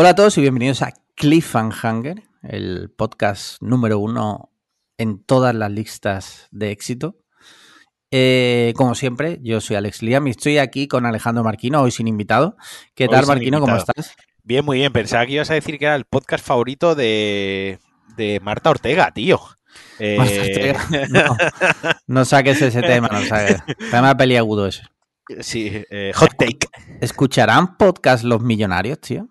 Hola a todos y bienvenidos a Cliffhanger, el podcast número uno en todas las listas de éxito. Eh, como siempre, yo soy Alex Liam y estoy aquí con Alejandro Marquino, hoy sin invitado. ¿Qué Hoy tal, Marquino? ¿Cómo estás? Bien, muy bien. Pensaba que ibas a decir que era el podcast favorito de, de Marta Ortega, tío. Eh, Marta Ortega. No, no saques ese tema, no saques. Tema peliagudo ese. Sí, eh, hot take. ¿Escucharán podcast los millonarios, tío?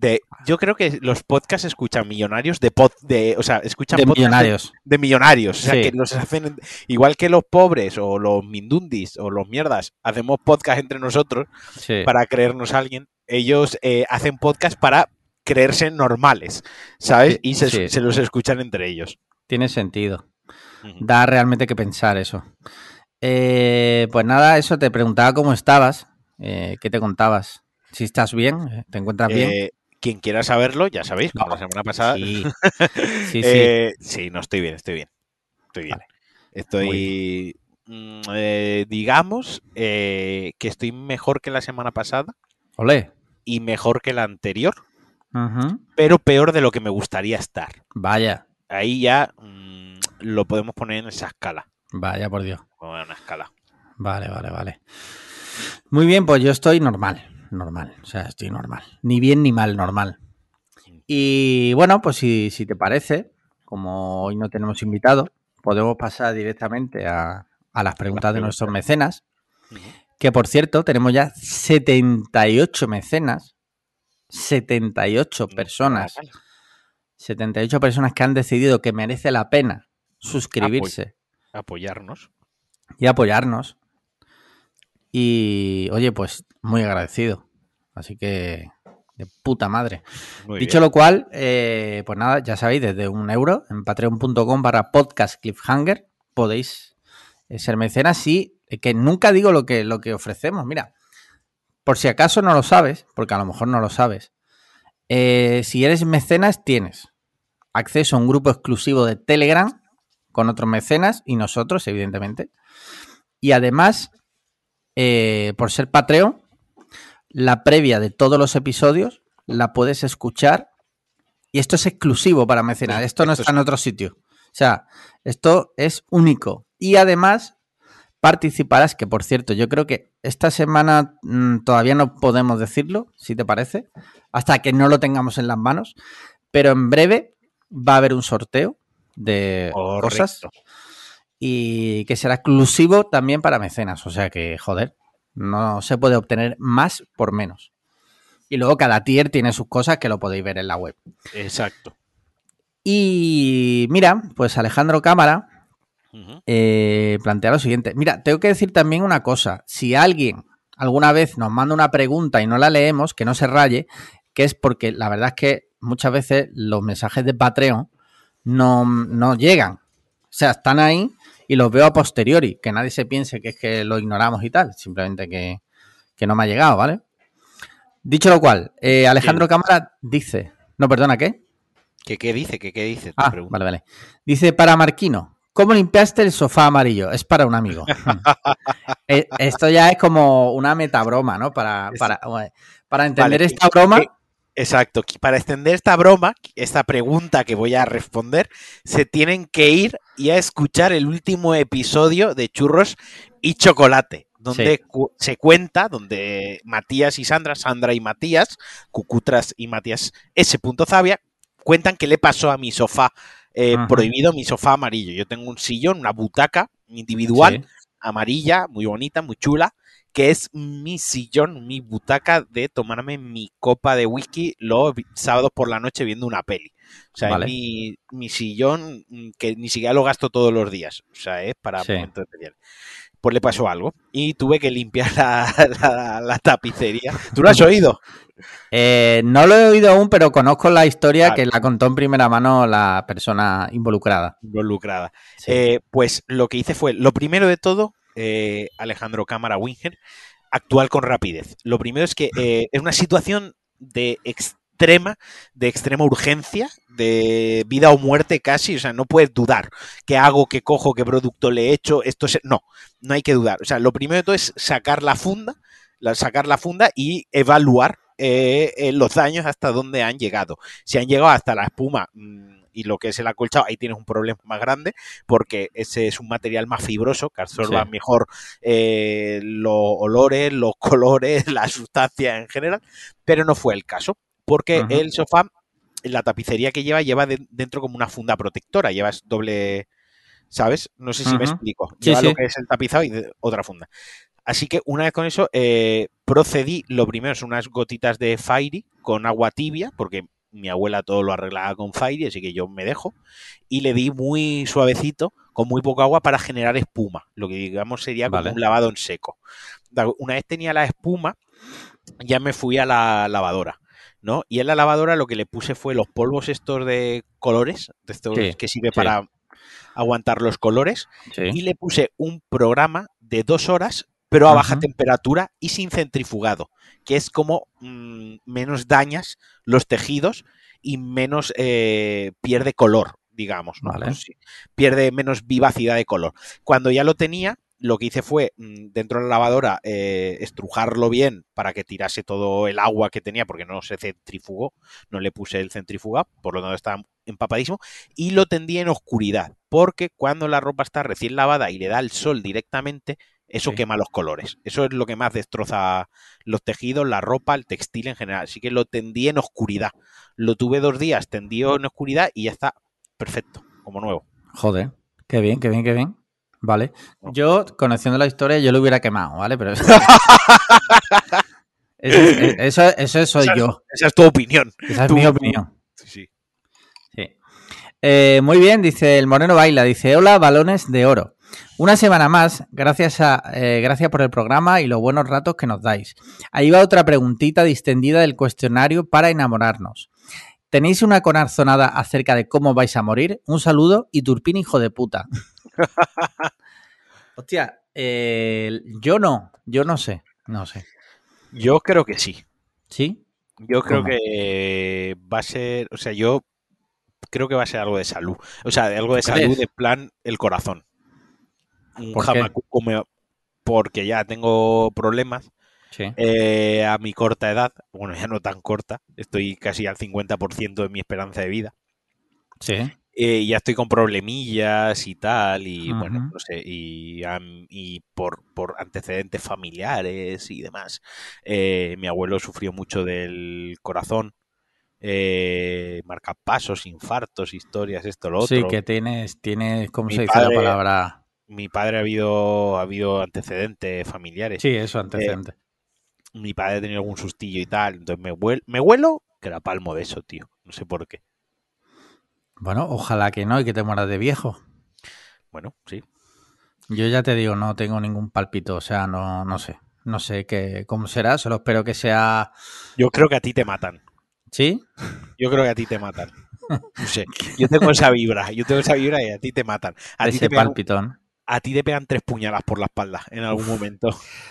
De, yo creo que los podcasts escuchan millonarios de pod, de, o sea, escuchan De millonarios. de millonarios. O sea, Sí. que los hacen igual que los pobres o los mindundis o los mierdas. Hacemos podcast entre nosotros Sí. para creernos a alguien. Ellos eh, hacen podcast para creerse normales, ¿sabes? Y se, sí. se los escuchan entre ellos. Tiene sentido. Da realmente que pensar eso. Eh, pues nada, eso te preguntaba cómo estabas, eh, qué te contabas. Si estás bien, ¿te encuentras bien? Quien quiera saberlo, ya sabéis, como No, la semana pasada. Sí, sí, sí. Eh, sí, no estoy bien, estoy bien. Estoy bien. Vale. Estoy, mm, eh, digamos, eh, que estoy mejor que la semana pasada Olé. y mejor que la anterior, pero peor de lo que me gustaría estar. Vaya, Ahí ya mm, lo podemos poner en esa escala. vaya por Dios. Como en una escala. Vale, vale, vale. Muy bien, pues yo estoy normal, normal, o sea, estoy normal. Ni bien ni mal, normal. Y bueno, pues si, si te parece, como hoy no tenemos invitado, podemos pasar directamente a, a las preguntas de nuestros mecenas. Que por cierto, tenemos ya 78 mecenas, 78 personas, 78 personas que han decidido que merece la pena suscribirse Apoyarnos. y apoyarnos. Y oye, pues muy agradecido. Así que de puta madre. Muy Dicho bien. lo cual, eh, pues nada, ya sabéis, desde un euro en patreon.com barra podcast cliffhanger podéis eh, ser mecenas y eh, que nunca digo lo que, lo que ofrecemos. Mira, por si acaso no lo sabes, porque a lo mejor no lo sabes, eh, si eres mecenas tienes acceso a un grupo exclusivo de Telegram con otros mecenas y nosotros, evidentemente. Y además, eh, por ser Patreon, la previa de todos los episodios la puedes escuchar. Y esto es exclusivo para mecenas. Esto no está en otro sitio. O sea, esto es único. Y además participarás, que por cierto, yo creo que esta semana mm, todavía no podemos decirlo, si te parece, hasta que no lo tengamos en las manos. Pero en breve va a haber un sorteo de cosas Correcto. y que será exclusivo también para mecenas. O sea que, joder, no se puede obtener más por menos. Y luego cada tier tiene sus cosas que lo podéis ver en la web. Exacto. Y mira, pues Alejandro Cámara eh, plantea lo siguiente. Mira, tengo que decir también una cosa. Si alguien alguna vez nos manda una pregunta y no la leemos, que no se raye, que es porque la verdad es que muchas veces los mensajes de Patreon no, no llegan. O sea, están ahí y los veo a posteriori. Que nadie se piense que es que lo ignoramos y tal. Simplemente que, que no me ha llegado, ¿vale? Dicho lo cual, eh, Alejandro Cámara dice... No, perdona, ¿qué? ¿Qué, ¿Qué dice? ¿Qué, qué dice? Te Ah, pregunto. vale, vale. Dice para Marquino, ¿cómo limpiaste el sofá amarillo? Es para un amigo. Eh, Esto ya es como una metabroma, ¿no? Para, para, para entender Vale, esta broma. Exacto. Para extender esta broma, esta pregunta que voy a responder, se tienen que ir y a escuchar el último episodio de Churros y Chocolate, donde Sí. cu- se cuenta, donde Matías y Sandra, Sandra y Matías, Cucutras y Matías S. Zavia, cuentan qué le pasó a mi sofá eh, prohibido, mi sofá amarillo. Yo tengo un sillón, una butaca individual, Sí. amarilla, muy bonita, muy chula, que es mi sillón, mi butaca de tomarme mi copa de whisky los sábados por la noche viendo una peli. O sea, Vale. es mi, mi sillón mm, que ni siquiera lo gasto todos los días. O sea, es para Sí. momentos especiales. Pues le pasó algo y tuve que limpiar la, la- la tapicería. ¿Tú lo has oído? Eh, no lo he oído aún, pero conozco la historia que la contó en primera mano la persona involucrada. Involucrada. Sí. Eh, pues lo que hice fue, lo primero de todo, eh, Alejandro Cámara Winger, actuar con rapidez. Lo primero es que eh, es una situación de extrema, de extrema urgencia, de vida o muerte casi, o sea, no puedes dudar qué hago, qué cojo, qué producto le he hecho, esto es... No, no hay que dudar. O sea, lo primero de todo es sacar la funda, sacar la funda y evaluar eh, los daños hasta dónde han llegado. Si han llegado hasta la espuma mm, y lo que es el acolchado, ahí tienes un problema más grande porque ese es un material más fibroso que absorba mejor eh, los olores, los colores, la sustancia en general, pero no fue el caso porque el sofá, la tapicería que lleva, lleva dentro como una funda protectora, llevas doble... ¿Sabes? No sé si me explico. Lleva lo que es el tapizado y otra funda. Así que una vez con eso, eh, procedí, lo primero son unas gotitas de Fairy con agua tibia, porque mi abuela todo lo arreglaba con Fairy, así que yo me dejo, y le di muy suavecito, con muy poca agua, para generar espuma, lo que digamos sería como un lavado en seco. Una vez tenía la espuma, ya me fui a la lavadora. ¿no? Y en la lavadora lo que le puse fue los polvos estos de colores, de estos que sirve para aguantar los colores, y le puse un programa de dos horas pero a baja temperatura y sin centrifugado, que es como mm, menos dañas los tejidos y menos eh, pierde color, digamos, pierde menos vivacidad de color. Cuando ya lo tenía, lo que hice fue mm, dentro de la lavadora eh, estrujarlo bien para que tirase todo el agua que tenía, porque no se centrifugó, no le puse el centrifugado, por lo tanto estaba empapadísimo, y lo tendí en oscuridad, porque cuando la ropa está recién lavada y le da el sol directamente, eso quema los colores. Eso es lo que más destroza los tejidos, la ropa, el textil en general. Así que lo tendí en oscuridad. Lo tuve dos días tendido en oscuridad y ya está perfecto, como nuevo. Joder, qué bien, qué bien, qué bien. Vale. Yo, conociendo la historia, yo lo hubiera quemado, ¿vale? Pero eso, eso, eso, soy yo. Esa es tu opinión. Esa es mi opinión. Sí. sí. Eh, muy bien, dice el Moreno Baila. Dice, hola, balones de oro. Una semana más, gracias, a, eh, gracias por el programa y los buenos ratos que nos dais. Ahí va otra preguntita distendida del cuestionario para enamorarnos. ¿Tenéis una conarzonada acerca de cómo vais a morir? Un saludo y Turpín, hijo de puta. Hostia, eh, yo no, yo no sé, no sé. Yo creo que sí. ¿Sí? Yo creo que va a ser, o sea, yo creo que va a ser algo de salud. O sea, algo de salud de plan el corazón porque ya tengo problemas eh, a mi corta edad, bueno, ya no tan corta, estoy casi al 50% de mi esperanza de vida. Sí. Eh, ya estoy con problemillas y tal, y bueno, no sé, y, por, antecedentes familiares y demás. Eh, mi abuelo sufrió mucho del corazón, eh, marcapasos, infartos, historias, esto, lo otro. Sí, que tienes, tienes ¿cómo se dice la palabra? Mi padre ha habido, ha habido antecedentes familiares. Sí, eso, antecedentes. Eh, mi padre ha tenido algún sustillo y tal. Entonces me, huelo, me huelo que era palmo de eso, tío. No sé por qué. Bueno, ojalá que no y que te mueras de viejo. Bueno, sí. Yo ya te digo, no tengo ningún palpito, o sea, no, no sé. No sé qué, cómo será, solo espero que sea. Yo creo que a ti te matan. ¿Sí? Yo creo que a ti te matan. No sé. Yo tengo esa vibra, yo tengo esa vibra y a ti te matan. A Ese ti palpitón a ti te pegan tres puñalas por la espalda en algún momento.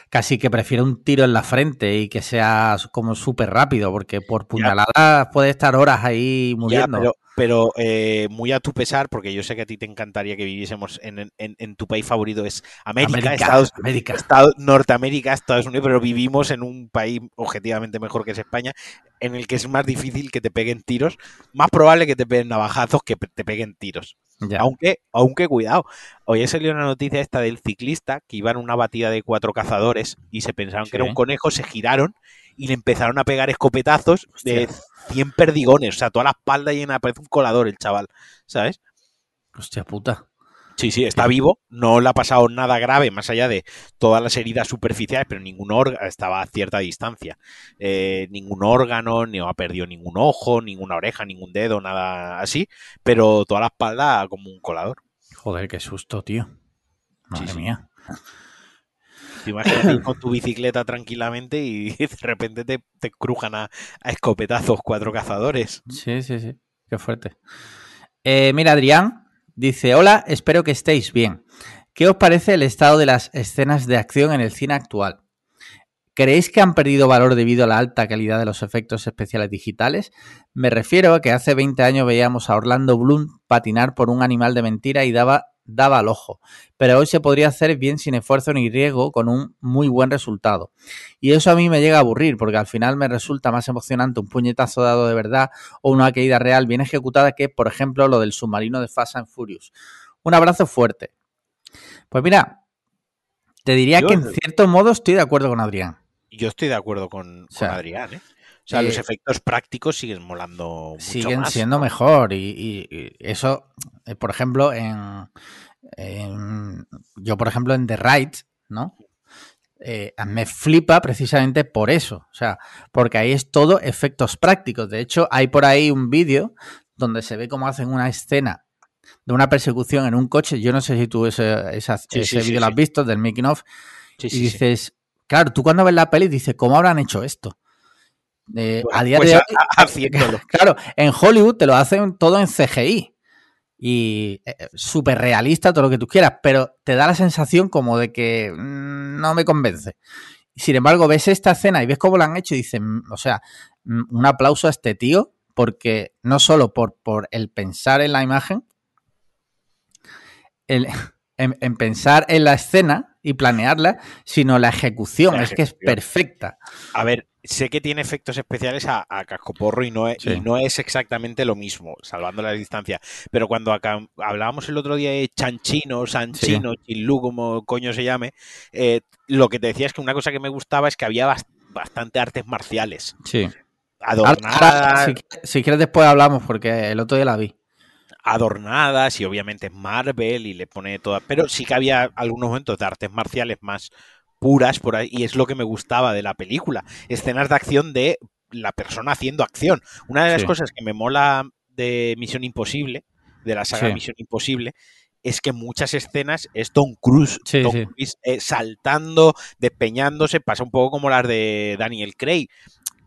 Casi que prefiero un tiro en la frente y que sea como súper rápido, porque por puñaladas puede estar horas ahí muriendo pero eh, muy a tu pesar, porque yo sé que a ti te encantaría que viviésemos en, tu país favorito, es América, Estados, América. Norteamérica, Estados Unidos, pero vivimos en un país objetivamente mejor que es España, en el que es más difícil que te peguen tiros, más probable que te peguen navajazos que te peguen tiros. Aunque, aunque cuidado, hoy he salido una noticia esta del ciclista que iba en una batida de cuatro cazadores y se pensaron que era un conejo, se giraron y le empezaron a pegar escopetazos de 100 perdigones, o sea, toda la espalda llena, parece un colador el chaval, ¿sabes? Hostia puta. Sí, sí, está vivo, no le ha pasado nada grave, más allá de todas las heridas superficiales, pero ningún órgano, estaba a cierta distancia. Eh, ningún órgano, ni ha perdido ningún ojo, ninguna oreja, ningún dedo, nada así, pero toda la espalda como un colador. Joder, qué susto, tío. Madre mía. Te imaginas con tu bicicleta tranquilamente y de repente te, crujan a, escopetazos cuatro cazadores. Sí, sí, sí. Qué fuerte. Eh, mira, Adrián dice: Hola, espero que estéis bien. ¿Qué os parece el estado de las escenas de acción en el cine actual? ¿Creéis que han perdido valor debido a la alta calidad de los efectos especiales digitales? Me refiero a que hace 20 años veíamos a Orlando Bloom patinar por un animal de mentira y daba daba al ojo, pero hoy se podría hacer bien sin esfuerzo ni riesgo con un muy buen resultado. Y eso a mí me llega a aburrir, porque al final me resulta más emocionante un puñetazo dado de verdad o una caída real bien ejecutada que, por ejemplo, lo del submarino de Fast and Furious. Un abrazo fuerte. Pues mira, te diría que en cierto modo estoy de acuerdo con Adrián. Yo estoy de acuerdo con, Adrián, ¿eh? O sea, los eh, efectos prácticos siguen molando mucho Siguen siendo mejor y, eso, por ejemplo, en, yo por ejemplo en The Right, ¿no? Eh, me flipa precisamente por eso, o sea, porque ahí es todo efectos prácticos. De hecho, hay por ahí un vídeo donde se ve cómo hacen una escena de una persecución en un coche. Yo no sé si tú ese, ese vídeo lo has visto del making of y dices, claro, tú cuando ves la peli dices, ¿cómo habrán hecho esto? a día pues de hoy, claro, en Hollywood te lo hacen todo en CGI y eh, súper realista, todo lo que tú quieras, pero te da la sensación como de que mm, no me convence. Sin embargo, ves esta escena y ves cómo la han hecho y dices, mm, o sea, mm, un aplauso a este tío, porque no solo por, por el pensar en la imagen, el, en, pensar en la escena y planearla, sino la ejecución, es que es perfecta. A ver, sé que tiene efectos especiales a, cascoporro y no, es, no es exactamente lo mismo, salvando la distancia. Pero cuando acá, hablábamos el otro día de Chanchino, Sanchino, sí. como coño se llame, eh, lo que te decía es que una cosa que me gustaba es que había bastante artes marciales. Sí. Adornadas. si, quieres después hablamos, porque el otro día la vi adornadas y obviamente Marvel y le pone todas, pero sí que había algunos momentos de artes marciales más puras por ahí, y es lo que me gustaba de la película. Escenas de acción de la persona haciendo acción. Una de las cosas que me mola de Misión Imposible, de la saga Misión Imposible, es que muchas escenas es Tom Cruise, eh, saltando, despeñándose, pasa un poco como las de Daniel Craig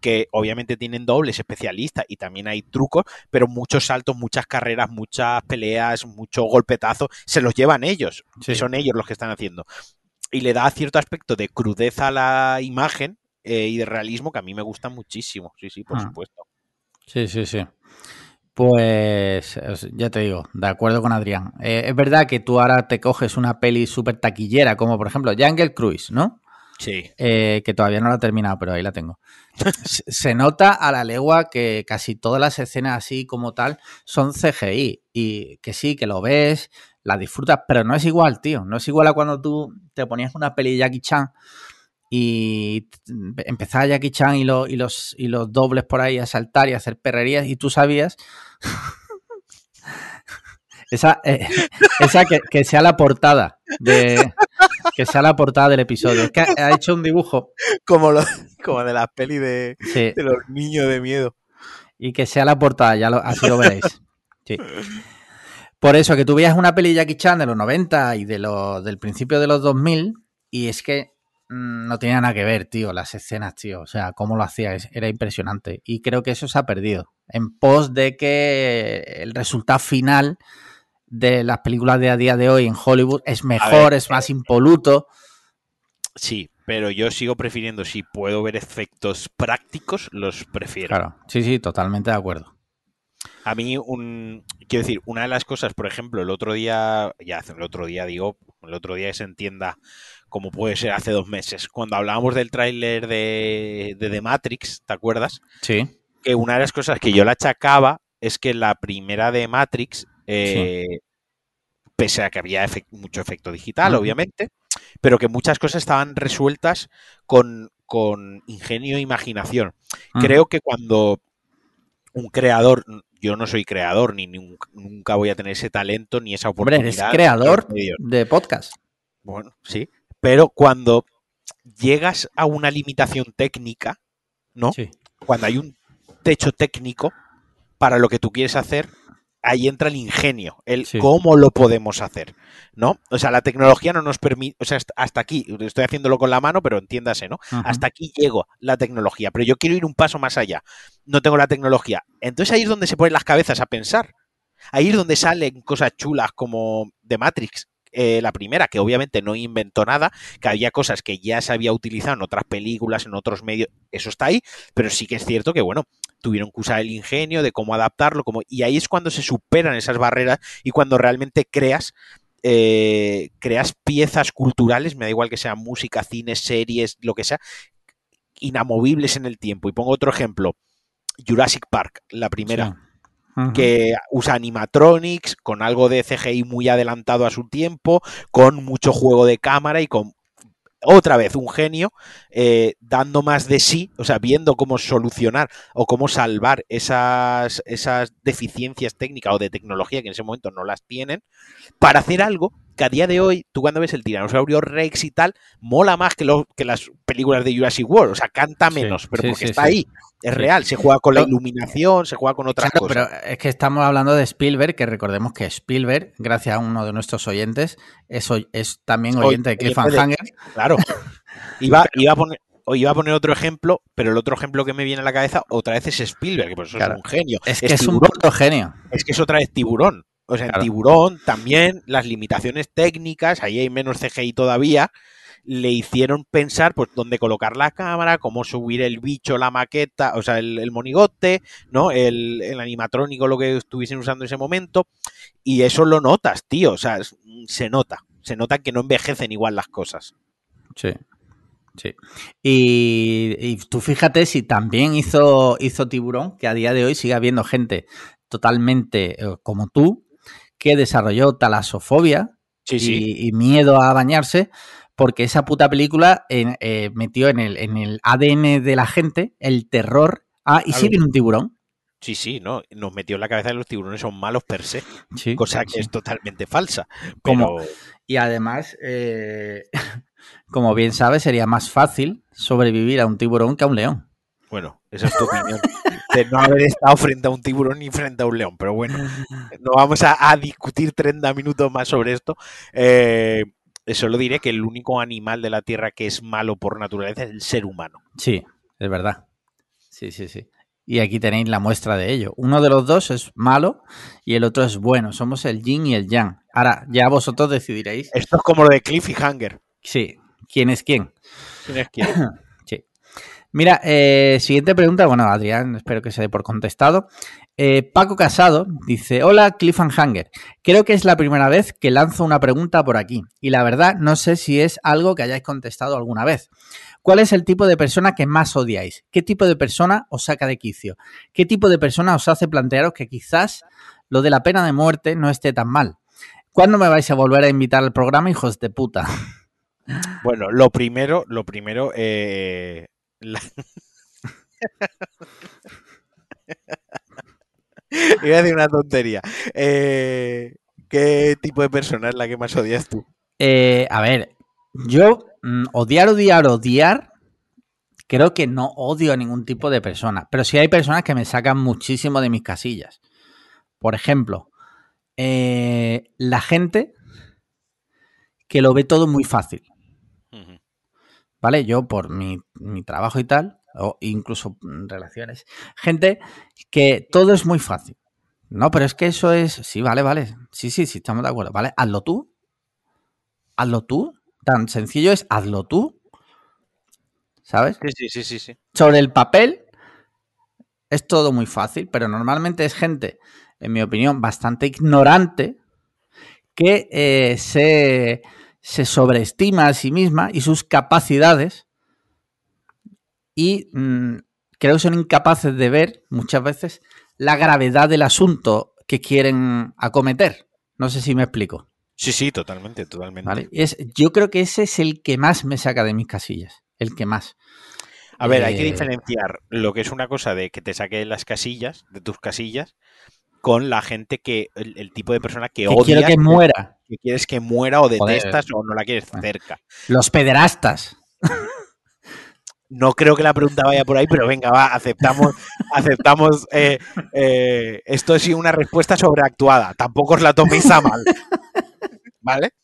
que obviamente tienen dobles especialistas y también hay trucos, pero muchos saltos, muchas carreras, muchas peleas, mucho golpetazo, se los llevan ellos, son ellos los que están haciendo y le da cierto aspecto de crudeza a la imagen eh, y de realismo que a mí me gusta muchísimo. Sí, sí, por ah. supuesto. Sí, sí, sí. Pues ya te digo, de acuerdo con Adrián. Eh, es verdad que tú ahora te coges una peli súper taquillera, como por ejemplo Jungle Cruise, ¿no? Sí. Eh, que todavía no la he terminado, pero ahí la tengo. Se nota a la legua que casi todas las escenas así como tal son CGI. Y que sí, que lo ves, la disfrutas, pero no es igual, tío. No es igual a cuando tú te ponías una peli de Jackie Chan y empezaba Jackie Chan y, y, los, y los dobles por ahí a saltar y a hacer perrerías y tú sabías... esa, eh, esa que, sea la portada de que sea la portada del episodio. Es que ha, hecho un dibujo como, lo, como de la peli de, de, los niños de miedo. Y que sea la portada, ya lo, así lo veréis. Sí. Por eso, que tú veías una peli de Jackie Chan de los 90 y de del principio de los 2000 y es que mm, no tenía nada que ver, tío, las escenas, tío. O sea, cómo lo hacía, era impresionante. Y creo que eso se ha perdido. En pos de que el resultado final de las películas de a día de hoy en Hollywood es mejor, es más impoluto. Sí, pero yo sigo prefiriendo, si puedo ver efectos prácticos, los prefiero. Claro, sí, sí, totalmente de acuerdo. A mí, un, quiero decir, una de las cosas, por ejemplo, el otro día, ya el otro día digo, el otro día se entienda como puede ser hace dos meses, cuando hablábamos del tráiler de, de The Matrix, ¿te acuerdas? Sí. Que una de las cosas que yo la achacaba es que la primera de Matrix, eh, pese a que había mucho efecto digital, obviamente, pero que muchas cosas estaban resueltas con, con ingenio e imaginación. Creo que cuando un creador, yo no soy creador, ni nunca voy a tener ese talento ni esa oportunidad. Hombre, eres creador de podcast. Bueno, sí, pero cuando llegas a una limitación técnica, ¿no? Sí. Cuando hay un techo técnico para lo que tú quieres hacer, ahí entra el ingenio, el cómo lo podemos hacer, ¿no? O sea, la tecnología no nos permite, o sea, hasta aquí, estoy haciéndolo con la mano, pero entiéndase, ¿no? Hasta aquí llego la tecnología, pero yo quiero ir un paso más allá, no tengo la tecnología. Entonces ahí es donde se ponen las cabezas a pensar. Ahí es donde salen cosas chulas como de Matrix, eh, la primera, que obviamente no inventó nada, que había cosas que ya se había utilizado en otras películas, en otros medios, eso está ahí, pero sí que es cierto que, bueno, tuvieron que usar el ingenio de cómo adaptarlo, como, y ahí es cuando se superan esas barreras y cuando realmente creas eh, creas piezas culturales, me da igual que sean música, cine, series, lo que sea, inamovibles en el tiempo. Y pongo otro ejemplo, Jurassic Park, la primera. que usa animatronics, con algo de CGI muy adelantado a su tiempo, con mucho juego de cámara y con otra vez un genio eh, dando más de sí, o sea, viendo cómo solucionar o cómo salvar esas, esas deficiencias técnicas o de tecnología que en ese momento no las tienen, para hacer algo que a día de hoy, tú cuando ves el tiranosaurio Rex y tal, mola más que, lo, que las películas de Jurassic World, o sea, canta menos, pero porque está ahí, es real, se juega con la iluminación, se juega con otras cosas. Pero es que estamos hablando de Spielberg, que recordemos que Spielberg, gracias a uno de nuestros oyentes, es, es también oyente de Cliffhanger. Claro. Iba, iba a poner, iba a poner otro ejemplo, pero el otro ejemplo que me viene a la cabeza otra vez es Spielberg, que por eso es un genio. Es que es, un puto genio. Es que es otra vez tiburón. O sea, en tiburón también las limitaciones técnicas, ahí hay menos CGI todavía, le hicieron pensar pues dónde colocar la cámara, cómo subir el bicho, la maqueta, o sea, el, monigote, ¿no? El, el, animatrónico, lo que estuviesen usando en ese momento. Y eso lo notas, tío. O sea, se nota. Se nota que no envejecen igual las cosas. Sí. Sí. Y, tú fíjate si también hizo, hizo Tiburón, que a día de hoy sigue habiendo gente totalmente eh, como tú, que desarrolló talasofobia y, miedo a bañarse, porque esa puta película eh, metió en el, en el ADN de la gente el terror. Ah, y si viene un tiburón. Sí, sí, no, nos metió en la cabeza que los tiburones son malos per se, cosa que es totalmente falsa. Como, y además, eh, como bien sabes, sería más fácil sobrevivir a un tiburón que a un león. Bueno, esa es tu opinión. de no haber estado frente a un tiburón ni frente a un león. Pero bueno, no vamos a, discutir 30 minutos más sobre esto. Eh, solo diré que el único animal de la Tierra que es malo por naturaleza es el ser humano. Sí, es verdad. Sí, sí, sí. Y aquí tenéis la muestra de ello. Uno de los dos es malo y el otro es bueno. Somos el yin y el yang. Ahora, ya vosotros decidiréis. Esto es como lo de Cliff y Hanger. Sí. ¿Quién es quién? ¿Quién es quién? Mira, eh, siguiente pregunta. Bueno, Adrián, espero que se dé por contestado. Eh, Paco Casado dice: Hola, Cliffhanger. Creo que es la primera vez que lanzo una pregunta por aquí. Y la verdad, no sé si es algo que hayáis contestado alguna vez. ¿Cuál es el tipo de persona que más odiáis? ¿Qué tipo de persona os saca de quicio? ¿Qué tipo de persona os hace plantearos que quizás lo de la pena de muerte no esté tan mal? ¿Cuándo me vais a volver a invitar al programa, hijos de puta? Bueno, lo primero, lo primero, eh, Iba a decir una tontería. Eh, ¿Qué tipo de persona es la que más odias tú? Eh, a ver, yo mm, odiar, odiar, odiar, creo que no odio a ningún tipo de persona, pero sí hay personas que me sacan muchísimo de mis casillas. Por ejemplo, eh, la gente que lo ve todo muy fácil. ¿Vale? Yo por mi, trabajo y tal, o incluso relaciones, gente que todo es muy fácil. No, pero es que eso es, sí, vale, vale, sí, sí, sí, estamos de acuerdo, ¿vale? Hazlo tú, hazlo tú, tan sencillo es hazlo tú, ¿sabes? Sí, sí, sí, sí. sí. Sobre el papel es todo muy fácil, pero normalmente es gente, en mi opinión, bastante ignorante que eh, se se sobreestima a sí misma y sus capacidades y mm, creo que son incapaces de ver muchas veces la gravedad del asunto que quieren acometer. No sé si me explico. Sí, sí, totalmente, totalmente. Es, yo creo que ese es el que más me saca de mis casillas, el que más. A ver, hay que eh, diferenciar lo que es una cosa de que te saque las casillas, de tus casillas, con la gente que, el, tipo de persona que, que odia. que muera. Que quieres que muera o detestas o no la quieres cerca. Los pederastas. No creo que la pregunta vaya por ahí, pero venga, va, aceptamos, aceptamos. Eh, eh, esto es una respuesta sobreactuada. Tampoco os la toméis a mal. ¿Vale?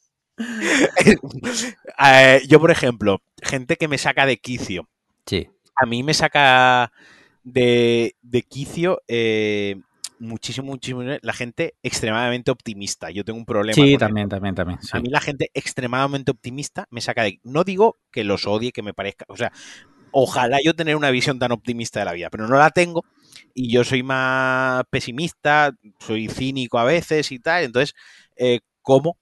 Eh, yo, por ejemplo, gente que me saca de quicio. Sí. A mí me saca de, de quicio muchísimo, muchísimo la gente extremadamente optimista. Yo tengo un problema. Sí, también, también, también. A mí la gente extremadamente optimista me saca de... No digo que los odie, que me parezca... O sea, ojalá yo tener una visión tan optimista de la vida, pero no la tengo y yo soy más pesimista, soy cínico a veces y tal. Entonces, eh, ¿cómo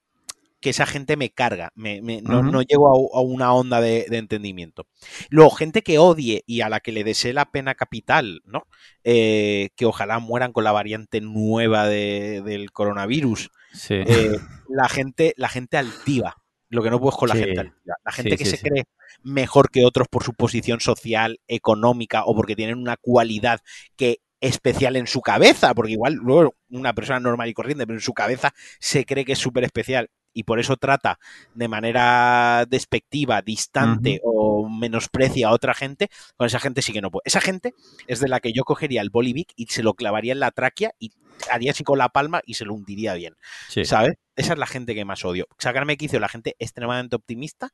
que esa gente me carga, me, me, no, no, llego a, a una onda de, de, entendimiento. Luego, gente que odie y a la que le desee la pena capital, ¿no? Eh, que ojalá mueran con la variante nueva de, del coronavirus. Sí. Eh, la, gente, la gente altiva, lo que no puedo con la gente altiva. La gente sí, que se cree mejor que otros por su posición social, económica o porque tienen una cualidad que especial en su cabeza, porque igual luego una persona normal y corriente, pero en su cabeza se cree que es súper especial y por eso trata de manera despectiva, distante uh -huh. o menosprecia a otra gente, con esa gente sí que no puede. Esa gente es de la que yo cogería el bolivic y se lo clavaría en la tráquea y haría así con la palma y se lo hundiría bien. Sí. ¿Sabes? Esa es la gente que más odio. Sacarme quicio la gente extremadamente optimista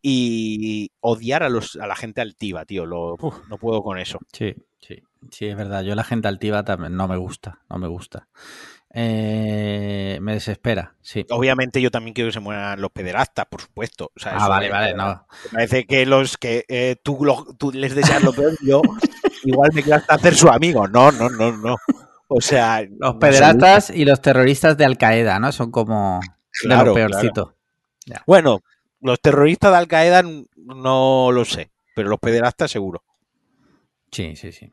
y odiar a, los, a la gente altiva, tío. Lo, uf, no puedo con eso. Sí, sí. Sí, es verdad. Yo la gente altiva también no me gusta. No me gusta. Eh, me desespera, sí. Obviamente yo también quiero que se mueran los pederastas, por supuesto. O sea, ah, vale, vale, no. Me parece que los que eh, tú, lo, tú, les deseas lo peor, yo igual me quiero hasta hacer su amigo. No, no, no, no. O sea... Los pederastas y los terroristas de Al-Qaeda, ¿no? Son como claro, de lo peorcito. Claro. Bueno, los terroristas de Al-Qaeda no lo sé, pero los pederastas seguro. Sí, sí, sí.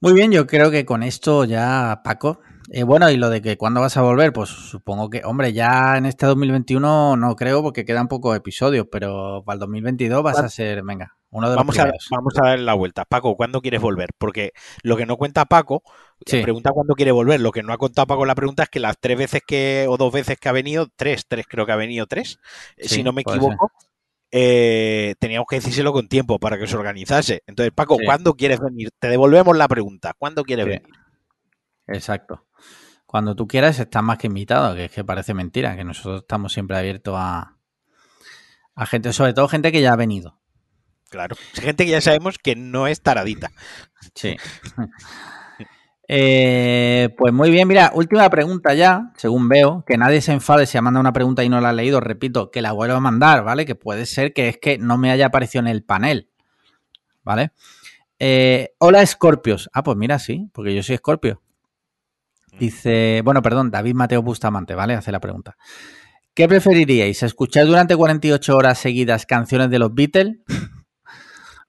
Muy bien, yo creo que con esto ya, Paco, eh, bueno, y lo de que cuándo vas a volver, pues supongo que, hombre, ya en este 2021 no creo porque quedan pocos episodios, pero para el 2022 vas a ser, venga, uno de vamos los a, Vamos a dar la vuelta. Paco, ¿cuándo quieres volver? Porque lo que no cuenta Paco, sí. pregunta cuándo quiere volver. Lo que no ha contado Paco la pregunta es que las tres veces que, o dos veces que ha venido, tres, tres creo que ha venido, tres, sí, si no me equivoco. Eh, teníamos que decírselo con tiempo para que se organizase. Entonces, Paco, sí. ¿cuándo quieres venir? Te devolvemos la pregunta. ¿Cuándo quieres venir? Exacto. Cuando tú quieras, estás más que invitado, que es que parece mentira, que nosotros estamos siempre abiertos a, a gente, sobre todo gente que ya ha venido. Claro, gente que ya sabemos que no es taradita. Sí. eh, pues muy bien, mira, última pregunta ya, según veo, que nadie se enfade si ha mandado una pregunta y no la ha leído, repito, que la vuelvo a mandar, ¿vale? Que puede ser que es que no me haya aparecido en el panel, ¿vale? Eh, hola, Scorpios. Ah, pues mira, sí, porque yo soy Scorpio. Dice, bueno, perdón, David Mateo Bustamante, ¿vale? Hace la pregunta. ¿Qué preferiríais? ¿Escuchar durante 48 horas seguidas canciones de los Beatles?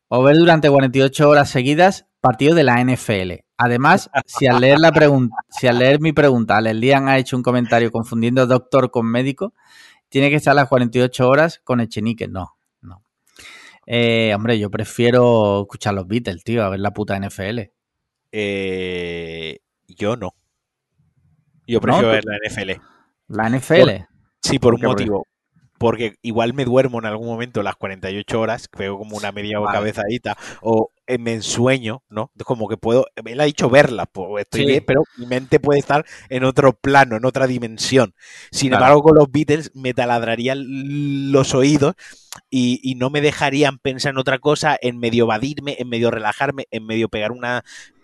¿O ver durante 48 horas seguidas partidos de la NFL? Además, si al leer la pregunta, si al leer mi pregunta, el Lian ha hecho un comentario confundiendo doctor con médico, tiene que estar las 48 horas con Echenique. No, no. Eh, hombre, yo prefiero escuchar los Beatles, tío, a ver la puta NFL. Eh, yo no. Yo prefiero no, ver la NFL. ¿La NFL? Por, sí, por un motivo. Porque igual me duermo en algún momento las 48 horas, veo como una media vale. cabezadita, o me ensueño, ¿no? Como que puedo, él ha dicho verla, pues estoy sí. bien, pero mi mente puede estar en otro plano, en otra dimensión. Sin claro. embargo, con los Beatles me taladrarían los oídos y, y, no me dejarían pensar en otra cosa, en medio evadirme, en medio relajarme, en medio pegar una,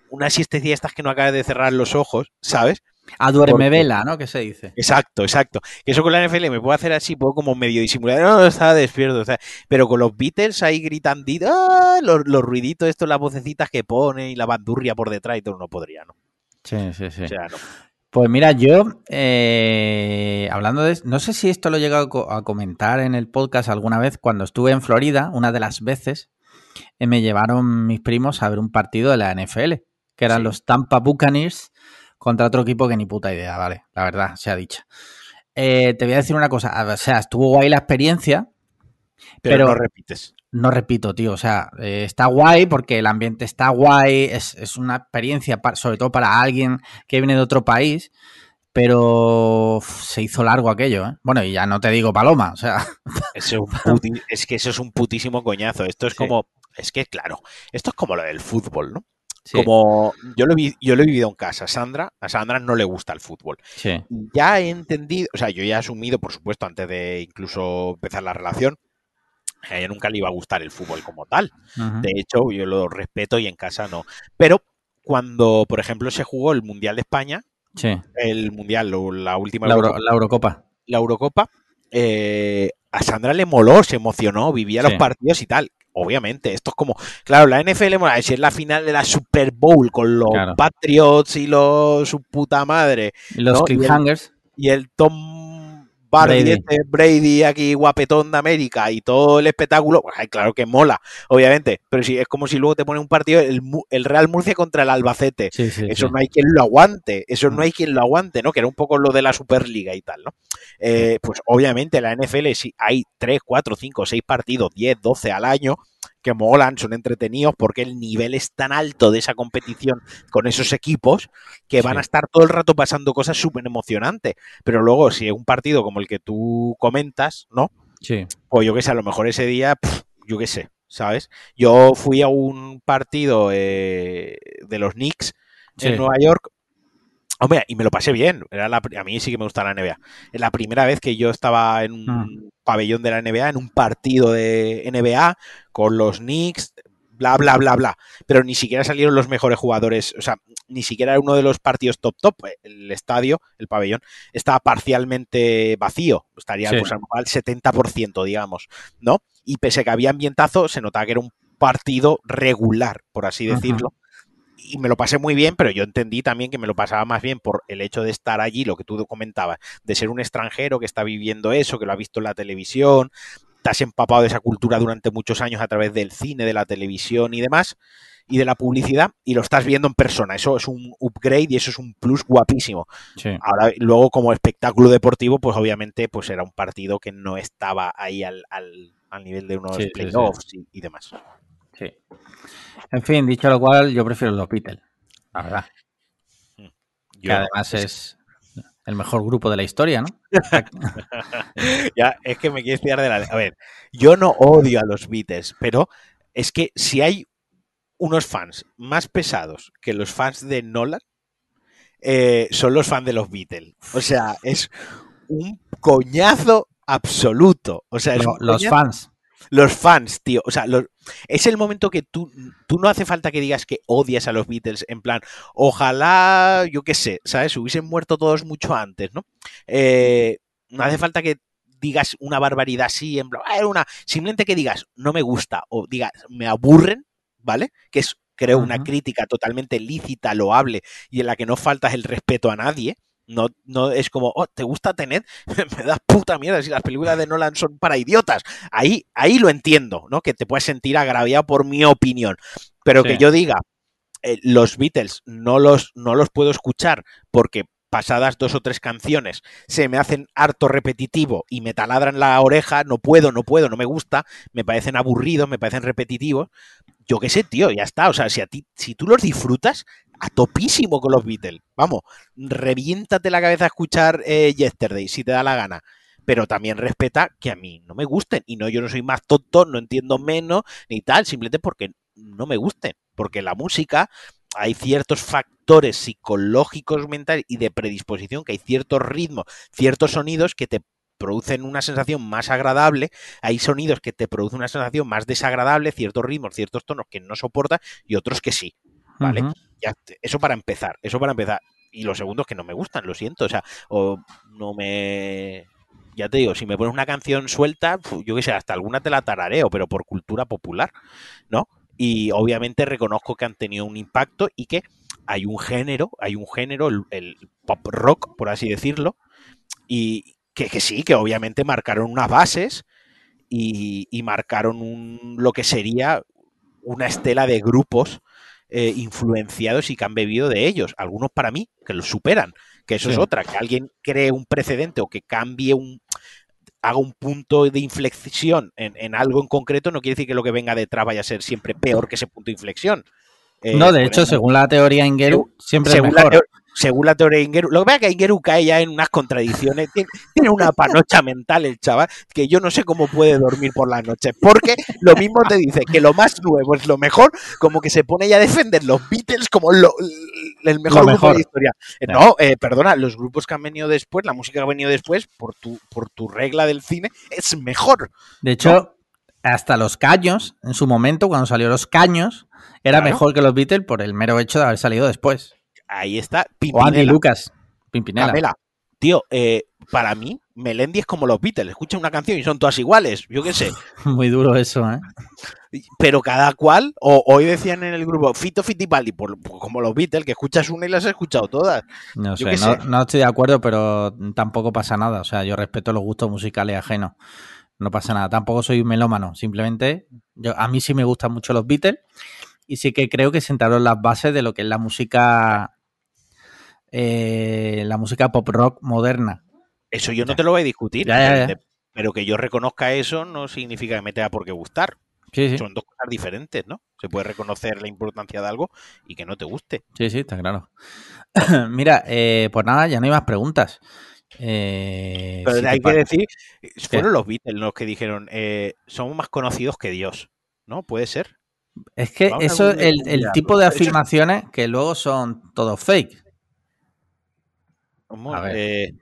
una siestecilla estas que no acabas de cerrar los ojos, ¿sabes? A duerme vela, ¿no? Que se dice. Exacto, exacto. Que eso con la NFL me puedo hacer así, puedo como medio disimular, no, no estaba despierto. O sea, pero con los Beatles ahí gritando, ¡ah! los, los, ruiditos, estos, las vocecitas que pone y la bandurria por detrás y todo, no podría, ¿no? Sí, sí, sí. O sea, no. Pues mira, yo, eh, hablando de, no sé si esto lo he llegado a comentar en el podcast alguna vez, cuando estuve en Florida, una de las veces, eh, me llevaron mis primos a ver un partido de la NFL, que eran sí. los Tampa Buccaneers contra otro equipo que ni puta idea, vale, la verdad, sea dicha. Eh, te voy a decir una cosa, o sea, estuvo guay la experiencia, pero, pero no repites. No repito, tío, o sea, eh, está guay porque el ambiente está guay, es, es una experiencia, para, sobre todo para alguien que viene de otro país, pero se hizo largo aquello, ¿eh? Bueno, y ya no te digo paloma, o sea... Es, puti, es, que eso es un putísimo coñazo, esto es sí. como... Es que, claro, esto es como lo del fútbol, ¿no? Sí. Como yo lo, vi, yo lo he vivido en casa, Sandra, a Sandra no le gusta el fútbol. Sí. Ya he entendido, o sea, yo ya he asumido, por supuesto, antes de incluso empezar la relación, a ella nunca le iba a gustar el fútbol como tal. Uh -huh. De hecho, yo lo respeto y en casa no. Pero cuando, por ejemplo, se jugó el Mundial de España, sí. el Mundial, la última... La, Euro, la Eurocopa. La Eurocopa, eh, a Sandra le moló, se emocionó, vivía los partidos y tal obviamente, esto es como, claro, la NFL, si es la final de la Super Bowl con los claro. Patriots y los su puta madre. Y los ¿no? cliffhangers. Y el, y el, Tom Bardi, Brady. este, Brady aquí guapetón de América y todo el espectáculo, pues ay, claro que mola, obviamente, pero sí, es como si luego te pone un partido el, el Real Murcia contra el Albacete. Sí, sí, Eso no hay quien lo aguante, eso no Mm. hay quien lo aguante, ¿no? Que era un poco lo de la Superliga y tal, ¿no? Eh, pues obviamente la NFL sí hay 3, 4, 5, 6 partidos, 10, 12 al año que molan, son entretenidos porque el nivel es tan alto de esa competición con esos equipos que van Sí. a estar todo el rato pasando cosas súper emocionantes. Pero luego, si es un partido como el que tú comentas, ¿no? Sí. Pues yo qué sé, a lo mejor ese día, yo qué sé, ¿sabes? Yo fui a un partido eh, de los Knicks Sí. en Nueva York. Hombre, y me lo pasé bien. Era la a mí sí que me gusta la NBA. Es la primera vez que yo estaba en un Mm. pabellón de la NBA, en un partido de NBA con los Knicks, bla, bla, bla, bla. Pero ni siquiera salieron los mejores jugadores. O sea, ni siquiera era uno de los partidos top, top. El estadio, el pabellón, estaba parcialmente vacío. Estaría Sí. pues, al 70%, digamos, ¿no? Y pese a que había ambientazo, se notaba que era un partido regular, por así Ajá. Y me lo pasé muy bien, pero yo entendí también que me lo pasaba más bien por el hecho de estar allí, lo que tú comentabas, de ser un extranjero que está viviendo eso, que lo ha visto en la televisión, te has empapado de esa cultura durante muchos años a través del cine, de la televisión y demás, y de la publicidad, y lo estás viendo en persona. Eso es un upgrade y eso es un plus guapísimo. Sí. Ahora, luego, como espectáculo deportivo, pues obviamente pues era un partido que no estaba ahí al, al- al nivel de unos Sí, sí, sí. playoffs y- y demás. Sí. En fin, dicho lo cual, yo prefiero los Beatles. La verdad. Que Yo- además es el mejor grupo de la historia, ¿no? Ya, es que me quieres tirar de la. A ver, yo no odio a los Beatles, pero es que si hay unos fans más pesados que los fans de Nolan, eh, son los fans de los Beatles. O sea, es un coñazo absoluto. O sea, es los fans. Los fans, tío. O sea, los- es el momento que tú, tú no hace falta que digas que odias a los Beatles, en plan, ojalá, yo qué sé, ¿sabes? Hubiesen muerto todos mucho antes, ¿no? Eh, no hace falta que digas una barbaridad así, en plan, "Ah, era una. Simplemente que digas, no me gusta, o digas, me aburren, ¿vale? Que es, creo, una crítica totalmente lícita, loable, y en la que no faltas el respeto a nadie. No, no es como, oh, ¿te gusta tener? me das puta mierda si las películas de Nolan son para idiotas. Ahí, ahí lo entiendo, ¿no? Que te puedes sentir agraviado por mi opinión. Pero Sí. que yo diga, eh, los Beatles no los, no los puedo escuchar porque pasadas dos o tres canciones se me hacen harto repetitivo y me taladran la oreja, no puedo, no puedo, no me gusta, me parecen aburridos, me parecen repetitivos. Yo qué sé, tío, ya está. O sea, si a ti, si tú los disfrutas, a topísimo con los Beatles. Vamos, reviéntate la cabeza a escuchar eh, Yesterday, si te da la gana. Pero también respeta que a mí no me gusten. Y no, yo no soy más tonto, no entiendo menos, ni tal, simplemente porque no me gusten. Porque la música, hay ciertos factores psicológicos, mentales y de predisposición, que hay ciertos ritmos, ciertos sonidos que te producen una sensación más agradable, hay sonidos que te producen una sensación más desagradable, ciertos ritmos, ciertos tonos que no soportas y otros que sí. Vale. Eso para empezar, eso para empezar. Y los segundos que no me gustan, lo siento, o sea, o no me... Ya te digo, si me pones una canción suelta, yo qué sé, hasta alguna te la tarareo, pero por cultura popular, ¿no? Y obviamente reconozco que han tenido un impacto y que hay un género, hay un género, el, el pop rock, por así decirlo, y que, que sí, que obviamente marcaron unas bases y, y marcaron un, lo que sería una estela de grupos eh, influenciados y que han bebido de ellos. Algunos para mí que los superan, que eso es otra, que alguien cree un precedente o que cambie un haga un punto de inflexión en, en algo en concreto, no quiere decir que lo que venga detrás vaya a ser siempre peor que ese punto de inflexión. Eh, no, de hecho, ejemplo, según la teoría Ingeru, siempre es mejor. Según la teoría de Ingeru. Lo que pasa es que Ingeru cae ya en unas contradicciones. Tiene, tiene una panocha mental el chaval que yo no sé cómo puede dormir por las noches. Porque lo mismo te dice que lo más nuevo es lo mejor, como que se pone ya a defender los Beatles como lo- el mejor Lo grupo de la historia. No, eh, perdona, los grupos que han venido después, la música que ha venido después, por tu, por tu regla del cine, es mejor. De hecho, hasta los caños, en su momento, cuando salió los caños, era Claro. mejor que los Beatles por el mero hecho de haber salido después. Ahí está. O Andy Pimpinela. Lucas, Pimpinela. Camela. tío, eh, para mí, Melendi es como los Beatles. Escucha una canción y son todas iguales. Yo qué sé. Muy duro eso, ¿eh? Pero cada cual, o hoy decían en el grupo Fito Fitipaldi, por, por- como los Beatles, que escuchas una y las has escuchado todas. No Yo sé, no, sé. no estoy de acuerdo, pero tampoco pasa nada. O sea, yo respeto los gustos musicales ajenos. No pasa nada. Tampoco soy un melómano. Simplemente, yo, a mí sí me gustan mucho los Beatles y sí que creo que sentaron las bases de lo que es la música, eh, la música pop rock moderna. Eso yo no te lo voy a discutir. Ya, ya, pero que yo reconozca eso no significa que me tenga por qué gustar. Sí, sí, Son dos cosas diferentes, ¿no? Se puede reconocer la importancia de algo y que no te guste. sí, sí, está claro. Mira, eh, pues nada, ya no hay más preguntas. Eh, Pero hay que decir, fueron los Beatles los que dijeron, eh, somos más conocidos que Dios. ¿No? Puede ser. Es que Vamos eso, el, el tipo de afirmaciones que luego son todos fake. Somos, eh,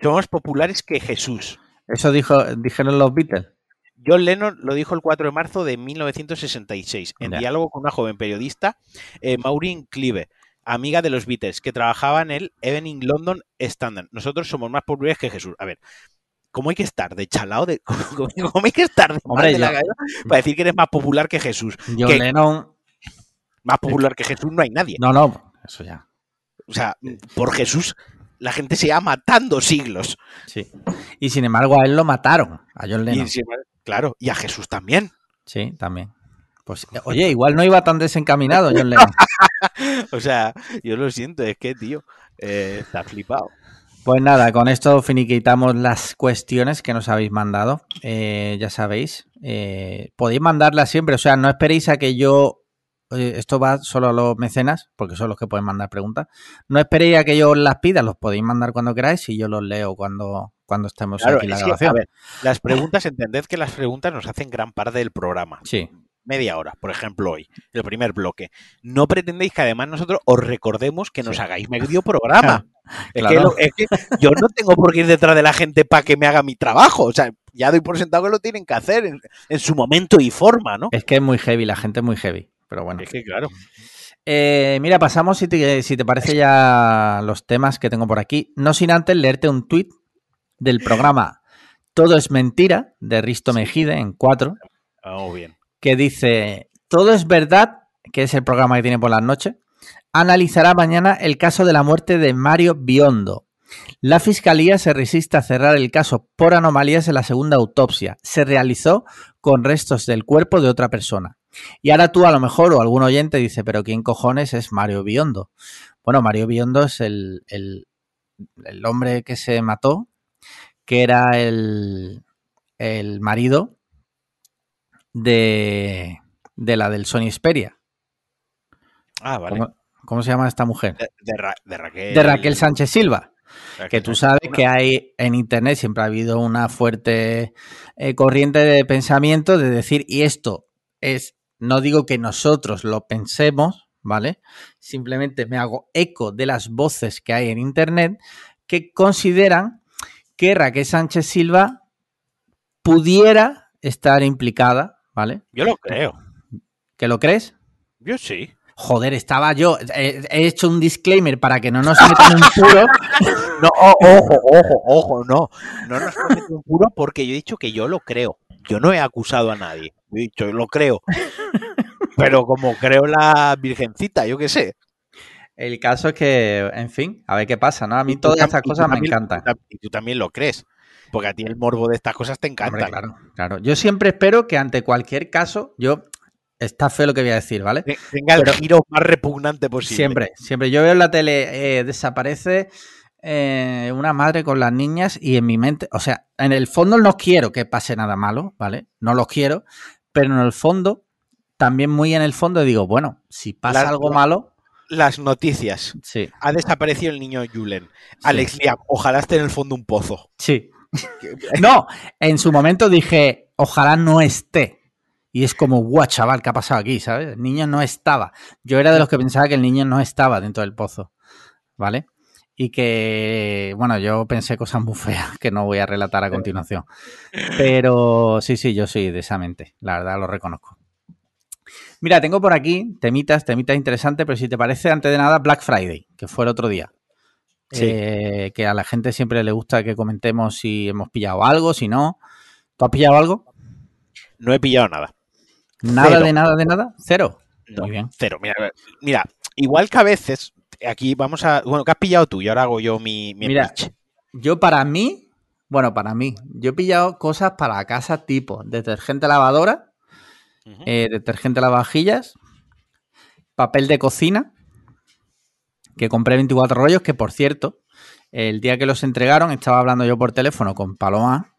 somos populares que Jesús. Eso dijo, dijeron los Beatles. John Lennon lo dijo el 4 de marzo de 1966 en diálogo con una joven periodista, eh, Maureen Clive, amiga de los Beatles, que trabajaba en el Evening London Standard. Nosotros somos más populares que Jesús. A ver, ¿cómo hay que estar de chalao? De, ¿cómo, cómo hay que estar de, mal Hombre, de la cabeza para decir que eres más popular que Jesús? John. Lennon. Más popular que Jesús no hay nadie. No, no, eso ya. O sea, por Jesús la gente se lleva matando siglos. Sí. Y sin embargo, a él lo mataron, a John Y Lennon. claro, y a Jesús también. Sí, también. Pues, oye, igual no iba tan desencaminado John Lennon. O sea, yo lo siento, es que, tío, eh, está flipado. Pues nada, con esto finiquitamos las cuestiones que nos habéis mandado. Eh, ya sabéis, eh, podéis mandarlas siempre. O sea, no esperéis a que yo. Oye, esto va solo a los mecenas, porque son los que pueden mandar preguntas. No esperéis a que yo os las pida, los podéis mandar cuando queráis y yo los leo cuando, cuando estemos Claro, aquí en la que, grabación. a ver, las preguntas, entended que las preguntas nos hacen gran parte del programa. Sí, Media hora, por ejemplo, hoy, el primer bloque. No pretendéis que además nosotros os recordemos que nos Sí. hagáis medio programa. Es, Claro. que lo- es que yo no tengo por qué ir detrás de la gente para que me haga mi trabajo. O sea, ya doy por sentado que lo tienen que hacer en, en su momento y forma, ¿no? es que es muy heavy, la gente es muy heavy. Pero bueno. Es que, claro. Eh, mira, pasamos, si te, si te parece, ya los temas que tengo por aquí. No sin antes leerte un tuit del programa Todo es Mentira, de Risto Mejide, en 4, Vamos bien. que dice, Todo es verdad, que es el programa que tiene por las noches, analizará mañana el caso de la muerte de Mario Biondo. La fiscalía se resiste a cerrar el caso por anomalías en la segunda autopsia. Se realizó con restos del cuerpo de otra persona. Y ahora tú a lo mejor o algún oyente dice, pero ¿quién cojones es Mario Biondo? Bueno, Mario Biondo es el, el- el hombre que se mató, que era el, el marido de, de la del Sony Xperia. Ah, vale. ¿Cómo, cómo se llama esta mujer? De, de Ra- de Raquel. De Raquel Sánchez Silva. Que tú sabes que hay en Internet siempre ha habido una fuerte eh, corriente de pensamiento de decir, y esto es, no digo que nosotros lo pensemos, ¿vale? Simplemente me hago eco de las voces que hay en Internet que consideran que Raquel Sánchez Silva pudiera estar implicada, ¿vale? Yo lo creo. ¿Que lo crees? Yo sí. Joder, estaba yo, he, he hecho un disclaimer para que no nos metan un puro. No, ojo, ojo, ojo, no. No nos comete un puro porque yo he dicho que yo lo creo. Yo no he acusado a nadie. Dicho, lo creo. Pero como creo la virgencita, yo qué sé. El caso es que, en fin, a ver qué pasa, ¿no? A mí todas estas cosas me también- encantan. Y tú también lo crees. Porque a ti el morbo de estas cosas te encanta. Hombre, claro, claro. Yo siempre espero que ante cualquier caso, yo, está feo lo que voy a decir, ¿vale? Te- Tenga el Pero- giro más repugnante posible. Siempre, siempre. Yo veo en la tele, eh, desaparece eh, una madre con las niñas y en mi mente, o sea, en el fondo no quiero que pase nada malo, ¿vale? No lo quiero, pero en el fondo, también muy en el fondo digo, bueno, si pasa algo malo, Las noticias. sí, Ha desaparecido el niño Julen. Alex Liam, ojalá esté en el fondo un pozo. sí. No, en su momento dije, ojalá no esté. Y es como, guau, chaval, ¿qué ha pasado aquí? ¿Sabes? El niño no estaba. Yo era de los que pensaba que el niño no estaba dentro del pozo. ¿Vale? Y que, bueno, yo pensé cosas muy feas que no voy a relatar a continuación. Pero sí, sí, yo soy de esa mente. La verdad, lo reconozco. Mira, tengo por aquí temitas, temitas interesantes, pero si te parece, antes de nada, Black Friday, que fue el otro día. Sí. eh, que a la gente siempre le gusta que comentemos si hemos pillado algo, si no. ¿Tú has pillado algo? No he pillado nada. Nada Cero. de nada de nada. Cero. No, Muy bien. Cero. Mira, mira, igual que a veces, aquí vamos a. Bueno, ¿qué has pillado tú? Y ahora hago yo mi, mi Mira. Yo para mí, bueno, para mí, yo he pillado cosas para casa tipo detergente lavadora, Ujú. eh, detergente lavavajillas, papel de cocina, que compré 24 rollos, que por cierto, el día que los entregaron estaba hablando yo por teléfono con Paloma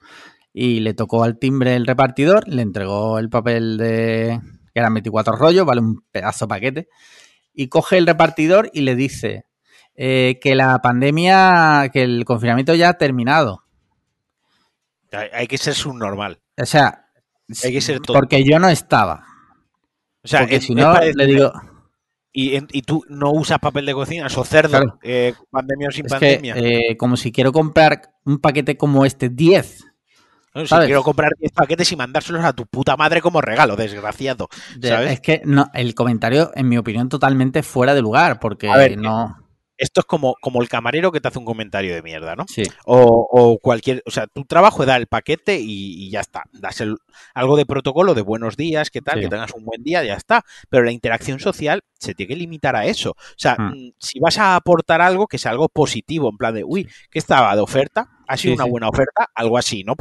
y le tocó al timbre el repartidor, le entregó el papel de que eran 24 rollos, vale un pedazo de paquete, y coge el repartidor y le dice eh, que la pandemia, que el confinamiento ya ha terminado. Hay, que ser subnormal. O sea, Hay que ser todo. porque yo no estaba. O sea, porque es- si no, le digo, Y, y tú no usas papel de cocina, sos cerdo. Claro. eh, pandemia o sin es que pandemia. eh, como si quiero comprar un paquete como este, 10. Bueno, si quiero comprar 10 paquetes y mandárselos a tu puta madre como regalo, desgraciado. Es que no, el comentario, en mi opinión, totalmente fuera de lugar, porque A ver, no. Esto es como, como el camarero que te hace un comentario de mierda, ¿no? Sí, O, o cualquier, o sea, tu trabajo es dar el paquete y, y ya está. Das el- algo de protocolo de buenos días, qué tal, Sí. que tengas un buen día, ya está. Pero la interacción social se tiene que limitar a eso. O sea, Mm. mm, si vas a aportar algo, que sea algo positivo, en plan de, uy, que estaba de oferta, ha sido Sí, una sí. buena oferta, algo así, ¿no?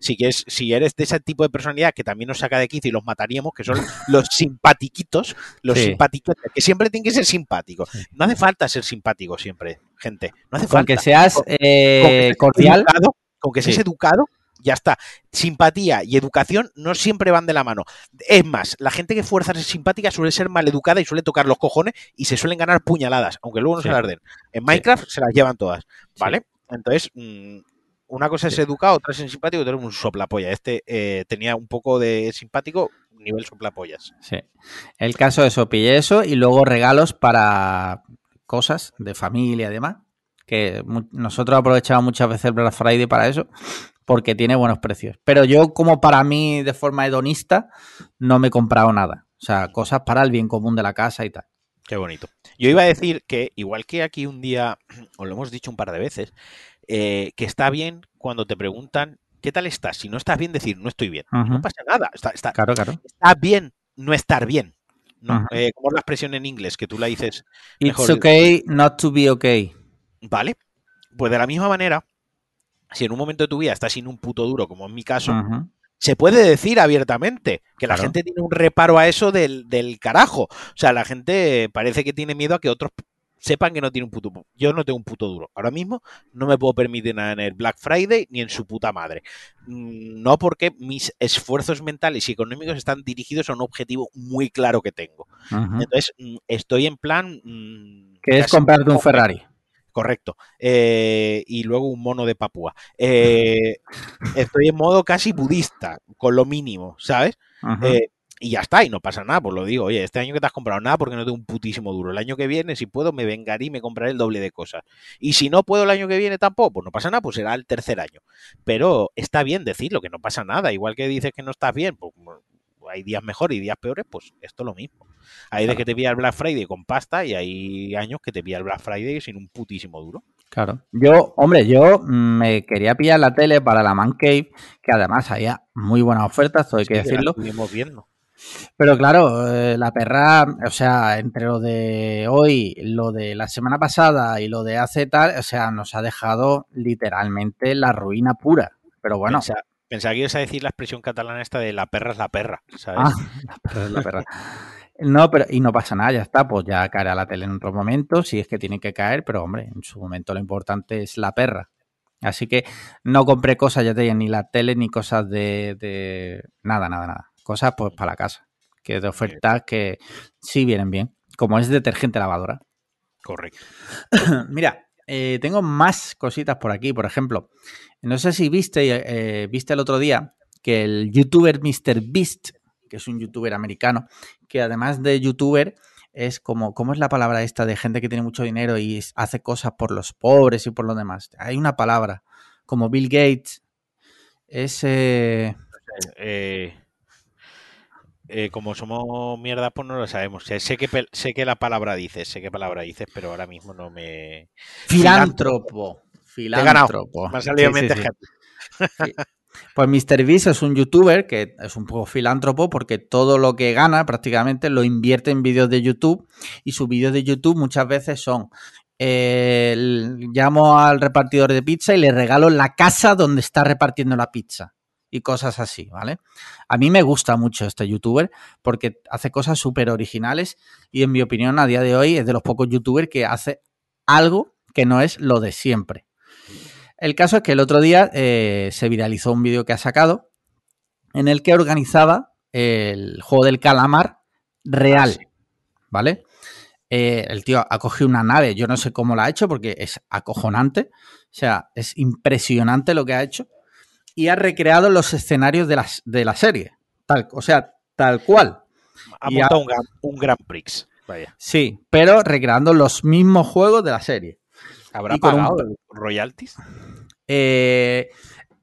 Si, quieres, si eres de ese tipo de personalidad que también nos saca de quicio y los mataríamos, que son los simpatiquitos, los Sí. simpatiquitos, que siempre tienen que ser simpáticos. No hace falta ser simpático siempre, gente. No hace con falta que seas Con- eh, con que seas cordial. educado, con que seas educado, ya está. Simpatía y educación no siempre van de la mano. Es más, la gente que fuerza a ser simpática suele ser maleducada y suele tocar los cojones y se suelen ganar puñaladas, aunque luego no Sí. se las den. En Minecraft se las llevan todas, ¿vale? Entonces, mm, una cosa es educado, otra es simpático, otra es un soplapolla. Este eh, tenía un poco de simpático, nivel soplapollas. Sí. El caso de eso, pillé eso y luego regalos para cosas de familia y demás. Que nosotros aprovechamos muchas veces el Black Friday para eso, porque tiene buenos precios. Pero yo, como para mí, de forma hedonista, no me he comprado nada. O sea, cosas para el bien común de la casa y tal. Qué bonito. Yo iba a decir que, igual que aquí un día, os lo hemos dicho un par de veces, eh, que está bien cuando te preguntan ¿qué tal estás? Si no estás bien, decir no estoy bien. No pasa nada. Está, está, Claro, claro. está bien no estar bien. ¿no? Eh, como la expresión en inglés, que tú la dices, It's Mejor- okay not to be okay. ¿vale? Pues de la misma manera, si en un momento de tu vida estás sin un puto duro, como en mi caso, se puede decir abiertamente que la gente tiene un reparo a eso del, del carajo. O sea, la gente parece que tiene miedo a que otros sepan que no tiene un puto. Yo no tengo un puto duro. Ahora mismo no me puedo permitir nada en el Black Friday ni en su puta madre. Mm, No porque mis esfuerzos mentales y económicos están dirigidos a un objetivo muy claro que tengo. Entonces, mm, estoy en plan. mm, Que es comprarte un Ferrari. Correcto. Eh, y luego un mono de Papúa. Eh, estoy en modo casi budista, con lo mínimo, ¿sabes? Eh, y ya está, y no pasa nada, pues lo digo, oye, este año que te has comprado nada porque no tengo un putísimo duro. El año que viene, si puedo, me vengaré y me compraré el doble de cosas. Y si no puedo el año que viene tampoco, pues no pasa nada, pues será el tercer año. Pero está bien decirlo, que no pasa nada. Igual que dices que no estás bien, pues hay días mejores y días peores, pues esto es lo mismo. Hay de que te pilla el Black Friday con pasta y hay años que te pilla el Black Friday sin un putísimo duro. Claro. Yo, hombre, yo mm, me quería pillar la tele para la Man Cave, que además había muy buenas ofertas, esto hay que Sí, decirlo. estuvimos viendo. Pero claro, eh, la perra, o sea, entre lo de hoy, lo de la semana pasada y lo de hace tal, o sea, nos ha dejado literalmente la ruina pura. Pero bueno, Pensa- Pensaba que ibas a decir la expresión catalana esta de la perra es la perra, ¿sabes? Ah, la perra es la perra. No, pero y no pasa nada, ya está, pues ya caerá la tele en otro momento, si es que tiene que caer, pero hombre, en su momento lo importante es la perra. Así que no compré cosas, ya te digo, ni la tele ni cosas de, de- nada, nada, nada. Cosas pues para la casa, que de ofertas que sí vienen bien, como es detergente lavadora. Correcto. Mira, eh, tengo más cositas por aquí. Por ejemplo, no sé si viste, eh, viste el otro día que el youtuber Mr. Que es un youtuber americano, que además de youtuber es como, ¿cómo es la palabra esta de gente que tiene mucho dinero y hace cosas por los pobres y por los demás? Hay una palabra, como Bill Gates, es... eh, Eh, eh, como somos mierda, pues no lo sabemos. Sé que, sé que la palabra dices, sé qué palabra dices, pero ahora mismo no me. Filántropo. Filántropo. Me ha salido mente Pues MrBeast es un youtuber que es un poco filántropo porque todo lo que gana prácticamente lo invierte en vídeos de YouTube y sus vídeos de YouTube muchas veces son eh, llamo al repartidor de pizza y le regalo la casa donde está repartiendo la pizza y cosas así, ¿vale? A mí me gusta mucho este youtuber porque hace cosas súper originales y en mi opinión a día de hoy es de los pocos youtubers que hace algo que no es lo de siempre. El caso es que el otro día eh, se viralizó un vídeo que ha sacado en el que organizaba el juego del calamar real, ah, ¿vale? Eh, el tío ha cogido una nave, yo no sé cómo la ha hecho porque es acojonante, o sea, es impresionante lo que ha hecho y ha recreado los escenarios de la, de la serie, tal, o sea, tal cual. Ha montado un, Grand Prix, vaya. Sí, pero recreando los mismos juegos de la serie. ¿Habrá pagado royalties? Eh,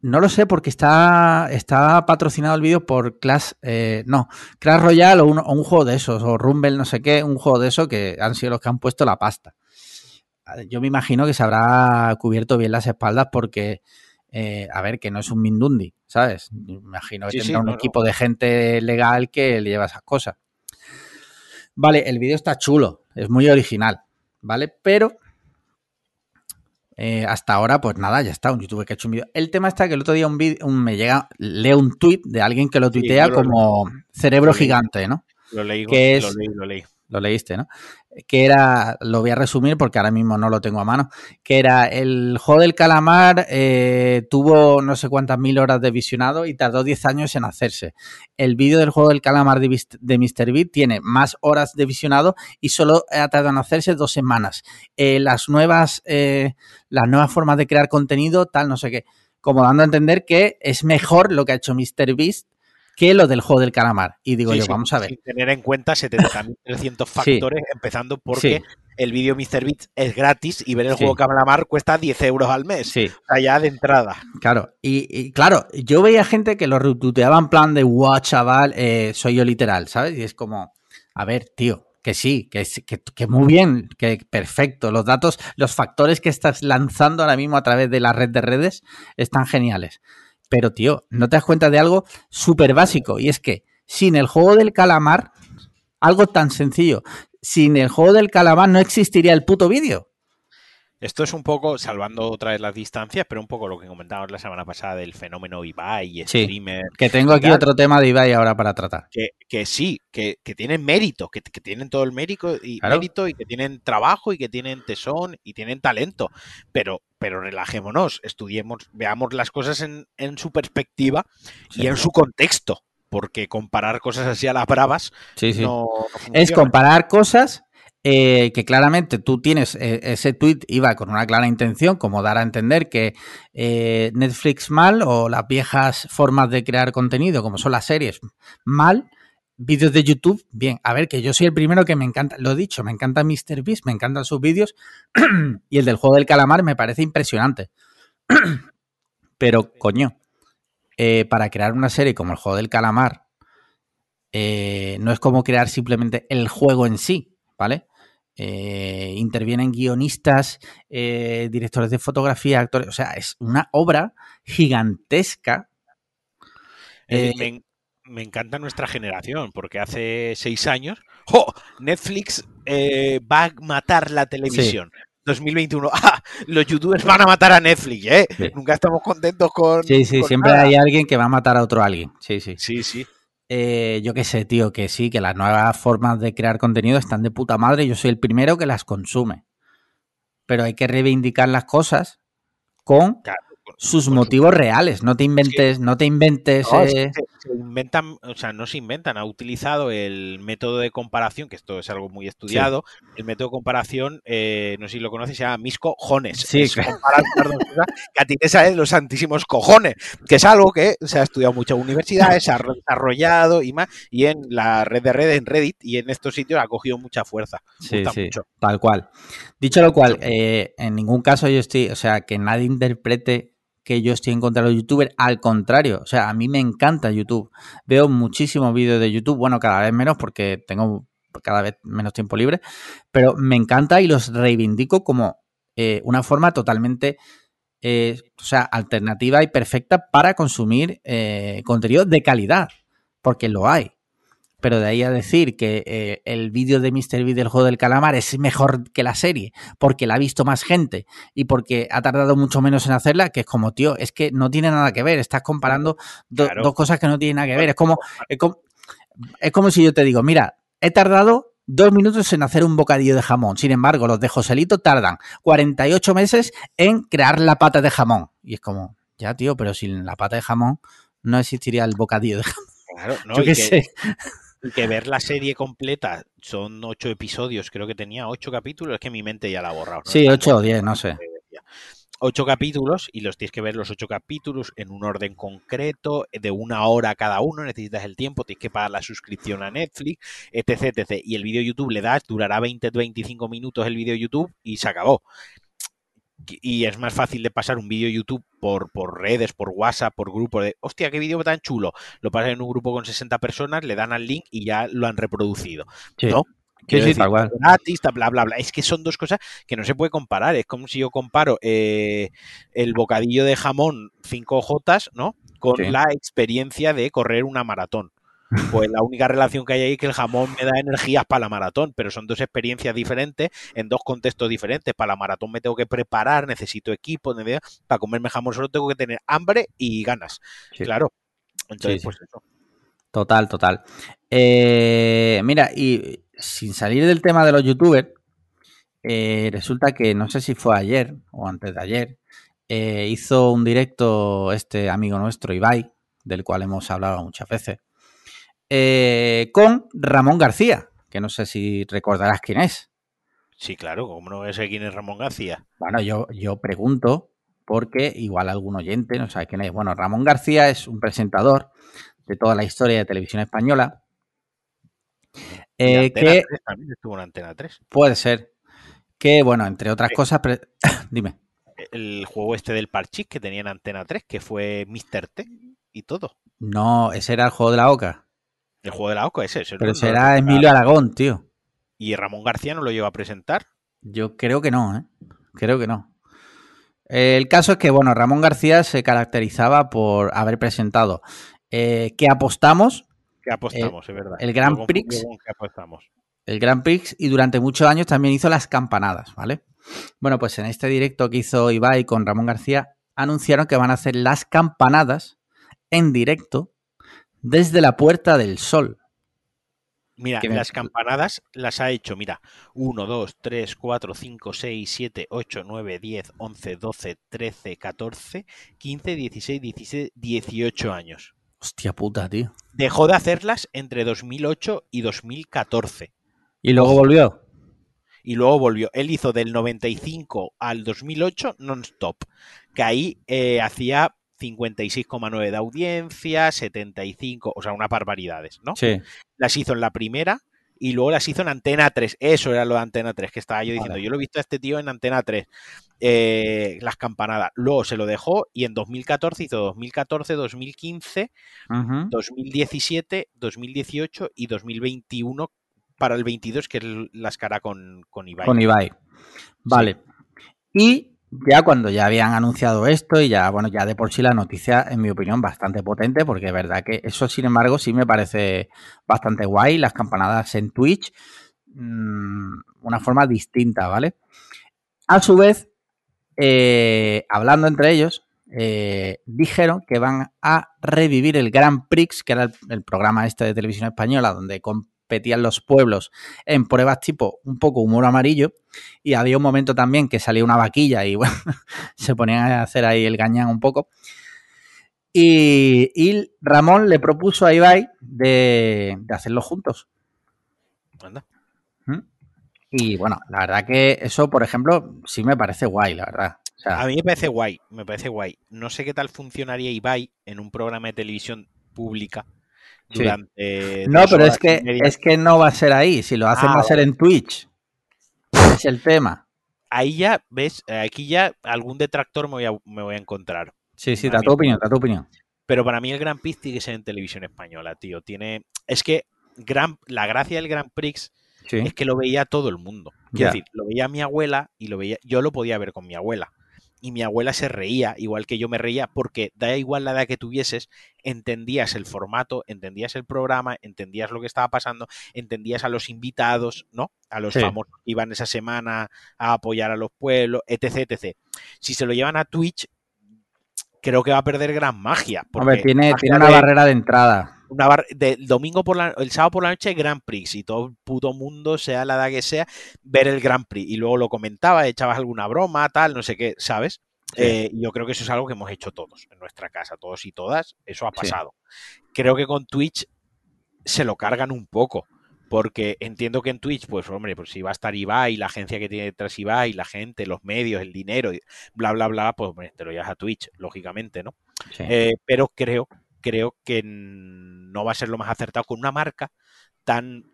no lo sé porque está, está patrocinado el vídeo por Clash, eh, no, Clash Royale o un, juego de esos, o Rumble, no sé qué, un juego de esos que han sido los que han puesto la pasta. Yo me imagino que se habrá cubierto bien las espaldas porque, eh, a ver, que no es un Mindundi, ¿sabes? Me imagino que tendrá un equipo de gente legal que le lleva esas cosas. Vale, el vídeo está chulo, es muy original, ¿vale? Pero eh, hasta ahora, pues nada, ya está, un youtuber que ha hecho un vídeo. El tema está que el otro día un, me llega, leo un tweet de alguien que lo tuitea como cerebro gigante, ¿no? Lo leí, que lo leí, lo leí lo leíste, ¿no? Que era, lo voy a resumir porque ahora mismo no lo tengo a mano, que era el juego del calamar eh, tuvo no sé cuántas mil horas de visionado y tardó 10 años en hacerse. El vídeo del juego del calamar de, de MrBeat tiene más horas de visionado y solo ha tardado en hacerse dos semanas. Eh, las nuevas, eh, las nuevas formas de crear contenido, tal, no sé qué. Como dando a entender que es mejor lo que ha hecho MrBeast que lo del juego del calamar. Y digo yo, vamos a ver. Sin tener en cuenta 70.300 factores, empezando porque el vídeo MrBeat es gratis y ver el juego calamar cuesta 10 euros al mes. Sí. Allá de entrada. Claro, y, claro, yo veía gente que lo retuiteaba en plan de, wow, chaval, eh, soy yo literal, ¿sabes? Y es como, a ver, tío, que sí, que, que, que, muy bien, que perfecto. Los datos, los factores que estás lanzando ahora mismo a través de la red de redes están geniales. Pero, tío, no te das cuenta de algo súper básico. Y es que sin el juego del calamar, algo tan sencillo, sin el juego del calamar no existiría el puto vídeo. Esto es un poco, salvando otra vez las distancias, pero un poco lo que comentábamos la semana pasada del fenómeno Ibai, streamer. que tengo aquí otro tema de Ibai ahora para tratar. Que, sí, que, tienen mérito, que, tienen todo el mérito y, mérito y que tienen trabajo y que tienen tesón y tienen talento. Pero, pero relajémonos, estudiemos, veamos las cosas en, su perspectiva y en su contexto. Porque comparar cosas así a las bravas no es comparar cosas eh, que claramente tú tienes eh, ese tweet iba con una clara intención, como dar a entender que eh, Netflix mal o las viejas formas de crear contenido, como son las series, mal. Vídeos de YouTube, bien, a ver, que yo soy el primero que me encanta, lo he dicho, me encanta MrBeast, me encantan sus vídeos y el del juego del calamar me parece impresionante. Pero, coño, para crear una serie como el juego del calamar, no es como crear simplemente el juego en sí, ¿vale? Eh, intervienen guionistas, eh, directores de fotografía, actores, o sea, es una obra gigantesca. Eh, me, encanta nuestra generación, porque hace seis años. Netflix va a matar la televisión. 2021, ¡ah! Los youtubers van a matar a Netflix, ¿eh? Nunca estamos contentos con. Sí, sí, siempre hay alguien que va a matar a otro alguien. Sí, sí. Sí, sí. Eh, yo qué sé, tío, que sí, que las nuevas formas de crear contenido están de puta madre yo soy el primero que las consume. Pero hay que reivindicar las cosas con sus motivos reales. No te inventes, no te inventes. Eh, se, inventan, o sea, no se inventan. Ha utilizado el método de comparación, que esto es algo muy estudiado. El método de comparación, eh, no sé si lo conoces, se llama mis cojones. Sí, es comparar que a ti te salen los santísimos cojones, que es algo que se ha estudiado mucho en universidades, se ha desarrollado y más, y en la red de redes, en Reddit y en estos sitios ha cogido mucha fuerza. Sí, sí, tal cual. Dicho lo cual, eh, en ningún caso yo estoy, o sea, que nadie interprete que yo estoy en contra de los youtubers, al contrario, o sea, a mí me encanta YouTube. Veo muchísimos vídeos de YouTube, bueno, cada vez menos porque tengo cada vez menos tiempo libre, pero me encanta y los reivindico como eh, una forma totalmente, eh, o sea, alternativa y perfecta para consumir eh, contenido de calidad, porque lo hay. Pero de ahí a decir que el vídeo de Mr. V del juego del calamar es mejor que la serie, porque la ha visto más gente y porque ha tardado mucho menos en hacerla, que es como, tío, es que no tiene nada que ver, estás comparando dos cosas que no tienen nada que ver. Es como, es como, es como si yo te digo, mira, he tardado dos minutos en hacer un bocadillo de jamón. Sin embargo, los de Joselito tardan 48 meses en crear la pata de jamón. Y es como, ya, tío, pero sin la pata de jamón no existiría el bocadillo de jamón. Claro, no, Yo qué sé. Que ver la serie completa son ocho episodios, creo que tenía ocho capítulos, es que mi mente ya la ha borrado. Sí, ocho o diez, no sé ocho capítulos y los tienes que ver los ocho capítulos en un orden concreto, de una hora cada uno, necesitas el tiempo, tienes que pagar la suscripción a Netflix, etc. etc. Y el vídeo YouTube le das, durará 20-25 minutos el vídeo YouTube y se acabó. Y es más fácil de pasar un vídeo YouTube por, por redes, por WhatsApp, por grupo de, hostia, qué vídeo tan chulo. Lo pasas en un grupo con 60 personas, le dan al link y ya lo han reproducido. ¿No? Sí, tal cual. bla, bla, bla. Es que son dos cosas que no se puede comparar. Es como si yo comparo eh, el bocadillo de jamón 5J, ¿no? Con la experiencia de correr una maratón. Pues la única relación que hay ahí es que el jamón me da energías para la maratón, pero son dos experiencias diferentes en dos contextos diferentes. Para la maratón me tengo que preparar, necesito equipo, para comerme jamón solo tengo que tener hambre y ganas. Claro. Entonces, pues eso. Total, total. Eh, mira, y sin salir del tema de los youtubers, eh, resulta que no sé si fue ayer o antes de ayer, eh, hizo un directo este amigo nuestro, Ibai, del cual hemos hablado muchas veces, eh, con Ramón García, que no sé si recordarás quién es. Sí, claro, ¿cómo no sé quién es Ramón García? Bueno, yo, yo pregunto, porque igual algún oyente no sabe quién es. Bueno, Ramón García es un presentador de toda la historia de televisión española eh, que también estuvo en Antena 3. Puede ser. Que, bueno, entre otras cosas, dime. El juego este del Parchís que tenía en Antena 3, que fue Mr. T y todo. No, ese era el juego de la Oca. El juego de la Oca, ese. Pero será Emilio Aragón, tío. ¿Y Ramón García no lo lleva a presentar? Yo creo que no, ¿eh? Creo que no. El caso es que, bueno, Ramón García se caracterizaba por haber presentado eh, que apostamos que apostamos, es verdad. El Grand Prix. El Grand Prix y durante muchos años también hizo las campanadas, ¿vale? Bueno, pues en este directo que hizo Ibai con Ramón García, anunciaron que van a hacer las campanadas en directo desde la Puerta del Sol. Mira, las campanadas las ha hecho, mira, 1, 2, 3, 4, 5, 6, 7, 8, 9, 10, 11, 12, 13, 14, 15, 16, 17, 18 años. Hostia puta, tío. Dejó de hacerlas entre 2008 y 2014. ¿Y luego volvió? Y luego volvió. Él hizo del 95 al 2008 non-stop. Que ahí eh, hacía 56,9 de audiencia, 75, o sea, unas barbaridades, ¿no? Sí. Las hizo en la primera, y luego las hizo en Antena 3. Eso era lo de Antena 3 que estaba yo diciendo. Yo lo he visto a este tío en Antena 3, eh, las campanadas. Luego se lo dejó y en 2014 hizo 2014, 2015, 2017, 2018 y 2021 para el 22, que es las cara con, con Ibai. Con Ibai. Vale. Y ya cuando ya habían anunciado esto y ya, bueno, ya de por sí la noticia, en mi opinión, bastante potente, porque es verdad que eso, sin embargo, sí me parece bastante guay, las campanadas en Twitch, mmm, una forma distinta, ¿vale? A su vez, eh, hablando entre ellos, eh, dijeron que van a revivir el Grand Prix, que era el, programa este de televisión española, donde petían los pueblos en pruebas tipo un poco humor amarillo y había un momento también que salía una vaquilla y bueno, se ponían a hacer ahí el gañán un poco. Y, y Ramón le propuso a Ibai de, de hacerlo juntos. Anda. ¿Mm? Y bueno, la verdad que eso, por ejemplo, sí me parece guay, la verdad. O sea, a mí me parece guay, me parece guay. No sé qué tal funcionaría Ibai en un programa de televisión pública durante. No, pero es que, es que no va a ser ahí. Si lo hacen, ah, va a ser en Twitch. Es el tema. Ahí ya, ¿ves? Aquí ya algún detractor me voy a, me voy a encontrar. Sí, sí, da tu opinión, da tu opinión. Pero para mí el Grand Prix tiene que ser en televisión española, tío. Tiene. Es que Gran... la gracia del Grand Prix es que lo veía todo el mundo. Quiero decir, lo veía mi abuela y lo veía. Yo lo podía ver con mi abuela y mi abuela se reía, igual que yo me reía, porque da igual la edad que tuvieses, entendías el formato, entendías el programa, entendías lo que estaba pasando, entendías a los invitados, ¿no? A los famosos que iban esa semana a apoyar a los pueblos, etc, etc. Si se lo llevan a Twitch, creo que va a perder gran magia. Porque tiene, tiene una barrera de entrada una del domingo por la, el sábado por la noche Grand Prix y todo el puto mundo, sea la edad que sea, ver el Grand Prix. Y luego lo comentaba, echabas alguna broma, tal, no sé qué, ¿sabes? Eh, yo creo que eso es algo que hemos hecho todos en nuestra casa, todos y todas, eso ha pasado. Creo que con Twitch se lo cargan un poco, porque entiendo que en Twitch, pues hombre, pues si va a estar Ibai, la agencia que tiene detrás Ibai, la gente, los medios, el dinero, bla, bla, bla, pues te lo llevas a Twitch, lógicamente, ¿no? Eh, pero creo creo que no va a ser lo más acertado con una marca tan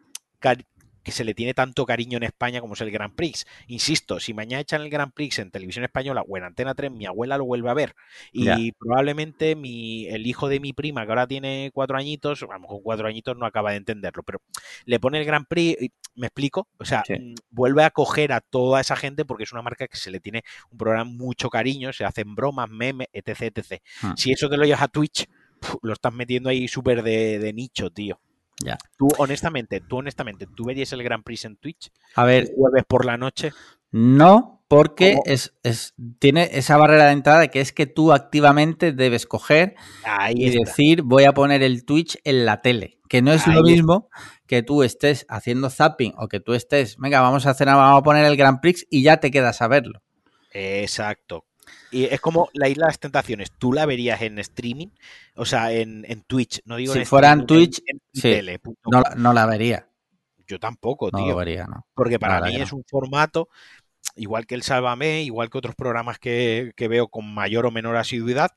que se le tiene tanto cariño en España como es el Grand Prix. Insisto, si mañana echan el Grand Prix en televisión española o en Antena 3, mi abuela lo vuelve a ver. Y probablemente mi, el hijo de mi prima, que ahora tiene cuatro añitos, a lo mejor cuatro añitos no acaba de entenderlo, pero le pone el Grand Prix, me explico, o sea, mm, vuelve a coger a toda esa gente porque es una marca que se le tiene un programa mucho cariño, se hacen bromas, memes, etc. etc. Hmm. Si eso te lo llevas a Twitch, lo estás metiendo ahí súper de, nicho, tío. Ya. Tú, honestamente, tú, honestamente, ¿tú verías el Grand Prix en Twitch? A ver. ¿Jueves por la noche? No, porque es, tiene esa barrera de entrada que es que tú activamente debes coger y decir voy a poner el Twitch en la tele. Que no es lo mismo que tú estés haciendo zapping o que tú estés, venga, vamos a hacer, vamos a poner el Grand Prix y ya te quedas a verlo. Exacto. Y es como la isla de las tentaciones. ¿Tú la verías en streaming? O sea, en, Twitch. No digo si fuera en Twitch, no, la vería. Yo tampoco, tío. No lo vería, no. Porque para mí es un formato, igual que el Sálvame, igual que otros programas que, veo con mayor o menor asiduidad,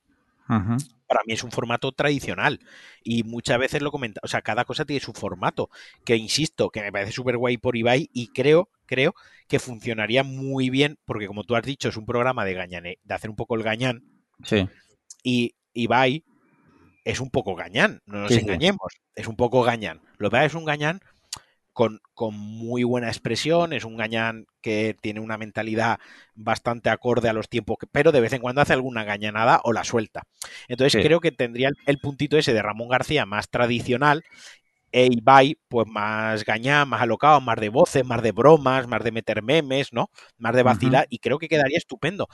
para mí es un formato tradicional. Y muchas veces lo comenta, o sea, cada cosa tiene su formato. Que insisto, que me parece súper guay por Ibai y creo, creo que funcionaría muy bien, porque como tú has dicho, es un programa de gañane, de hacer un poco el gañán. Sí. Y Ibai es un poco gañán, no nos engañemos, es un poco gañán. Lo que es un gañán con, muy buena expresión, es un gañán que tiene una mentalidad bastante acorde a los tiempos, pero de vez en cuando hace alguna gañanada o la suelta. Entonces creo que tendría el, puntito ese de Ramón García más tradicional e Ibai, pues más gañán, más alocado, más de voces, más de bromas, más de meter memes, ¿no? Más de vacilar, y creo que quedaría estupendo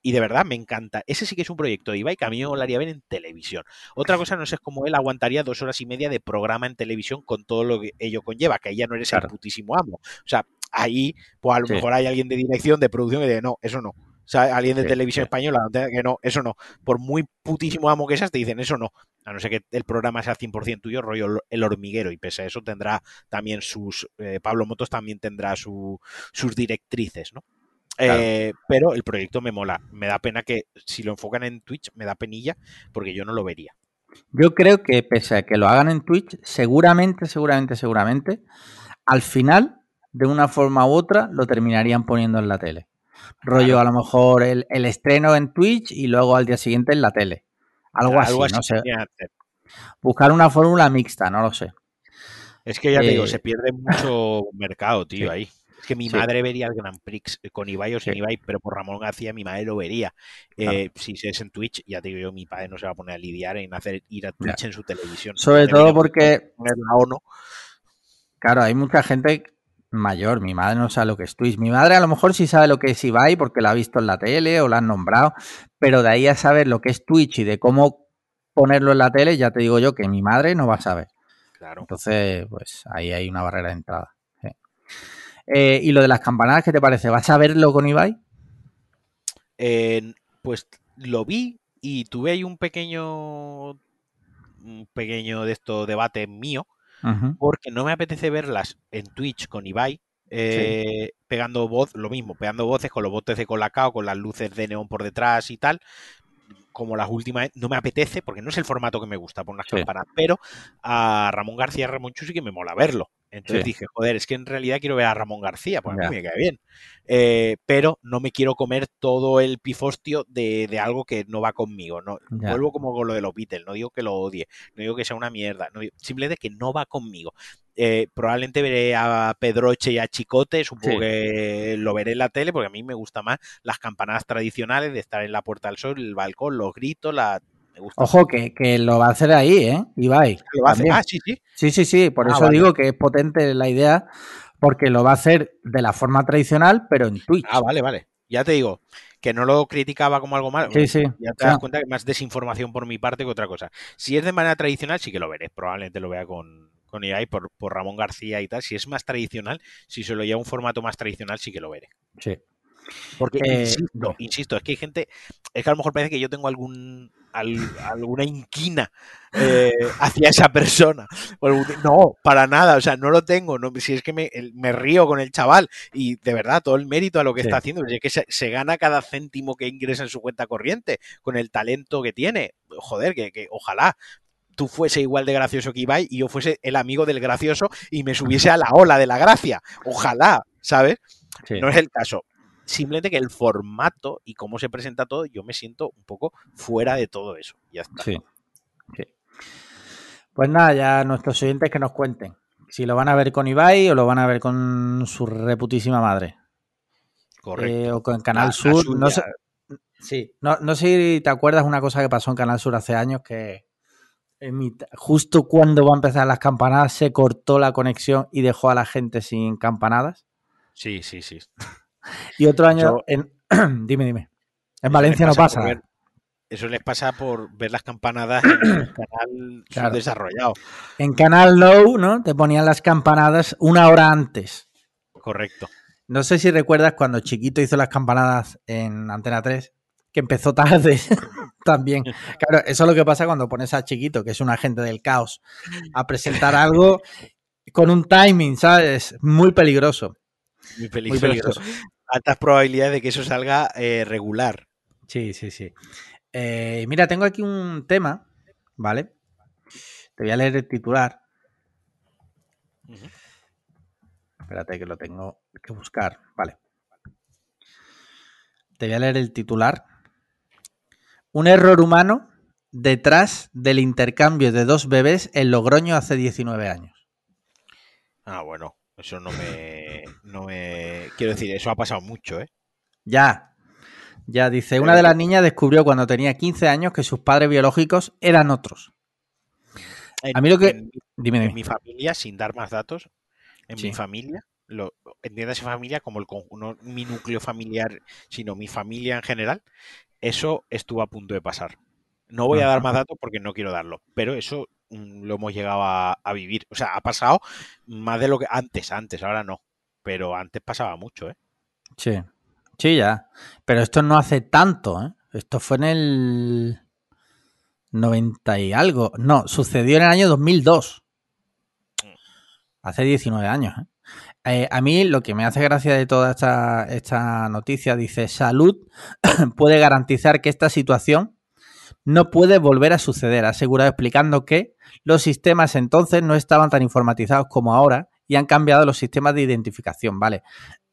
y de verdad me encanta. Ese sí que es un proyecto de Ibai que a mí me molaría ver en televisión. Otra cosa, no sé cómo él aguantaría dos horas y media de programa en televisión con todo lo que ello conlleva, que ahí ya no eres el putísimo amo. O sea, ahí, pues a lo mejor hay alguien de dirección, de producción que dice, no, eso no. O sea, alguien de televisión española que no, eso no. Por muy putísimo amo que seas, te dicen eso no. A no ser que el programa sea 100% tuyo, rollo El Hormiguero, y pese a eso tendrá también sus. Eh, Pablo Motos también tendrá sus directrices, ¿no? Eh, pero el proyecto me mola. Me da pena que si lo enfocan en Twitch, me da penilla porque yo no lo vería. Yo creo que pese a que lo hagan en Twitch, seguramente, seguramente, seguramente, al final, de una forma u otra, lo terminarían poniendo en la tele. Rollo, a lo mejor el, estreno en Twitch y luego al día siguiente en la tele. Algo, así, no sé. Buscar una fórmula mixta, no lo sé. Es que ya te digo, eh, se pierde mucho mercado, tío, ahí que mi madre vería el Grand Prix eh, con Ibai o sin Ibai, pero por Ramón García mi madre lo vería. Eh, si es en Twitch, ya te digo yo, mi padre no se va a poner a lidiar en hacer ir a Twitch en su televisión. Sobre todo porque... Claro, hay mucha gente mayor. Mi madre no sabe lo que es Twitch. Mi madre a lo mejor sí sabe lo que es Ibai porque la ha visto en la tele o la han nombrado, pero de ahí a saber lo que es Twitch y de cómo ponerlo en la tele, ya te digo yo que mi madre no va a saber. Claro. Entonces, pues ahí hay una barrera de entrada. Eh, y lo de las campanadas, ¿qué te parece? ¿Vas a verlo con Ibai? pues lo vi y tuve ahí un pequeño un pequeño de esto debate mío porque no me apetece verlas en Twitch con Ibai eh, pegando voz, lo mismo, pegando voces con los botes de colacao, con las luces de neón por detrás y tal, como las últimas, no me apetece, porque no es el formato que me gusta por unas campanadas, pero a Ramón García Ramón Chu sí que me mola verlo Entonces dije, joder, es que en realidad quiero ver a Ramón García, pues a mí me cae bien. Eh, pero no me quiero comer todo el pifostio de, algo que no va conmigo. No, vuelvo como con lo de los Beatles, no digo que lo odie, no digo que sea una mierda, simplemente que no va conmigo. Eh, probablemente veré a Pedroche y a Chicote, supongo que lo veré en la tele, porque a mí me gusta más las campanadas tradicionales de estar en la Puerta del Sol, el balcón, los gritos, la Ojo, que, que, lo va a hacer ahí, ¿eh? Ibai. ¿Lo va a hacer? Ah, sí, sí. Sí, sí, sí. Por ah, eso digo que es potente la idea, porque lo va a hacer de la forma tradicional, pero en Twitch. Ah, vale, vale. Ya te digo, que no lo criticaba como algo malo. Sí, sí. Ya te das cuenta que más desinformación por mi parte que otra cosa. Si es de manera tradicional, sí que lo veré. Probablemente lo vea con, con Ibai por, por Ramón García y tal. Si es más tradicional, si se lo lleva un formato más tradicional, sí que lo veré. Sí. Porque, eh, insisto, es que hay gente, es que a lo mejor parece que yo tengo algún alguna inquina eh, hacia esa persona. No, para nada, o sea, no lo tengo. No, si es que me, río con el chaval y de verdad todo el mérito a lo que está haciendo, es que se, gana cada céntimo que ingresa en su cuenta corriente con el talento que tiene. Joder, que, que ojalá tú fuese igual de gracioso que Ibai y yo fuese el amigo del gracioso y me subiese a la ola de la gracia. Ojalá, ¿sabes? No es el caso simplemente que el formato y cómo se presenta todo, yo me siento un poco fuera de todo eso. Ya está. Sí. Pues nada, ya nuestros oyentes que nos cuenten si lo van a ver con Ibai o lo van a ver con su reputísima madre. Correcto. Eh, o con Canal Sur. no sé, sí, no, no, sé si te acuerdas una cosa que pasó en Canal Sur hace años que justo cuando va a empezar las campanadas se cortó la conexión y dejó a la gente sin campanadas. Sí, sí, sí. Y otro año, en... dime, dime. En Valencia no pasa. eso les pasa por ver las campanadas en el canal desarrollado. En Canal No, ¿no? Te ponían las campanadas una hora antes. Correcto. No sé si recuerdas cuando Chiquito hizo las campanadas en Antena 3, que empezó tarde también. Claro, eso es lo que pasa cuando pones a Chiquito, que es un agente del caos, a presentar algo con un timing, ¿sabes? Muy peligroso. Muy peligroso altas probabilidades de que eso salga eh, regular. Sí, sí, sí. Eh, mira, tengo aquí un tema, ¿vale? Te voy a leer el titular. Espérate que lo tengo que buscar. Vale. Te voy a leer el titular. Un error humano detrás del intercambio de dos bebés en Logroño hace 19 años. Ah, bueno. Eso no me, no me... Quiero decir, eso ha pasado mucho, ¿eh? Ya. Ya dice, una de las niñas descubrió cuando tenía 15 años que sus padres biológicos eran otros. a mí lo que... En, dime, En mi familia, sin dar más datos, en mi familia, lo, esa familia como el no mi núcleo familiar, sino mi familia en general, eso estuvo a punto de pasar. No voy a dar más datos porque no quiero darlo, pero eso Mm, lo hemos llegado a, vivir. O sea, ha pasado más de lo que antes, antes, ahora no. Pero antes pasaba mucho, ¿eh? Sí, sí, ya. Pero esto no hace tanto, ¿eh? Esto fue en el 90 y algo. No, sucedió en el año 2002. Hace 19 años, ¿eh? ¿eh? a mí lo que me hace gracia de toda esta, esta noticia dice, salud puede garantizar que esta situación no puede volver a suceder, asegurado explicando que los sistemas entonces no estaban tan informatizados como ahora y han cambiado los sistemas de identificación, ¿vale?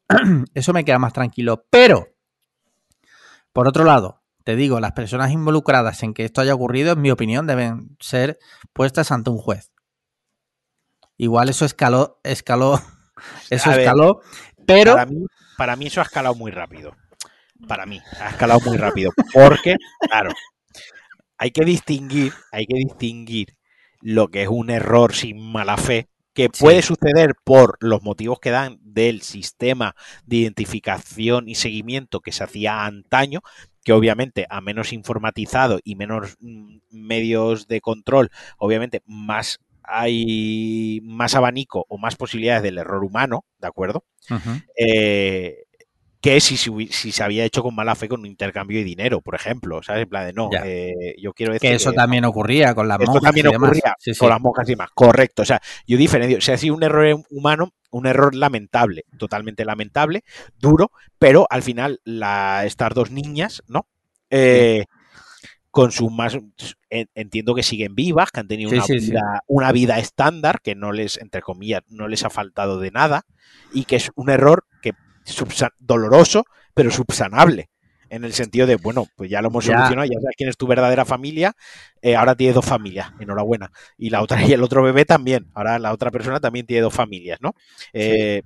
Eso me queda más tranquilo. Pero, por otro lado, te digo, las personas involucradas en que esto haya ocurrido, en mi opinión, deben ser puestas ante un juez. Igual eso escaló, escaló, eso escaló, pero... Para mí, para mí eso ha escalado muy rápido. Para mí, ha escalado muy rápido. Porque, claro, hay que distinguir, hay que distinguir lo que es un error sin mala fe, que puede suceder por los motivos que dan del sistema de identificación y seguimiento que se hacía antaño, que obviamente a menos informatizado y menos mm, medios de control, obviamente más hay más abanico o más posibilidades del error humano, ¿de acuerdo? Que si, si, se había hecho con mala fe con un intercambio de dinero, por ejemplo, ¿sabes? En plan de no, eh, yo quiero decir... Que eso también ocurría con las monjas también ocurría con las monjas y demás, correcto, o sea, yo diferencio, o sea, ha sido un error humano, un error lamentable, totalmente lamentable, duro, pero al final la, estas dos niñas, ¿no? Eh, con sus más, entiendo que siguen vivas, que han tenido Sí, una, sí, sí. vida, una vida estándar, que no les, entre comillas, no les ha faltado de nada, y que es un error doloroso, pero subsanable. En el sentido de, bueno, pues ya lo hemos Ya. solucionado, ya sabes quién es tu verdadera familia, eh, ahora tienes dos familias, enhorabuena. Y la otra, y el otro bebé también, ahora la otra persona también tiene dos familias, ¿no? Eh,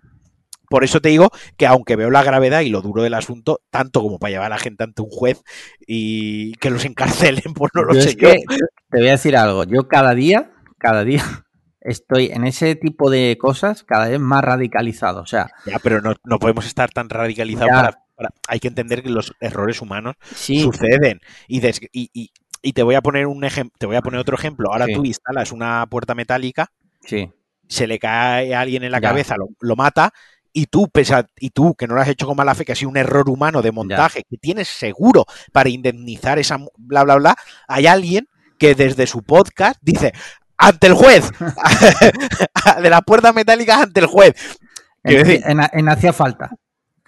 por eso te digo que aunque veo la gravedad y lo duro del asunto, tanto como para llevar a la gente ante un juez y que los encarcelen, pues no lo Yo sé yo. te voy a decir algo. Yo cada día, cada día estoy en ese tipo de cosas cada vez más radicalizado. O sea, Ya, pero no, no podemos estar tan radicalizados Ya. para, para- Hay que entender que los errores humanos sí, suceden. Y, des- y, y- y te voy a poner un ejemplo, te voy a poner otro ejemplo. Ahora Sí. tú instalas una puerta metálica, sí. se le cae a alguien en la Ya. cabeza, lo, lo mata. Y tú, pesa, y tú, que no lo has hecho con mala fe, que ha sido un error humano de montaje, que tienes seguro para indemnizar esa bla, bla, bla, hay alguien que desde su podcast dice, ante el juez, de las puertas metálicas ante el juez. Quiero En, decir, en- en hacía falta.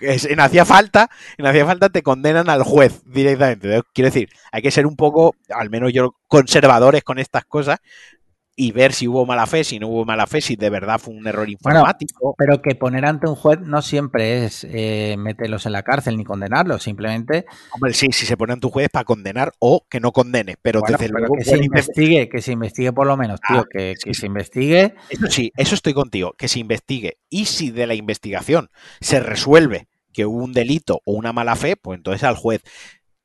en hacía falta, en hacía falta te condenan al juez directamente. Quiero decir, hay que ser un poco, al menos yo, conservadores con estas cosas y ver si hubo mala fe, si no hubo mala fe, si de verdad fue un error Bueno, informático. Pero que poner ante un juez no siempre es eh, meterlos en la cárcel ni condenarlos, simplemente Hombre, sí, si se pone ante un juez para condenar o que no condene, pero bueno, desde pero luego que se investigue, que se investigue por lo menos, tío, Ah, que, sí, que sí. se investigue. Eso sí, eso estoy contigo, que se investigue. Y si de la investigación se resuelve que hubo un delito o una mala fe, pues entonces al juez.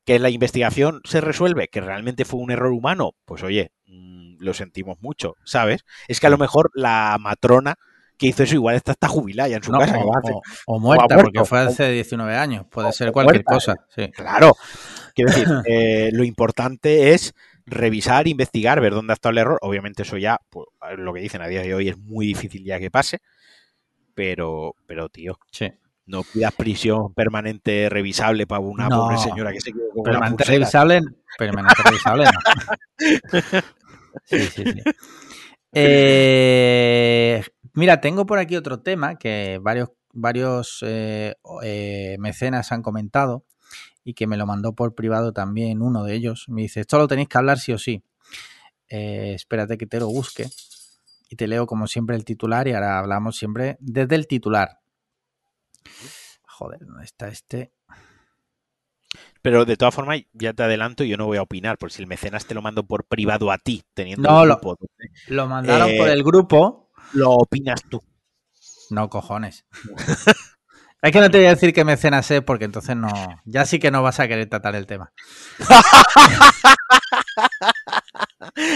Que la investigación se resuelve que realmente fue un error humano, pues oye, mm, lo sentimos mucho, ¿sabes? Es que a lo mejor la matrona que hizo eso igual está hasta jubilada ya en su No, casa. o, muerta, muerto, porque fue hace 19 años, puede ser cualquier muerta, cosa. Sí. Claro. Quiero decir, eh, lo importante es revisar, investigar, ver dónde ha estado el error. Obviamente eso ya, pues, lo que dicen a día de hoy es muy difícil ya que pase. Pero, pero tío, sí. No pidas prisión permanente revisable para una No. pobre señora que se quedó con una Permanente pulsera. revisable, permanente revisable no. Sí, sí, sí. Eh, mira, tengo por aquí otro tema que varios, varios eh, eh, mecenas han comentado y que me lo mandó por privado también uno de ellos. Me dice, esto lo tenéis que hablar sí o sí. Espérate que te lo busque y te leo como siempre el titular y ahora hablamos siempre desde el titular. Joder, ¿dónde está este? Pero de todas formas, ya te adelanto, yo no voy a opinar, por si el mecenas te lo mando por privado a ti, teniendo No, lo- grupo Lo mandaron Eh, por el grupo. lo opinas tú. No, cojones. es que no te voy a decir que mecenas es porque entonces no. Ya sí que no vas a querer tratar el tema.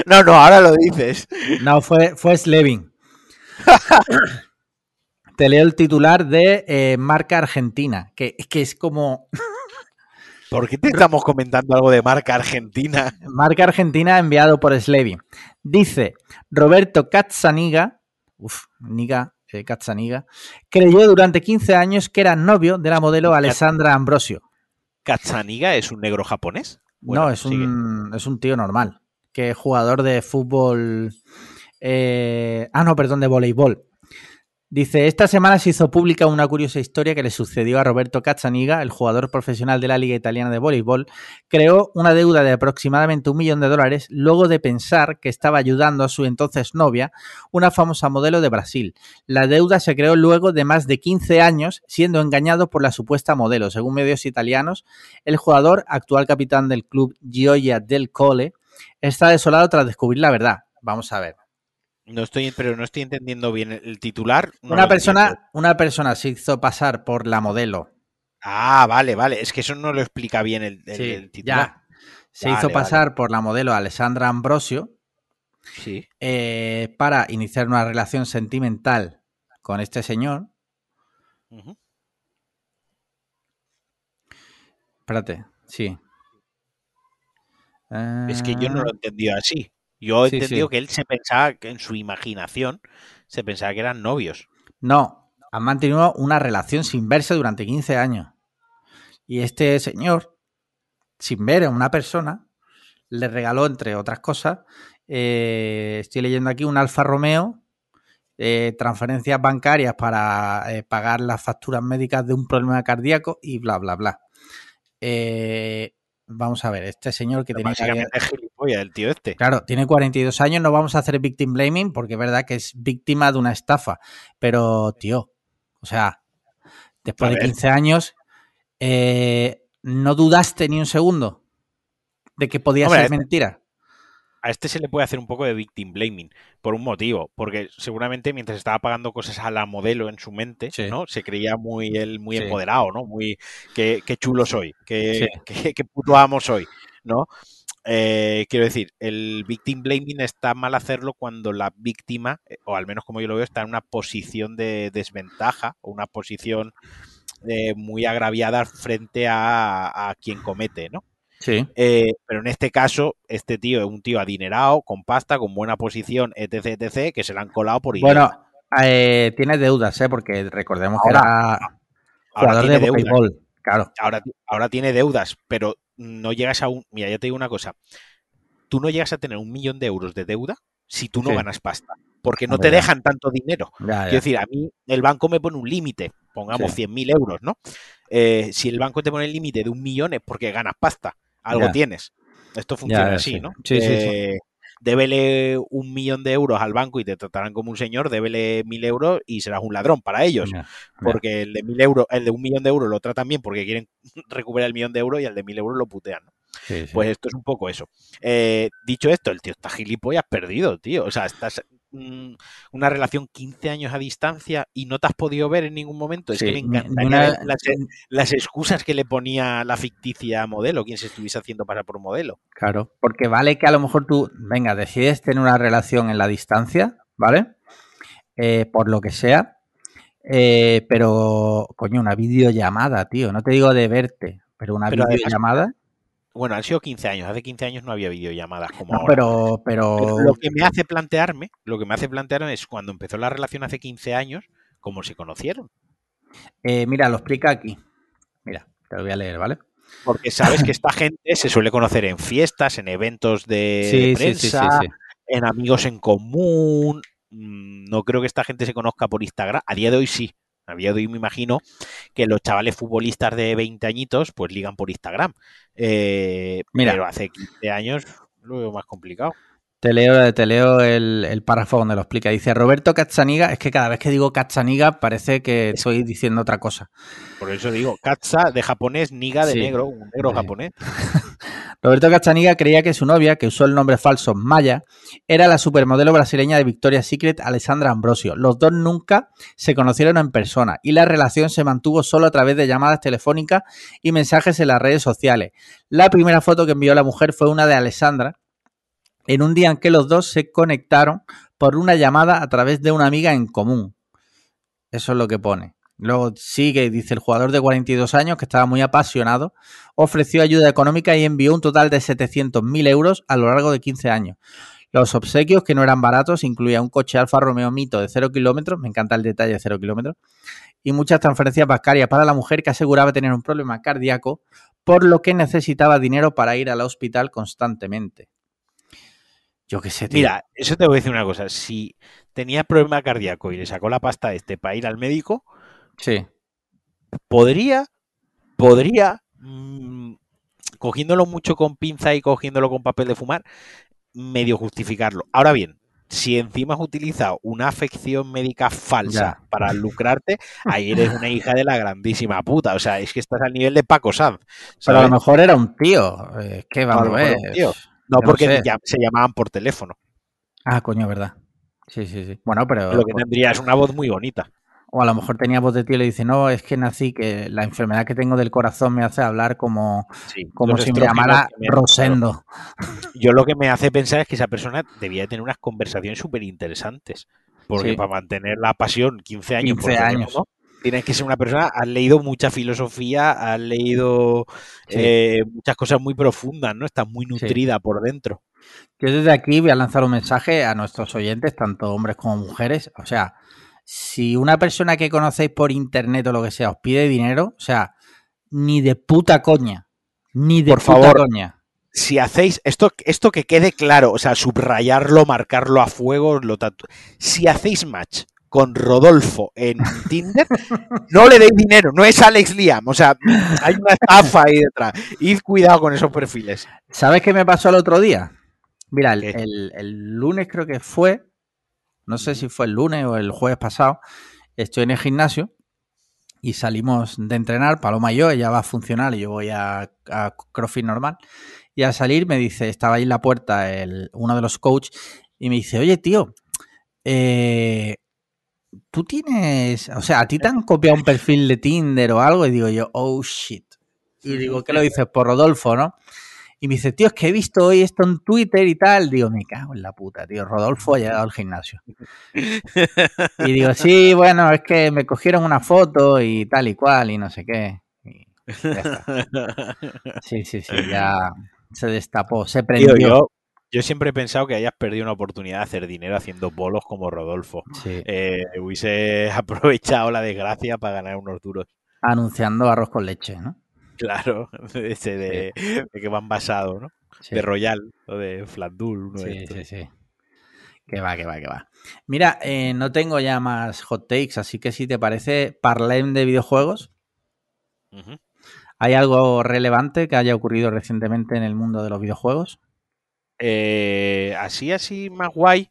No, no, ahora lo dices. No, fue, fue Slevin. Te leo el titular de eh, Marca Argentina, que, que es como. ¿Por qué te estamos comentando algo de marca argentina? Marca Argentina enviado por Slevin. Dice Roberto Cazzaniga. Uf, Niga, eh, Cazzaniga. Creyó durante 15 años que era novio de la modelo Alessandra Ambrosio. ¿Katsaniga es un negro japonés? no, es un, es un tío normal. Que es jugador de fútbol. eh, ah, no, perdón, de voleibol. Dice, esta semana se hizo pública una curiosa historia que le sucedió a Roberto Cazzaniga, el jugador profesional de la Liga Italiana de Voleibol. Creó una deuda de aproximadamente un millón de dólares luego de pensar que estaba ayudando a su entonces novia, una famosa modelo de Brasil. La deuda se creó luego de más de 15 años siendo engañado por la supuesta modelo. Según medios italianos, el jugador, actual capitán del club Gioia del Cole, está desolado tras descubrir la verdad. Vamos a ver. No estoy, pero no estoy entendiendo bien el, titular. no una persona, entiendo. una persona se hizo pasar por la modelo. Ah, vale, vale. Es que eso no lo explica bien el, el- Sí, el titular. ya. Se Vale, hizo vale. pasar por la modelo Alessandra Ambrosio Sí. eh, para iniciar una relación sentimental con este señor. Ujú. Espérate, sí. Es que yo no lo he Ah, entendido así. Yo he Sí, entendido sí. que él se pensaba que en su imaginación se pensaba que eran novios. No, han mantenido una relación sin verse durante 15 años. Y este señor, sin ver a una persona, le regaló, entre otras cosas, eh, estoy leyendo aquí un Alfa Romeo, eh, transferencias bancarias para eh, pagar las facturas médicas de un problema cardíaco y bla, bla, bla. Vamos a ver, este señor que tiene Básicamente es gilipollas el tío este. Claro, tiene 42 años, no vamos a hacer victim blaming porque es verdad que es víctima de una estafa. Pero, tío, o sea, después de ver. 15 años, eh, ¿no dudaste ni un segundo de que podía Hombre, ser este- mentira? A este se le puede hacer un poco de victim blaming por un motivo, porque seguramente mientras estaba pagando cosas a la modelo en su mente, Sí. ¿no? Se creía muy muy Sí. empoderado, ¿no? Muy qué, qué chulo soy, qué, Sí. qué- qué puto amo soy, ¿no? Eh, quiero decir, el victim blaming está mal hacerlo cuando la víctima, eh, o al menos como yo lo veo, está en una posición de desventaja o una posición eh, muy agraviada frente a, a quien comete, ¿no? Sí. Eh, pero en este caso, este tío es un tío adinerado, con pasta, con buena posición, etc, etc, que se le han colado por idiota. Bueno, tiene deudas, ¿eh? Porque recordemos que era ahora jugador tiene de deudas. Claro. Ahora, ahora tiene deudas, pero no llegas a un... Mira, ya te digo una cosa. Tú no llegas a tener un millón de euros de deuda si tú no Sí. ganas pasta. Porque no te dejan tanto dinero. Ya, ya. Quiero decir, a mí el banco me pone un límite, pongamos Sí. 100.000 euros, ¿no? Eh, si el banco te pone el límite de un millón es porque ganas pasta, algo Ya. tienes. Esto funciona así, sí. ¿no? Sí, sí, sí. Eh, Débele un millón de euros al banco y te tratarán como un señor, débele mil euros y serás un ladrón para ellos. Porque el de mil euros, el de un millón de euros lo tratan bien porque quieren recuperar el millón de euros y al de mil euros lo putean. ¿no? Sí, sí. Pues esto es un poco eso. Eh, dicho esto, el tío está gilipollas perdido, tío. O sea, estás una relación 15 años a distancia y no te has podido ver en ningún momento. Es Sí, que me encantaría ni una- ver las, las excusas que le ponía la ficticia modelo, quien se estuviese haciendo pasar por modelo. Claro, porque vale que a lo mejor tú, venga, decides tener una relación en la distancia, ¿vale? Eh, por lo que sea, eh, pero, coño, una videollamada, tío, no te digo de verte, pero una Pero además- videollamada, Bueno, han sido 15 años. Hace 15 años no había videollamadas como no, ahora. pero, pero, Pero lo que me hace plantearme, lo que me hace plantearme es cuando empezó la relación hace 15 años, cómo se conocieron. eh, mira, lo explica aquí, mira, te lo voy a leer, ¿vale? Porque sabes que esta gente se suele conocer en fiestas, en eventos de Sí, sí, sí, sí, prensa, en amigos en común. Mm, No creo que esta gente se conozca por Instagram. A día de hoy sí. A día de hoy me imagino que los chavales futbolistas de 20 añitos pues ligan por Instagram. Eh, Mira. Pero hace 15 años lo veo más complicado. Te leo, te leo el, el párrafo donde lo explica. Dice Roberto Cazzaniga, es que cada vez que digo Cazzaniga parece que estoy diciendo otra cosa. Por eso digo, Katsa de japonés, Niga de Sí. negro, un negro Sí. japonés. Roberto Cachaniga creía que su novia, que usó el nombre falso Maya, era la supermodelo brasileña de Victoria's Secret, Alessandra Ambrosio. Los dos nunca se conocieron en persona y la relación se mantuvo solo a través de llamadas telefónicas y mensajes en las redes sociales. La primera foto que envió la mujer fue una de Alessandra en un día en que los dos se conectaron por una llamada a través de una amiga en común. Eso es lo que pone. Luego sigue, dice el jugador de 42 años, que estaba muy apasionado, ofreció ayuda económica y envió un total de 700.000 euros a lo largo de 15 años. Los obsequios, que no eran baratos, incluían un coche Alfa Romeo Mito de 0 kilómetros, me encanta el detalle de 0 kilómetros, y muchas transferencias bancarias para la mujer que aseguraba tener un problema cardíaco, por lo que necesitaba dinero para ir al hospital constantemente. Yo qué sé, tío. Mira, eso te voy a decir una cosa. Si tenía problema cardíaco y le sacó la pasta a este para ir al médico, Sí, podría, podría, mm, cogiéndolo mucho con pinza y cogiéndolo con papel de fumar, medio justificarlo. Ahora bien, si encima has utilizado una afección médica falsa Ya. para lucrarte, ahí eres una hija de la grandísima puta. O sea, es que estás al nivel de Paco Sanz. pero a lo mejor era un tío. Es que vamos a No, no porque sé. ya- se llamaban por teléfono. Ah, coño, verdad. Sí, sí, sí. Bueno, pero. Lo que tendría es una voz muy bonita. O a lo mejor tenía voz de tío y le dice, no, es que nací, que la enfermedad que tengo del corazón me hace hablar como, Sí, como si me llamara me- Rosendo. Yo lo que me hace pensar es que esa persona debía de tener unas conversaciones súper interesantes. Porque Sí. para mantener la pasión 15 años, 15 por años. tienes que ser una persona, has leído mucha filosofía, has leído Sí. eh, muchas cosas muy profundas, ¿no? Estás muy nutrida por dentro. Yo desde aquí voy a lanzar un mensaje a nuestros oyentes, tanto hombres como mujeres. O sea, si una persona que conocéis por internet o lo que sea os pide dinero, o sea, ni de puta coña. Ni de Por puta favor. coña. Si hacéis esto, esto que quede claro, o sea, subrayarlo, marcarlo a fuego, lo tatu- si hacéis match con Rodolfo en Tinder, no le deis dinero, no es Alex Liam, o sea, hay una estafa ahí detrás. Id cuidado con esos perfiles. ¿Sabes qué me pasó el otro día? Mira, el, el, el lunes creo que fue, no sé si fue el lunes o el jueves pasado, estoy en el gimnasio y salimos de entrenar, Paloma y yo, ella va a funcionar y yo voy a, a CrossFit normal. Y al salir me dice, estaba ahí en la puerta el, uno de los coaches y me dice, oye tío, eh, tú tienes, o sea, a ti te han copiado un perfil de Tinder o algo y digo yo, oh shit. Y digo, ¿qué lo dices? Por Rodolfo, ¿no? Y me dice, tío, es que he visto hoy esto en Twitter y tal. Digo, me cago en la puta, tío. Rodolfo ha llegado al gimnasio. Y digo, sí, bueno, es que me cogieron una foto y tal y cual y no sé qué. Y ya está. Sí, sí, sí, ya se destapó, se prendió. Tío, yo, yo siempre he pensado que hayas perdido una oportunidad de hacer dinero haciendo bolos como Rodolfo. Sí. Eh, hubiese aprovechado la desgracia para ganar unos duros. Anunciando arroz con leche, ¿no? Claro, ese de, de que van basado, ¿no? Sí. De Royal o de Flandul, uno de Sí, estos. sí, sí. Que va, que va, que va. Mira, eh, no tengo ya más hot takes, así que si te parece, parlem de videojuegos. ¿Hay algo relevante que haya ocurrido recientemente en el mundo de los videojuegos? Eh, así, así más guay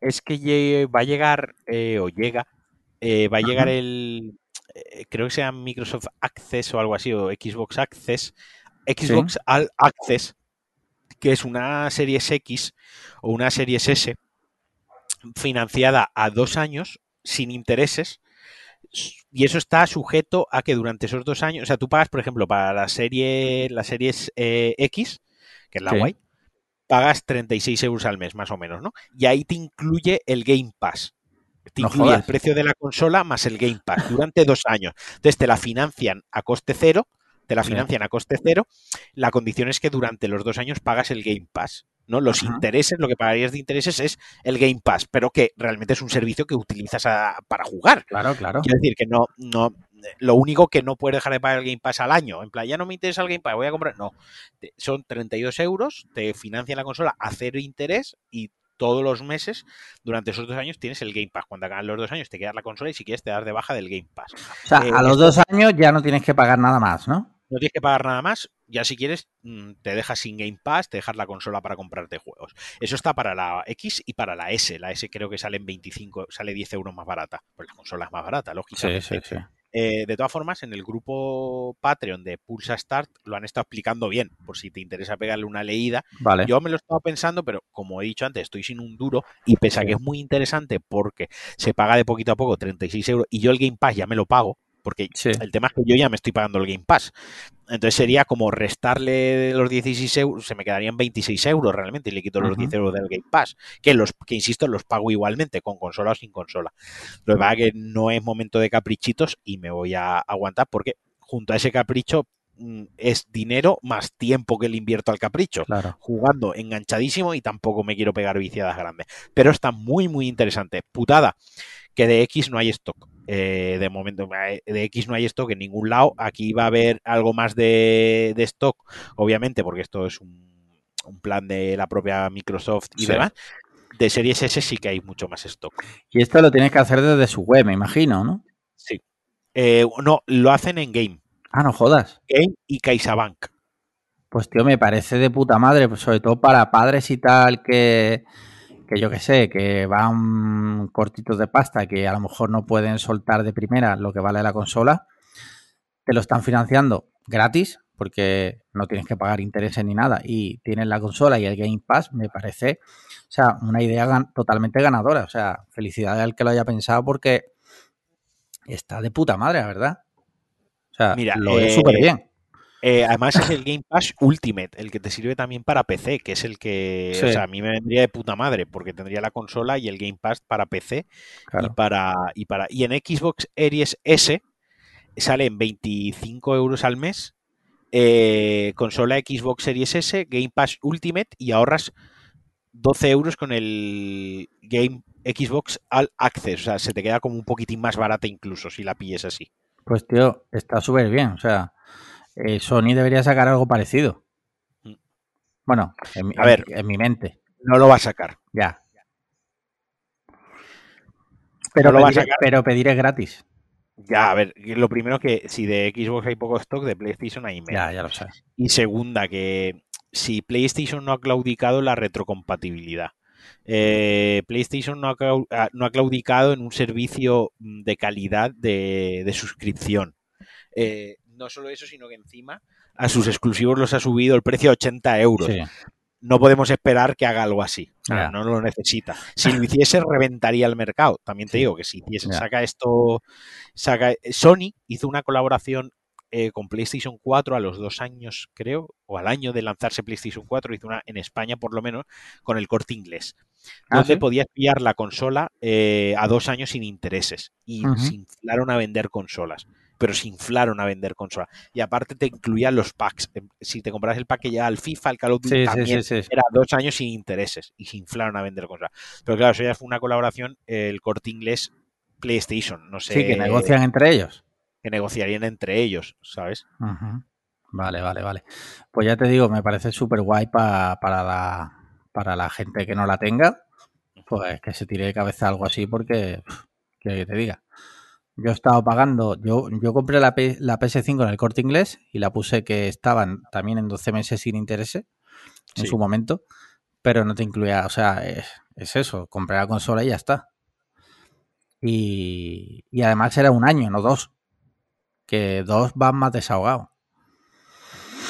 es que va a llegar, eh, o llega, eh, va a llegar el, creo que sea Microsoft Access o algo así, o Xbox Access, Xbox All Access, que es una Series X o una Series S financiada a dos años sin intereses. Y eso está sujeto a que durante esos dos años, o sea, tú pagas, por ejemplo, para la serie, la series eh, X, que es la Sí. guay, pagas 36 euros al mes, más o menos, ¿no? Y ahí te incluye el Game Pass. Te No incluye el precio de la consola más el Game Pass durante dos años. Entonces te la financian a coste cero, te la financian a coste cero. La condición es que durante los dos años pagas el Game Pass. ¿no? Los Ajá. intereses, lo que pagarías de intereses es el Game Pass, pero que realmente es un servicio que utilizas a- para jugar. Claro, claro. Quiero decir que no, no, lo único que no puedes dejar de pagar el Game Pass al año, en plan, ya no me interesa el Game Pass, voy a comprar. No, son 32 euros, te financia la consola a cero interés y todos los meses, durante esos dos años, tienes el Game Pass. Cuando acaban los dos años, te quedas la consola y si quieres te das de baja del Game Pass. O sea, eh, a los dos años ya no tienes que pagar nada más, ¿no? No tienes que pagar nada más. Ya si quieres, mm, te dejas sin Game Pass, te dejas la consola para comprarte juegos. Eso está para la X y para la S. La S creo que sale en 25, sale 10 euros más barata. Pues la consola es más barata, lógicamente. sí. Eh, de todas formas, en el grupo Patreon de Pulsa Start lo han estado explicando bien, por si te interesa pegarle una leída. Vale. Yo me lo estaba pensando, pero como he dicho antes, estoy sin un duro y pese a que es muy interesante porque se paga de poquito a poco 36 euros y yo el Game Pass ya me lo pago, porque Sí. el tema es que yo ya me estoy pagando el Game Pass. Entonces sería como restarle los 16 euros, se me quedarían 26 euros realmente y le quito los Ujú. 10 euros del Game Pass, que los que insisto, los pago igualmente, con consola o sin consola. Lo que pasa es que no es momento de caprichitos y me voy a aguantar porque junto a ese capricho mm, es dinero más tiempo que le invierto al capricho Claro. jugando enganchadísimo y tampoco me quiero pegar viciadas grandes. Pero está muy, muy interesante. Putada, que de X no hay stock. Eh, de momento, eh, de X no hay stock en ningún lado. Aquí va a haber algo más de, de stock, obviamente, porque esto es un, un plan de la propia Microsoft y Sí. demás. De Series S sí que hay mucho más stock. Y esto lo tienes que hacer desde su web, me imagino, ¿no? Sí. Eh, no, lo hacen en Game. Ah, no jodas. Game y CaixaBank. Pues tío, me parece de puta madre, pues sobre todo para padres y tal que, que yo que sé, que van cortitos de pasta, que a lo mejor no pueden soltar de primera lo que vale la consola, te lo están financiando gratis, porque no tienes que pagar intereses ni nada, y tienes la consola y el Game Pass, me parece, o sea, una idea gan- totalmente ganadora. O sea, felicidades al que lo haya pensado porque está de puta madre, la verdad. O sea, Mira, lo es eh, súper bien. Eh, además es el Game Pass Ultimate, el que te sirve también para PC, que es el que, Sí. o sea, a mí me vendría de puta madre, porque tendría la consola y el Game Pass para PC y Claro. para y para y en Xbox Series S sale en 25 euros al mes, eh, consola Xbox Series S, Game Pass Ultimate y ahorras 12 euros con el Game Xbox All Access, o sea, se te queda como un poquitín más barata incluso si la pilles así. Pues tío, está súper bien. O sea, eh, Sony debería sacar algo parecido. Mm. Bueno, en, A ver. en- mi mente, No lo va a sacar. ya. Pero, no lo va a pedir, sacar. pero pedir es gratis. Ya, a ver, lo primero que si de Xbox hay poco stock, de PlayStation hay menos. Ya, ya lo sabes. Y segunda, que si PlayStation no ha claudicado la retrocompatibilidad. Eh, PlayStation no ha, clau- ah, no ha claudicado en un servicio mm, de calidad de, de suscripción. Eh, no solo eso, sino que encima a sus exclusivos los ha subido el precio a 80 euros. Sí. No podemos esperar que haga algo así. No lo necesita. Si lo hiciese, reventaría el mercado. También te Sí. digo que si hiciese, Ya. saca esto. Saca, Sony hizo una colaboración eh, con PlayStation 4 a los dos años, creo, o al año de lanzarse PlayStation 4, hizo una en España por lo menos, con el corte inglés, Ah, donde ¿sí? podías pillar la consola eh, a dos años sin intereses y se inflaron a vender consolas. Pero se inflaron a vender consolas. Y aparte te incluían los packs. Em, Si te compras el pack que ya al FIFA, al Call of Duty, Sí, también sí, sí. era dos años sin intereses y se inflaron a vender consolas. Pero claro, eso ya fue una colaboración, el corte inglés PlayStation, no sé, Sí, que negocian entre ellos. que negociarían entre ellos, ¿sabes? Vale, vale, vale. Pues ya te digo, me parece súper guay pa- para, la, para la gente que no la tenga, pues que se tire de cabeza algo así porque, pf, que te diga. Yo he estado pagando, yo, yo compré la, P- la PS5 en el corte inglés y la puse que estaban también en 12 meses sin intereses en Sí. su momento, pero no te incluía, o sea, es, es eso, compré la consola y ya está. Y, y además era un año, no dos. Que dos van más desahogados.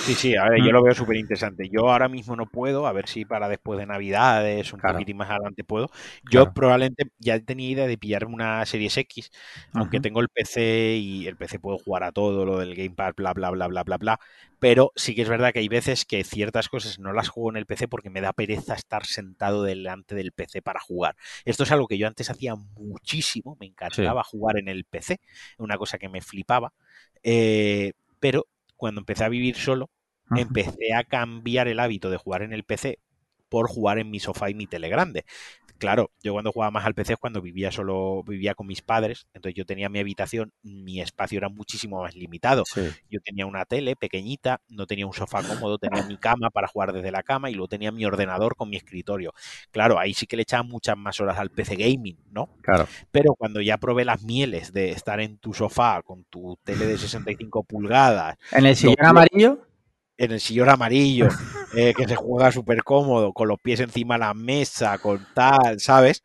Sí, sí, a ver, Mm. yo lo veo súper interesante. Yo ahora mismo no puedo, a ver si para después de Navidades, un Claro. poquitín más adelante puedo. Yo Claro. probablemente ya tenía idea de pillarme una Series X, aunque tengo el PC y el PC puedo jugar a todo, lo del Gamepad, bla, bla, bla, bla, bla, bla. Pero sí que es verdad que hay veces que ciertas cosas no las juego en el PC porque me da pereza estar sentado delante del PC para jugar. Esto es algo que yo antes hacía muchísimo, me encantaba jugar en el PC, una cosa que me flipaba. Eh, pero cuando empecé a vivir solo, empecé a cambiar el hábito de jugar en el PC por jugar en mi sofá y mi tele grande. Claro, yo cuando jugaba más al PC es cuando vivía solo, vivía con mis padres, entonces yo tenía mi habitación, mi espacio era muchísimo más limitado. Sí. Yo tenía una tele pequeñita, no tenía un sofá cómodo, tenía mi cama para jugar desde la cama y luego tenía mi ordenador con mi escritorio. Claro, ahí sí que le echaba muchas más horas al PC gaming, ¿no? Claro. Pero cuando ya probé las mieles de estar en tu sofá con tu tele de 65 pulgadas, En el sillón Lo- amarillo, en el sillón amarillo, eh, que se juega súper cómodo, con los pies encima de la mesa, con tal, ¿sabes?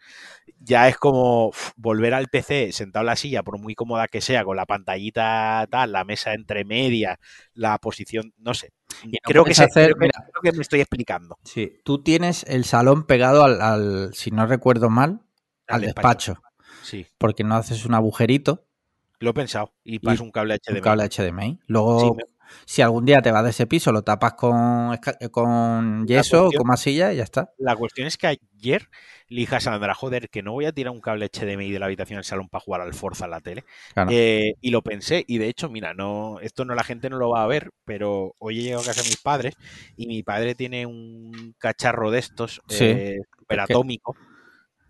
Ya es como uf, volver al PC sentado en la silla, por muy cómoda que sea, con la pantallita tal, la mesa entre medias, la posición, no sé. no creo, que se- hacer- creo que- mira. creo que me estoy explicando. sí. Tú tienes el salón pegado al, al- si no recuerdo mal, al, Al despacho. Sí, Porque no haces un agujerito, lo he pensado. Y paso un cable HDMI. un cable HDMI. Luego, Sí, me- si algún día te vas de ese piso, lo tapas con, esca- con yeso o con masilla y ya está. La cuestión es que ayer le dije a Sandra, joder, que no voy a tirar un cable HDMI de la habitación al salón para jugar al Forza en la tele. Claro. Eh, y lo pensé, y de hecho, mira, no, esto no la gente no lo va a ver, pero hoy he llegado a casa de mis padres y mi padre tiene un cacharro de estos Sí, eh, superatómico,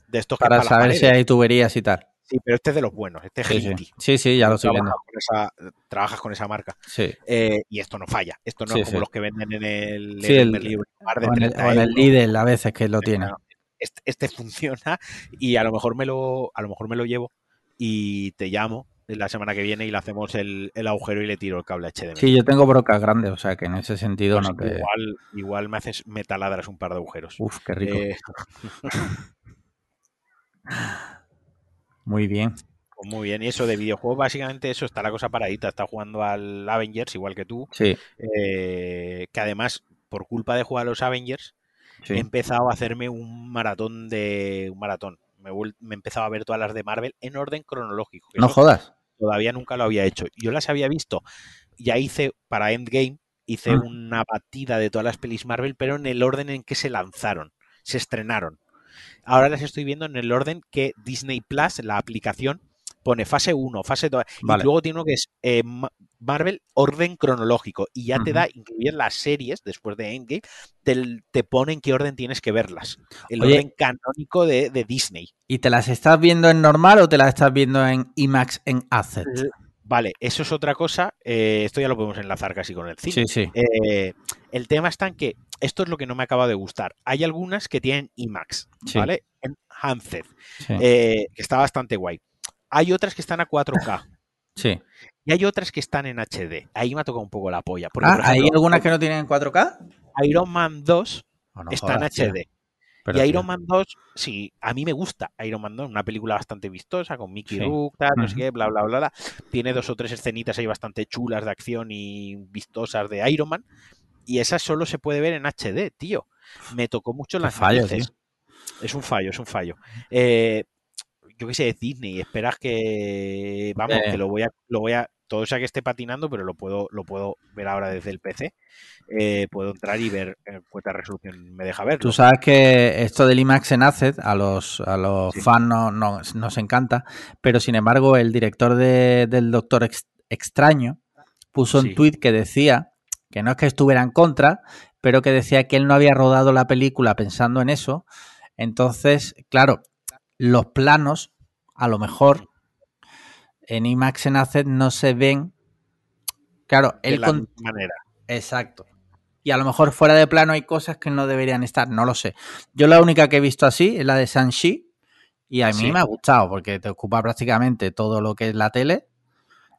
de estos que para saber si hay tuberías y tal. Sí, pero este es de los buenos, este es Sí, sí. sí, ya lo estoy viendo. Trabajas con, esa, trabajas con esa marca. Sí. Eh, y esto no falla. Esto no es como los que venden en el, el- O en, el, 30 o en el. Lidl a veces que lo tiene. No, Este, este funciona y a lo mejor me lo, a lo mejor me lo llevo y te llamo la semana que viene y le hacemos el, el agujero y le tiro el cable HDMI. Sí, yo tengo brocas grandes, o sea que en ese sentido Pues no te. igual, igual me haces me taladras un par de agujeros. Uf, qué rico. Eh, Muy bien. pues muy bien, y eso de videojuegos, básicamente eso está la cosa paradita. Está jugando al Avengers igual que tú, Sí, eh, que además, por culpa de jugar a los Avengers, sí. he empezado a hacerme un maratón de un maratón. Me, he vuel- me he empezado a ver todas las de Marvel en orden cronológico. No jodas. todavía nunca lo había hecho. Yo las había visto, ya hice para Endgame, hice Mm. una batida de todas las pelis Marvel, pero en el orden en que se lanzaron, se estrenaron. Ahora las estoy viendo en el orden que Disney Plus, la aplicación, pone fase 1, fase 2, Vale. y luego tiene uno que es eh, Ma- Marvel orden cronológico, y ya te da, incluir las series después de Endgame, te, te pone en qué orden tienes que verlas. El Oye. orden canónico de, de Disney. ¿Y te las estás viendo en normal o te las estás viendo en IMAX en Asset? Vale, eso es otra cosa. eh, esto ya lo podemos enlazar casi con el cine. Sí, sí. Eh, el tema está en que esto es lo que no me acaba de gustar. Hay algunas que tienen IMAX, Sí. ¿vale? en Handset, Sí. eh, que está bastante guay. Hay otras que están a 4K sí. y hay otras que están en HD. Ahí me ha tocado un poco la polla. Porque, Ah, por ¿hay algunas que no tienen 4K? Iron Man 2 Oh, no está jodas, en. HD. Pero, y tío, Iron Man 2, sí, a mí me gusta Iron Man 2, una película bastante vistosa, con Mickey Sí. Tal, no sé qué, bla, bla, bla, bla. Tiene dos o tres escenitas ahí bastante chulas de acción y vistosas de Iron Man. Y esa solo se puede ver en HD, tío. Me tocó mucho las fallo, narices. Es un fallo, es un fallo. Eh, yo qué sé, es Disney, esperas que. Vamos, Eh. que lo voy a. Lo voy a todo sea que esté patinando, pero lo puedo, lo puedo ver ahora desde el PC. Eh, puedo entrar y ver cuánta resolución me deja verlo. Tú sabes que esto del IMAX en Asset a los, a los Sí. fans no, no- nos encanta, pero sin embargo el director de- del Doctor Ex- Extraño puso un tuit que decía que no es que estuviera en contra, pero que decía que él no había rodado la película pensando en eso. Entonces, claro, los planos, a lo mejor en IMAX en Asset no se ven. Claro, de él la con- misma manera. Exacto. Y a lo mejor fuera de plano hay cosas que no deberían estar, no lo sé. Yo la única que he visto así es la de Shang-Chi y a mí Sí. me ha gustado porque te ocupa prácticamente todo lo que es la tele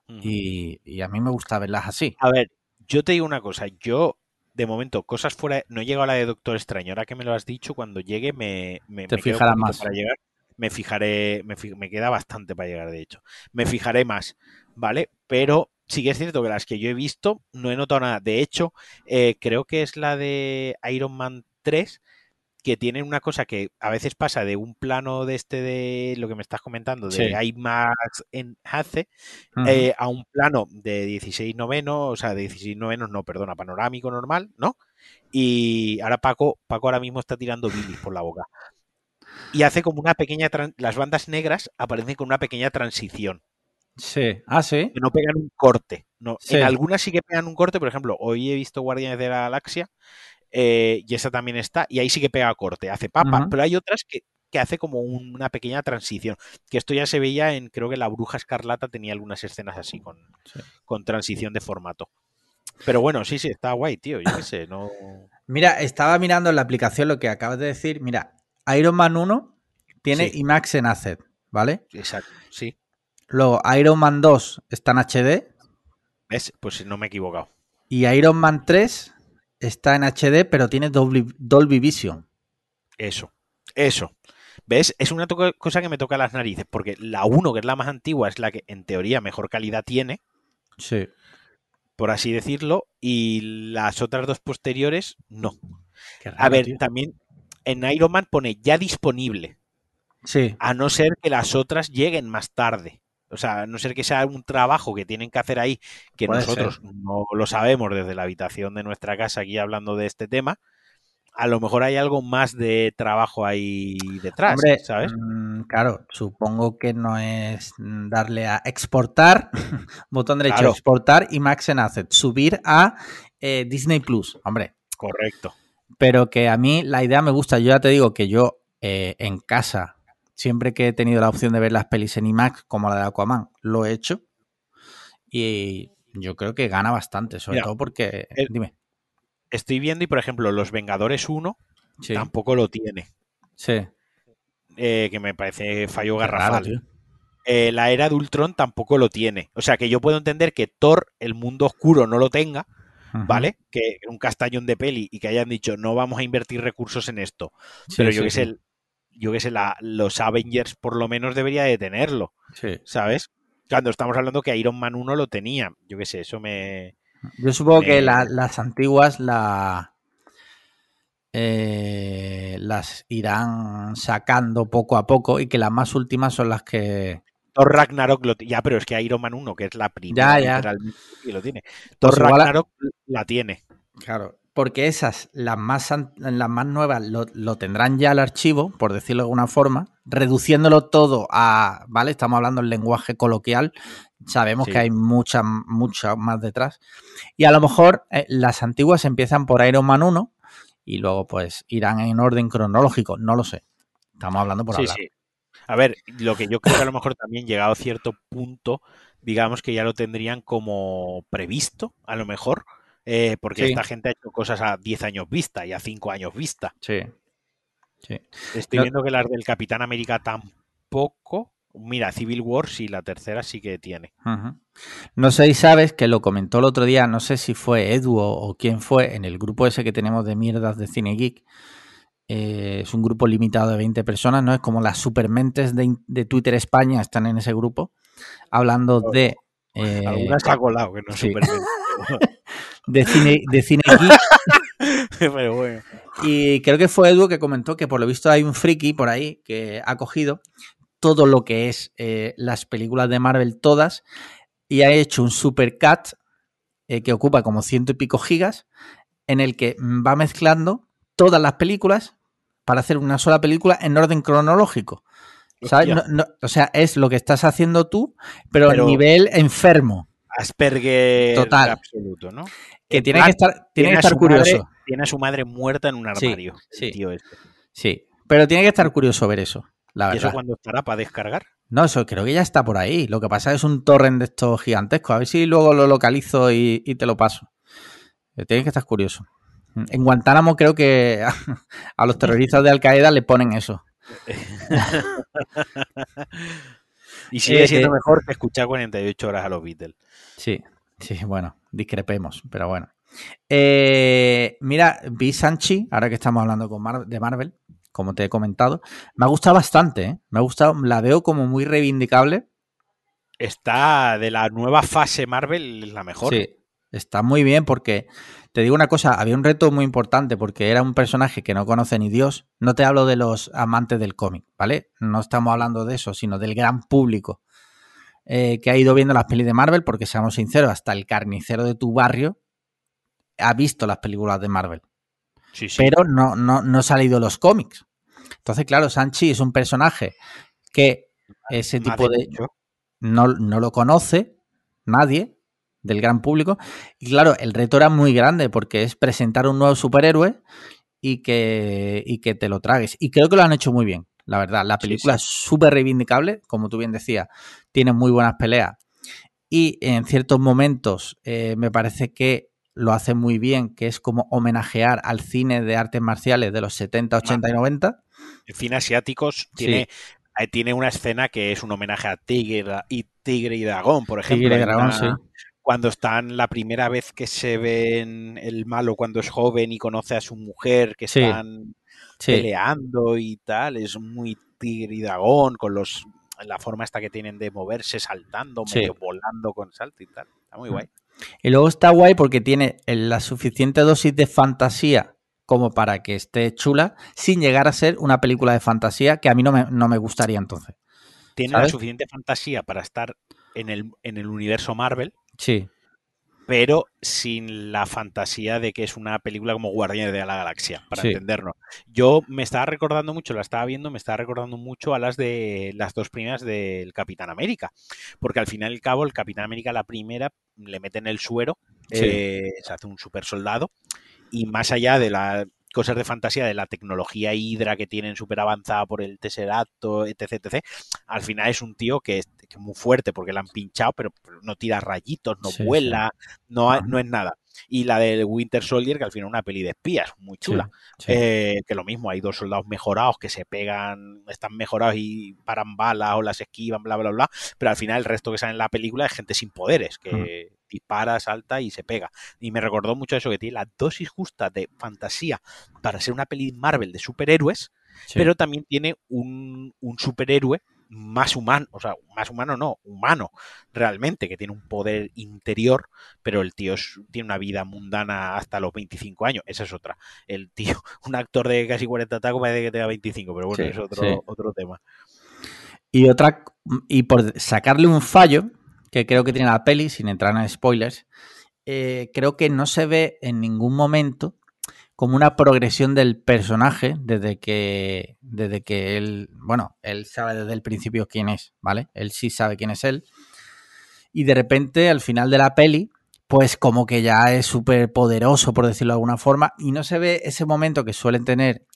y, y a mí me gusta verlas así. A ver, yo te digo una cosa, yo de momento cosas fuera, no he llegado a la de Doctor Extraño, ahora que me lo has dicho, cuando llegue me, me, Te me fijarás más. para llegar, me fijaré, me, fi- me queda bastante para llegar de hecho, me fijaré más, ¿vale? Pero sí que es cierto que las que yo he visto no he notado nada, de hecho eh, creo que es la de Iron Man 3 que tienen una cosa que a veces pasa de un plano de este de lo que me estás comentando de Sí. IMAX en Hace eh, a un plano de 16 novenos, o sea, de 16 novenos, no, perdona, panorámico normal, ¿no? Y ahora Paco, Paco ahora mismo está tirando bilis por la boca. Y hace como una pequeña, las bandas negras aparecen con una pequeña transición, Sí. Ah, sí. que no pegan un corte. No, Sí. En algunas sí que pegan un corte, por ejemplo, hoy he visto Guardianes de la Galaxia eh, y esa también está, y ahí sí que pega corte, hace papa, pero hay otras que, que hace como un- una pequeña transición, que esto ya se veía en, creo que La Bruja Escarlata tenía algunas escenas así con, Sí. con transición de formato. Pero bueno, sí, sí, está guay, tío, yo qué sé, no... Mira, estaba mirando en la aplicación lo que acabas de decir. Mira, Iron Man 1 tiene Sí. IMAX en Asset, ¿vale? Exacto, sí. Luego Iron Man 2 está en HD ¿Ves? Pues no me he equivocado. y Iron Man 3 está en HD pero tiene Dolby, Dolby Vision. Eso, eso. ¿Ves? Es una cosa que me toca las narices, porque la 1, que es la más antigua, es la que en teoría mejor calidad tiene, Sí. por así decirlo, y las otras dos posteriores no. A ver, tío. también en Iron Man pone ya disponible, Sí. a no ser que las otras lleguen más tarde. O sea, a no ser que sea un trabajo que tienen que hacer ahí, que Puede nosotros no lo sabemos desde la habitación de nuestra casa aquí hablando de este tema. A lo mejor hay algo más de trabajo ahí detrás, Hombre, ¿sabes? mm, claro, supongo que no es darle a exportar, botón derecho, Claro. exportar y Max en Asset, subir a eh, Disney Plus, hombre. Correcto. Pero que a mí la idea me gusta. Yo ya te digo que yo eh, en casa, siempre que he tenido la opción de ver las pelis en IMAX, como la de Aquaman, lo he hecho. Y yo creo que gana bastante, sobre Mira, todo porque. el- dime. Estoy viendo y, por ejemplo, Los Vengadores 1 Sí, tampoco lo tiene, sí. eh, que me parece fallo raro, garrafal. Eh, la era de Ultron tampoco lo tiene. O sea que yo puedo entender que Thor, el mundo oscuro, no lo tenga. ¿vale? Que un castañón de peli y que hayan dicho no vamos a invertir recursos en esto. Sí, Pero yo sí, que sé, yo que sé, la- los Avengers por lo menos debería de tenerlo, Sí. ¿sabes? Cuando estamos hablando que Iron Man 1 lo tenía. Yo que sé, eso me. Yo supongo Me- que la- las antiguas la, eh, las irán sacando poco a poco y que las más últimas son las que... Thor Ragnarok lo Ya, pero es que Iron Man 1, que es la primera, Ya, ya. literalmente, sí lo tiene. Thor Pues a- Ragnarok la tiene. Claro. Porque esas, las más, las más nuevas, lo, lo tendrán ya el archivo, por decirlo de alguna forma, reduciéndolo todo a, ¿vale? Estamos hablando en lenguaje coloquial, sabemos Sí. que hay muchas muchas más detrás. Y a lo mejor eh, las antiguas empiezan por Iron Man 1 y luego pues irán en orden cronológico, no lo sé. Estamos hablando por Sí, hablar. sí. A ver, lo que yo creo que a lo mejor también llegado a cierto punto, digamos que ya lo tendrían como previsto, a lo mejor, eh, porque Sí. esta gente ha hecho cosas a 10 años vista y a 5 años vista. Sí. Sí. Estoy viendo que las del Capitán América tampoco. Mira, Civil War sí, la tercera sí que tiene. No sé si sabes que lo comentó el otro día, no sé si fue Edu o, quién fue, en el grupo ese que tenemos de mierdas de Cine Geek. Eh, es un grupo limitado de 20 personas, ¿no? Es como las supermentes de, de Twitter España están en ese grupo, hablando de... Eh, Algunas ha colado, que no es de cine, de cine Pero bueno. Y creo que fue Edu que comentó que por lo visto hay un friki por ahí que ha cogido todo lo que es eh, las películas de Marvel todas y ha hecho un supercat eh, que ocupa como ciento y pico gigas en el que va mezclando todas las películas para hacer una sola película en orden cronológico. o sea, es lo que estás haciendo tú, pero, a nivel enfermo. Asperger total absoluto, ¿no? Que tiene que estar, tiene que estar curioso. tiene a su madre muerta en un armario. Sí, este. sí. pero tiene que estar curioso ver eso. ¿Y eso cuándo estará para descargar? No, eso creo que ya está por ahí. Lo que pasa es un torrent de estos gigantescos. A ver si luego lo localizo y, te lo paso. Eh, tienes que estar curioso. En Guantánamo creo que a, los terroristas de Al Qaeda le ponen eso. y sigue siendo eh, mejor que escuchar 48 horas a los Beatles. Sí, sí, bueno, discrepemos, pero bueno. Eh, mira, vi Sanchi, ahora que estamos hablando con de Marvel, como te he comentado. Me ha gustado bastante, ¿eh? Me ha gustado, la veo como muy reivindicable. Está de la nueva fase Marvel la mejor. Sí, está muy bien porque, te digo una cosa, había un reto muy importante porque era un personaje que no conoce ni Dios. No te hablo de los amantes del cómic, ¿vale? No estamos hablando de eso, sino del gran público eh, que ha ido viendo las pelis de Marvel porque, seamos sinceros, hasta el carnicero de tu barrio ha visto las películas de Marvel. Pero no, no, no ha salido los cómics. Entonces, claro, Sanchi es un personaje que ese tipo de... No, no lo conoce nadie del gran público. Y claro, el reto era muy grande porque es presentar un nuevo superhéroe y que, y que te lo tragues. Y creo que lo han hecho muy bien, la verdad. La película es súper reivindicable, como tú bien decías, tiene muy buenas peleas. Y en ciertos momentos eh, me parece que lo hace muy bien, que es como homenajear al cine de artes marciales de los 70, 80 y 90. El cine asiáticos tiene, eh, tiene una escena que es un homenaje a Tigre y Tigre y Dragón, por ejemplo. Tigre y Dragón, sí. Cuando están la primera vez que se ven el malo cuando es joven y conoce a su mujer, que están peleando y tal, es muy Tigre y Dragón, con los la forma esta que tienen de moverse saltando, medio volando con salto y tal. Está muy guay. Y luego está guay porque tiene la suficiente dosis de fantasía como para que esté chula, sin llegar a ser una película de fantasía que a mí no me, no me gustaría entonces. Tiene la suficiente fantasía para estar en el, en el universo Marvel. Sí pero sin la fantasía de que es una película como Guardianes de la Galaxia, para entendernos. Yo me estaba recordando mucho, la estaba viendo, me estaba recordando mucho a las de las dos primeras del Capitán América, porque al final y al cabo el Capitán América la primera le meten el suero, eh, se hace un super soldado y más allá de la cosas de fantasía de la tecnología hidra que tienen súper avanzada por el Tesseracto, etc, etc. Al final es un tío que es, muy fuerte porque le han pinchado, pero, no tira rayitos, no vuela, No, no es nada. Y la del Winter Soldier, que al final es una peli de espías, muy chula. Eh, que lo mismo, hay dos soldados mejorados que se pegan, están mejorados y paran balas o las esquivan, bla, bla, bla. Pero al final el resto que sale en la película es gente sin poderes, que dispara, salta y se pega. Y me recordó mucho eso, que tiene la dosis justa de fantasía para ser una peli Marvel de superhéroes, pero también tiene un, un superhéroe más humano, o sea, más humano no, humano realmente, que tiene un poder interior, pero el tío tiene una vida mundana hasta los 25 años, esa es otra. El tío, un actor de casi 40 tacos parece que tenga 25, pero bueno, es otro, otro tema. Y otra, y por sacarle un fallo, que creo que tiene la peli, sin entrar en spoilers, eh, creo que no se ve en ningún momento como una progresión del personaje desde que, desde que él, bueno, él sabe desde el principio quién es, ¿vale? Él sí sabe quién es él. Y de repente, al final de la peli, pues como que ya es súper poderoso, por decirlo de alguna forma, y no se ve ese momento que suelen tener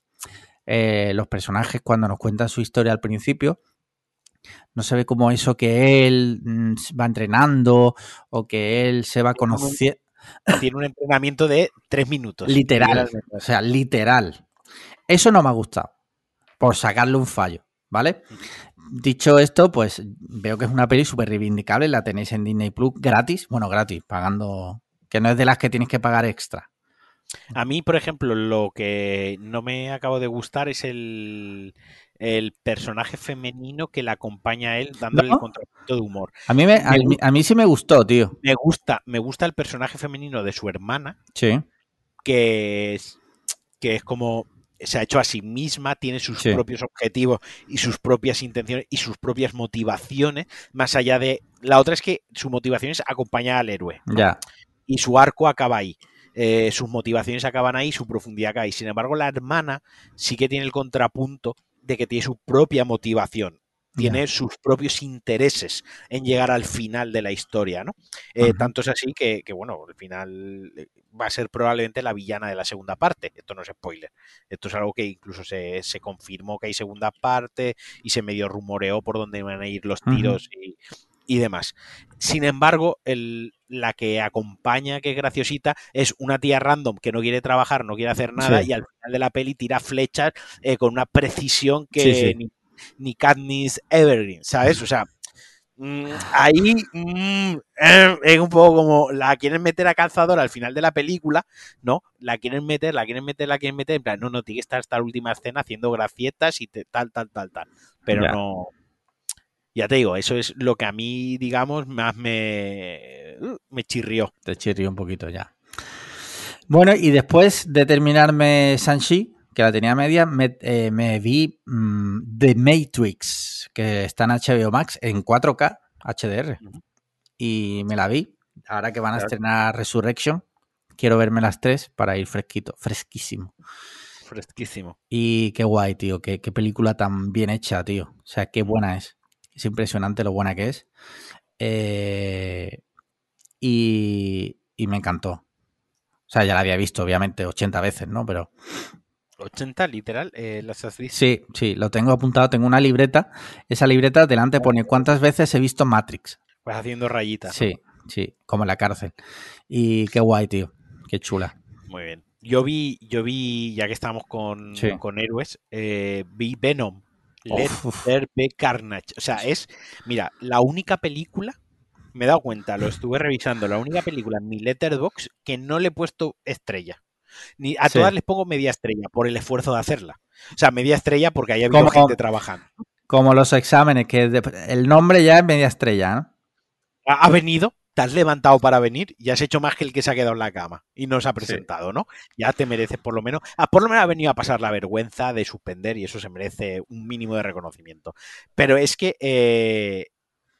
eh, los personajes cuando nos cuentan su historia al principio, no se ve como eso que él mm, va entrenando o que él se va conociendo. Tiene un entrenamiento de tres minutos. Literal. O sea, literal. Eso no me ha gustado. por sacarle un fallo, ¿vale? Dicho esto, pues veo que es una peli súper reivindicable, la tenéis en Disney Plus gratis, bueno, gratis, pagando, que no es de las que tienes que pagar extra. A mí, por ejemplo, lo que no me acabo de gustar es el, el personaje femenino que la acompaña a él dándole ¿No? el contrapunto de humor. A mí, me, a, Me mí, a mí sí me gustó, tío. Me gusta, me gusta el personaje femenino de su hermana, Sí, que es, que es como se ha hecho a sí misma, tiene sus Sí. propios objetivos y sus propias intenciones y sus propias motivaciones, más allá de... La otra es que su motivación es acompañar al héroe. ¿no? ya. y su arco acaba ahí. Eh, sus motivaciones acaban ahí, su profundidad acaba ahí. Sin embargo, la hermana sí que tiene el contrapunto de que tiene su propia motivación, tiene sus propios intereses en llegar al final de la historia, ¿no? Eh. Tanto es así que, que, bueno, al final eh, va a ser probablemente la villana de la segunda parte. Esto no es spoiler. Esto es algo que incluso se, se confirmó que hay segunda parte y se medio rumoreó por dónde iban a ir los tiros y, y demás. Sin embargo, el, la que acompaña, que es graciosita, es una tía random que no quiere trabajar, no quiere hacer nada Sí. y al final de la peli tira flechas eh, con una precisión que Sí, sí. ni, ni Katniss Evergreen, ¿sabes? O sea, mm, ahí mm, eh, es un poco como la quieren meter a calzador al final de la película, ¿no? La quieren meter, la quieren meter, la quieren meter, en plan, no, no, tiene que estar esta última escena haciendo gracietas y te- tal, tal, tal, tal. Pero Ya. no. Ya te digo, eso es lo que a mí, digamos, más me, uh, me chirrió. Te chirrió un poquito ya. Bueno, y después de terminarme Sanchi, que la tenía media, me, eh, me vi mm, The Matrix, que está en HBO Max en 4K HDR. Y me la vi. Ahora que van a Claro. estrenar Resurrection, quiero verme las tres para ir fresquito, fresquísimo. Fresquísimo. Y qué guay, tío. Qué, qué película tan bien hecha, tío. O sea, qué buena es. Es impresionante lo buena que es. Eh, y, y me encantó. O sea, ya la había visto, obviamente, 80 veces, ¿no? Pero 80, literal, eh, las has visto. sí, sí, lo tengo apuntado. Tengo una libreta. Esa libreta delante pone cuántas veces he visto Matrix. Vas haciendo rayitas. ¿no? Sí, sí, como en la cárcel. Y qué guay, tío. Qué chula. Muy bien. Yo vi, yo vi, ya que estamos con, Sí. con héroes, eh, vi Venom. Let there be carnage. O sea, es, mira, la única película, me he dado cuenta, lo estuve revisando, la única película en mi letterbox que no le he puesto estrella. Ni a Sí. todas les pongo media estrella por el esfuerzo de hacerla. O sea, media estrella porque ahí ha habido Como- gente trabajando. Como los exámenes, que el nombre ya es media estrella, ¿no? Ha ha venido, te has levantado para venir y has hecho más que el que se ha quedado en la cama y no se ha presentado, ¿no? Ya te mereces por lo menos, ah, por lo menos ha venido a pasar la vergüenza de suspender y eso se merece un mínimo de reconocimiento. Pero es que eh,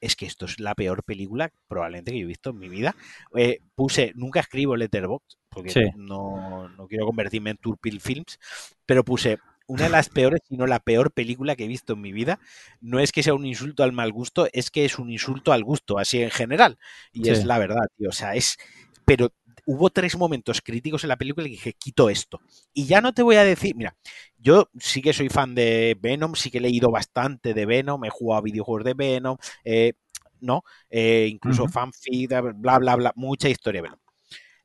es que esto es la peor película probablemente que yo he visto en mi vida. Eh, puse, nunca escribo Letterboxd porque Sí. no, no quiero convertirme en Turpil Films, pero puse una de las peores, si no la peor película que he visto en mi vida. No es que sea un insulto al mal gusto, es que es un insulto al gusto, así en general. Y Sí. es la verdad, tío. O sea, es. Pero hubo tres momentos críticos en la película y dije, quito esto. Y ya no te voy a decir, mira, yo sí que soy fan de Venom, sí que he leído bastante de Venom, he jugado a videojuegos de Venom, eh, ¿no? Eh, incluso Ujú. fanfic, bla, bla, bla, mucha historia de Venom.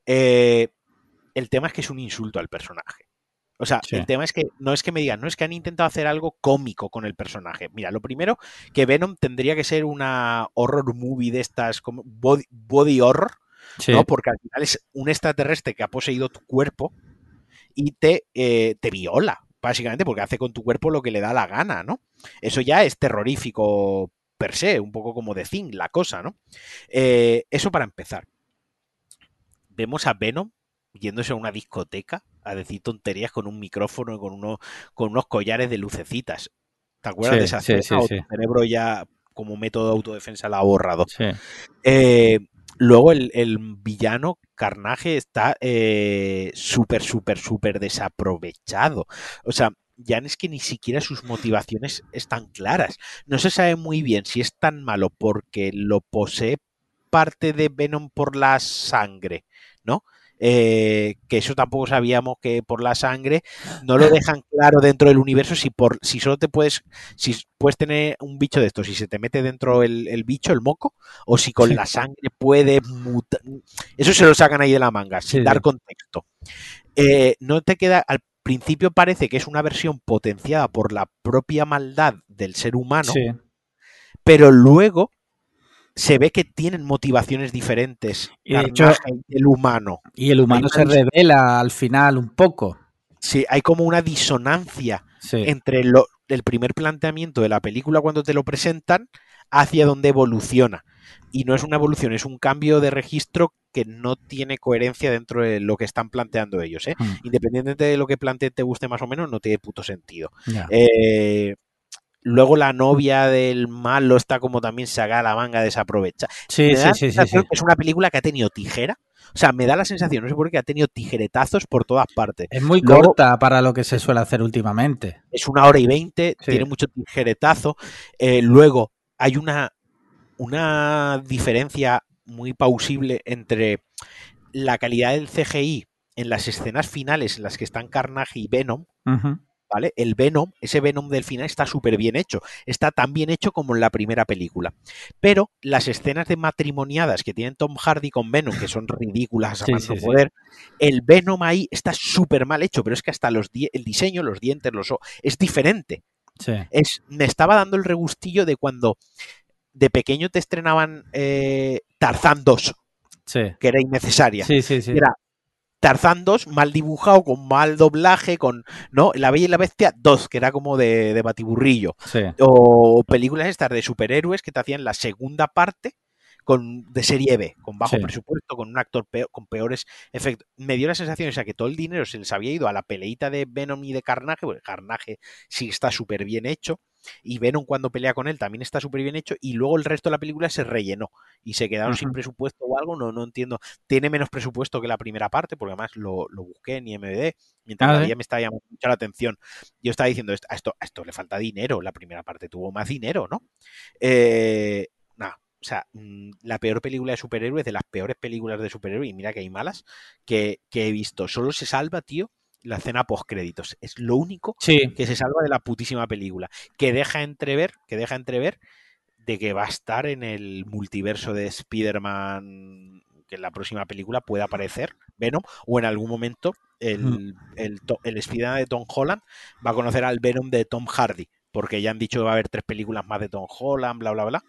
Eh, el tema es que es un insulto al personaje. O sea, Sí. el tema es que no es que me digan, no es que han intentado hacer algo cómico con el personaje. Mira, lo primero, que Venom tendría que ser una horror movie de estas, como body, body horror, Sí. ¿no? Porque al final es un extraterrestre que ha poseído tu cuerpo y te, eh, te viola, básicamente, porque hace con tu cuerpo lo que le da la gana, ¿no? Eso ya es terrorífico per se, un poco como de Thing, la cosa, ¿no? Eh, eso para empezar. Vemos a Venom yéndose a una discoteca a decir tonterías con un micrófono y con, uno, con unos collares de lucecitas. ¿Te acuerdas Sí, de esa sí, sí, o sí. tu cerebro ya como método de autodefensa la ha borrado. Eh, luego el, el villano Carnage está eh, súper, súper, súper desaprovechado. O sea, ya es que ni siquiera sus motivaciones están claras. No se sabe muy bien si es tan malo porque lo posee parte de Venom por la sangre, ¿no? Eh, que eso tampoco sabíamos que por la sangre no lo dejan claro dentro del universo si por si solo te puedes si puedes tener un bicho de estos si se te mete dentro el, el bicho el moco o si con Sí. la sangre puede mutar eso se lo sacan ahí de la manga sin Sí, dar contexto Eh, no te queda al- principio parece que es una versión potenciada por la propia maldad del ser humano, Sí. pero luego se ve que tienen motivaciones diferentes Y de hecho- el humano. Y el humano se revela al final un poco. Sí, hay como una disonancia Sí. entre lo- el primer planteamiento de la película cuando te lo presentan hacia donde evoluciona. Y no es una evolución, es un cambio de registro que no tiene coherencia dentro de lo que están planteando ellos. ¿eh? Mm, Independientemente de lo que plantee te guste más o menos, no tiene puto sentido. Eh, luego la novia del malo está como también saca la manga desaprovecha. Sí, sí, sí, sí, Es una película que ha tenido tijera. O sea, me da la sensación, no sé por qué, ha tenido tijeretazos por todas partes. Es muy Luego- corta para lo que se suele hacer últimamente. es una hora y veinte, Sí. tiene mucho tijeretazo. Eh, luego hay una, una diferencia muy pausible entre la calidad del CGI en las escenas finales en las que están Carnage y Venom. ¿Vale? El Venom, ese Venom del final está súper bien hecho. Está tan bien hecho como en la primera película. Pero las escenas de matrimoniadas que tienen Tom Hardy con Venom, que son ridículas a Sí, poder, el Venom ahí está súper mal hecho, pero es que hasta los di- el diseño, los dientes, los ojos, es diferente. Sí. Es, me estaba dando el regustillo de cuando de pequeño te estrenaban eh, Tarzán 2, Sí. que era innecesaria. Sí, sí, sí. Era Tarzán 2, mal dibujado, con mal doblaje, con. ¿No? La Bella y la Bestia 2, que era como de, de batiburrillo. Sí. O películas estas de superhéroes que te hacían la segunda parte con, de serie B, con bajo Sí. presupuesto, con un actor peo- con peores efectos. Me dio la sensación esa que todo el dinero se les había ido a la peleita de Venom y de Carnage, porque Carnage sí está súper bien hecho, y Venom cuando pelea con él también está súper bien hecho, y luego el resto de la película se rellenó y se quedaron sin presupuesto o algo, no, no entiendo. Tiene menos presupuesto que la primera parte, porque además lo, lo busqué en IMDb, mientras Ah, la ¿sí? veía me estaba llamando mucho la atención. Yo estaba diciendo, "Esto- a esto, a esto le falta dinero, la primera parte tuvo más dinero, ¿no? Eh, nada, o sea, mm, la peor película de superhéroes, de las peores películas de superhéroes, y mira que hay malas, que, que he visto. Solo se salva, tío, la escena post créditos. Es lo único Sí. que se salva de la putísima película. Que deja entrever, que deja entrever de que va a estar en el multiverso de Spider-Man, que en la próxima película pueda aparecer Venom, o en algún momento el, el, to- el Spider-Man de Tom Holland va a conocer al Venom de Tom Hardy, porque ya han dicho que va a haber tres películas más de Tom Holland, bla, bla, bla.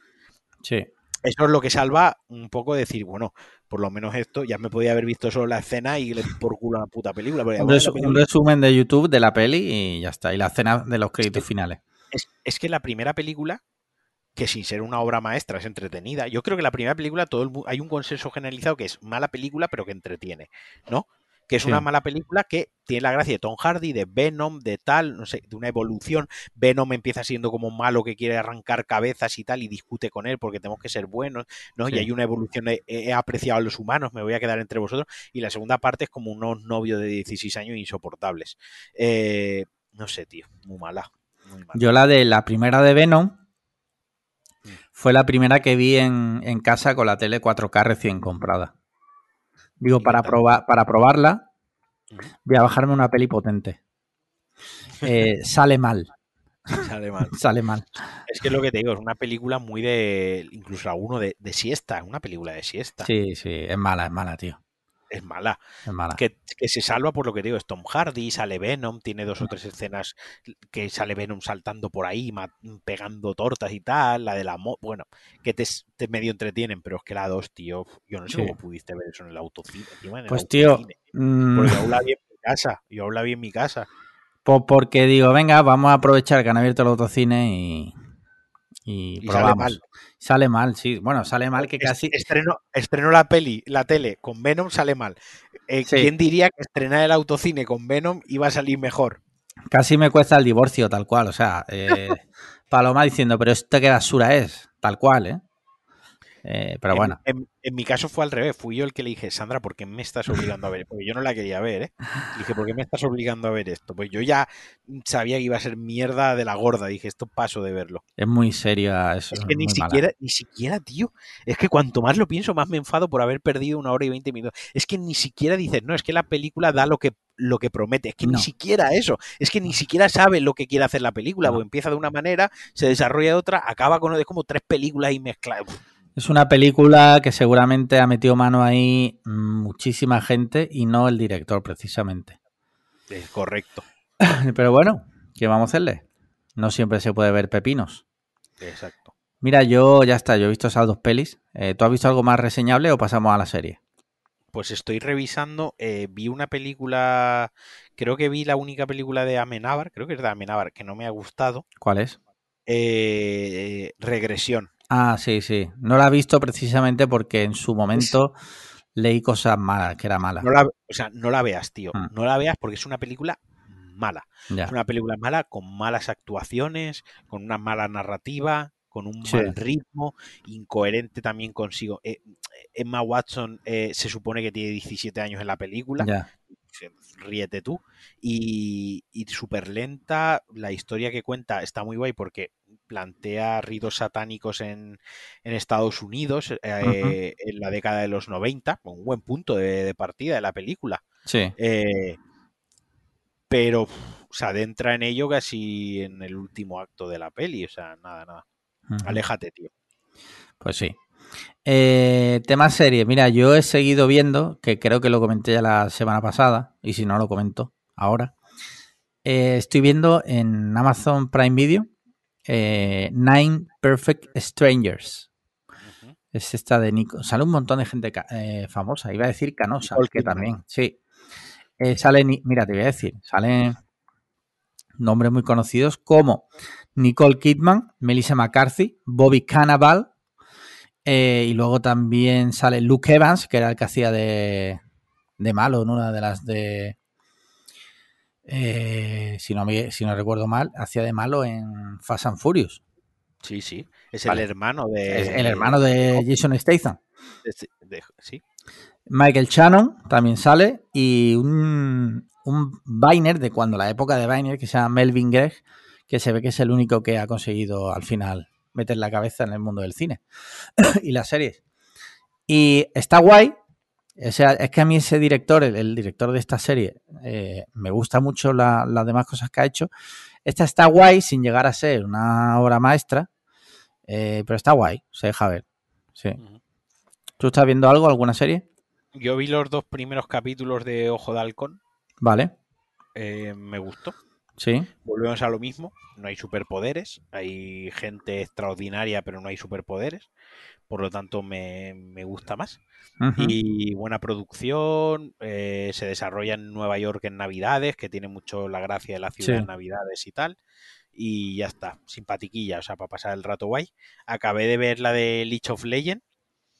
Sí. Eso es lo que salva un poco de decir, bueno, por lo menos esto, ya me podía haber visto solo la escena y le por culo a la puta película. pero Un, bueno, resu- la un película- resumen de YouTube de la peli y ya está. Y la escena de los créditos finales. es, es que la primera película, que sin ser una obra maestra es entretenida, yo creo que la primera película todo el hay un consenso generalizado que es mala película pero que entretiene, ¿no? Que es Sí. una mala película que tiene la gracia de Tom Hardy, de Venom, de tal, no sé, de una evolución. Venom empieza siendo como un malo que quiere arrancar cabezas y tal y discute con él porque tenemos que ser buenos, ¿no? Sí. Y hay una evolución, he, he apreciado a los humanos, me voy a quedar entre vosotros. Y la segunda parte es como unos novios de 16 años insoportables. Eh, no sé, tío, muy mala. Muy mala. Yo la de la primera de Venom Mm. fue la primera que vi en, en casa con la tele 4K recién comprada. Digo, ¿Y para, probar, para probarla, voy a bajarme una peli potente. Eh, sale mal, Sale mal. sale mal. Es que es lo que te digo, es una película muy de. Incluso alguno de, de siesta, es una película de siesta. Sí, sí, es mala, es mala, tío. Es mala. Es mala. Que, que se salva por lo que digo, es Tom Hardy, sale Venom, tiene dos o tres escenas que sale Venom saltando por ahí, pegando tortas y tal, la de la mo bueno, que te, te medio entretienen, pero es que la dos, tío, yo no sé Sí. cómo pudiste ver eso en el autocine. encima en el Pues tío, autocine. mm, Porque yo aún la vi en mi casa, yo aún la vi en mi casa. pues porque digo, venga, vamos a aprovechar que han abierto el autocine y, y, Y sale mal. Sale mal, sí. Bueno, sale mal que casi... Estreno, estreno la peli, la tele con Venom sale mal. Eh, Sí. ¿Quién diría que estrenar el autocine con Venom iba a salir mejor? Casi me cuesta el divorcio, tal cual. O sea, eh, Paloma diciendo, pero esto qué basura es, tal cual, ¿eh? Eh, pero En- bueno, En, en mi caso fue al revés. Fui yo el que le dije, Sandra, ¿por qué me estás obligando a ver? Porque yo no la quería ver, ¿eh? Le dije, ¿por qué me estás obligando a ver esto? Pues yo ya sabía que iba a ser mierda de la gorda. Dije, esto paso de verlo. es muy seria eso. Es que ni mala. siquiera, ni siquiera, tío. Es que cuanto más lo pienso, más me enfado por haber perdido una hora y veinte minutos. Es que ni siquiera dices, no, es que la película da lo que, lo que promete. Es que No. ni siquiera eso. Es que ni siquiera sabe lo que quiere hacer la película. No. Porque empieza de una manera, se desarrolla de otra, acaba con es como tres películas y mezcladas. Es una película que seguramente ha metido mano ahí muchísima gente y no el director, precisamente. Eh, correcto. Pero bueno, ¿qué vamos a hacerle? No siempre se puede ver pepinos. Exacto. Mira, yo ya está, yo he visto esas dos pelis. Eh, ¿Tú has visto algo más reseñable o pasamos a la serie? Pues estoy revisando, eh, vi una película, creo que vi la única película de Amenábar, creo que es de Amenábar, que no me ha gustado. ¿Cuál es? Eh, regresión. Ah, sí, sí. No la he visto precisamente porque en su momento leí cosas malas, que era mala. No la, o sea, no la veas, tío. Mm. No la veas porque es una película mala. Ya. Es una película mala con malas actuaciones, con una mala narrativa, con un Sí. mal ritmo, incoherente también consigo. Eh, Emma Watson eh, se supone que tiene 17 años en la película, Ya. Ríete tú, y, y súper lenta. La historia que cuenta está muy guay porque plantea ritos satánicos en, en Estados Unidos eh, en la década de los 90, un buen punto de, de partida de la película. Sí. Eh, pero se adentra en ello casi en el último acto de la peli. O sea, nada, nada. Aléjate, tío. Pues sí. Eh, tema serie. Mira, yo he seguido viendo, que creo que lo comenté ya la semana pasada, y si no lo comento ahora. Eh, estoy viendo en Amazon Prime Video eh, Nine Perfect Strangers. Es esta de Nico. Sale un montón de gente famosa. Iba a decir canosa, que también, sí. Sale, mira, te voy a decir, salen nombres muy conocidos como Nicole Kidman, Melissa McCarthy, Bobby Cannavale, eh, y luego también sale Luke Evans, que era el que hacía de, de malo en una de las de. eh, si, no si no recuerdo mal, hacía de malo en Fast and Furious. Sí, sí. Es Vale. el hermano de. Es el hermano de Jason Statham. sí. Michael Shannon también sale y un, un Viner de cuando la época de Viner que se llama Melvin Gregg, que se ve que es el único que ha conseguido al final meter la cabeza en el mundo del cine y las series. Y está guay. O sea, es que a mí ese director, el, el director de esta serie, eh, me gusta mucho la- las demás cosas que ha hecho. Esta está guay sin llegar a ser una obra maestra, eh, pero está guay, se deja ver. Sí. ¿Tú estás viendo algo, alguna serie? Yo vi los dos primeros capítulos de Ojo de Halcón. Vale, eh, me gustó. Sí. Volvemos a lo mismo. No hay superpoderes. Hay gente extraordinaria, pero no hay superpoderes. Por lo tanto, me, me gusta más. Y buena producción. eh, se desarrolla en Nueva York en Navidades, que tiene mucho la gracia de la ciudad Sí. en Navidades y tal. Y ya está, simpatiquilla, o sea, para pasar el rato guay. Acabé de ver la de Leech of Legend,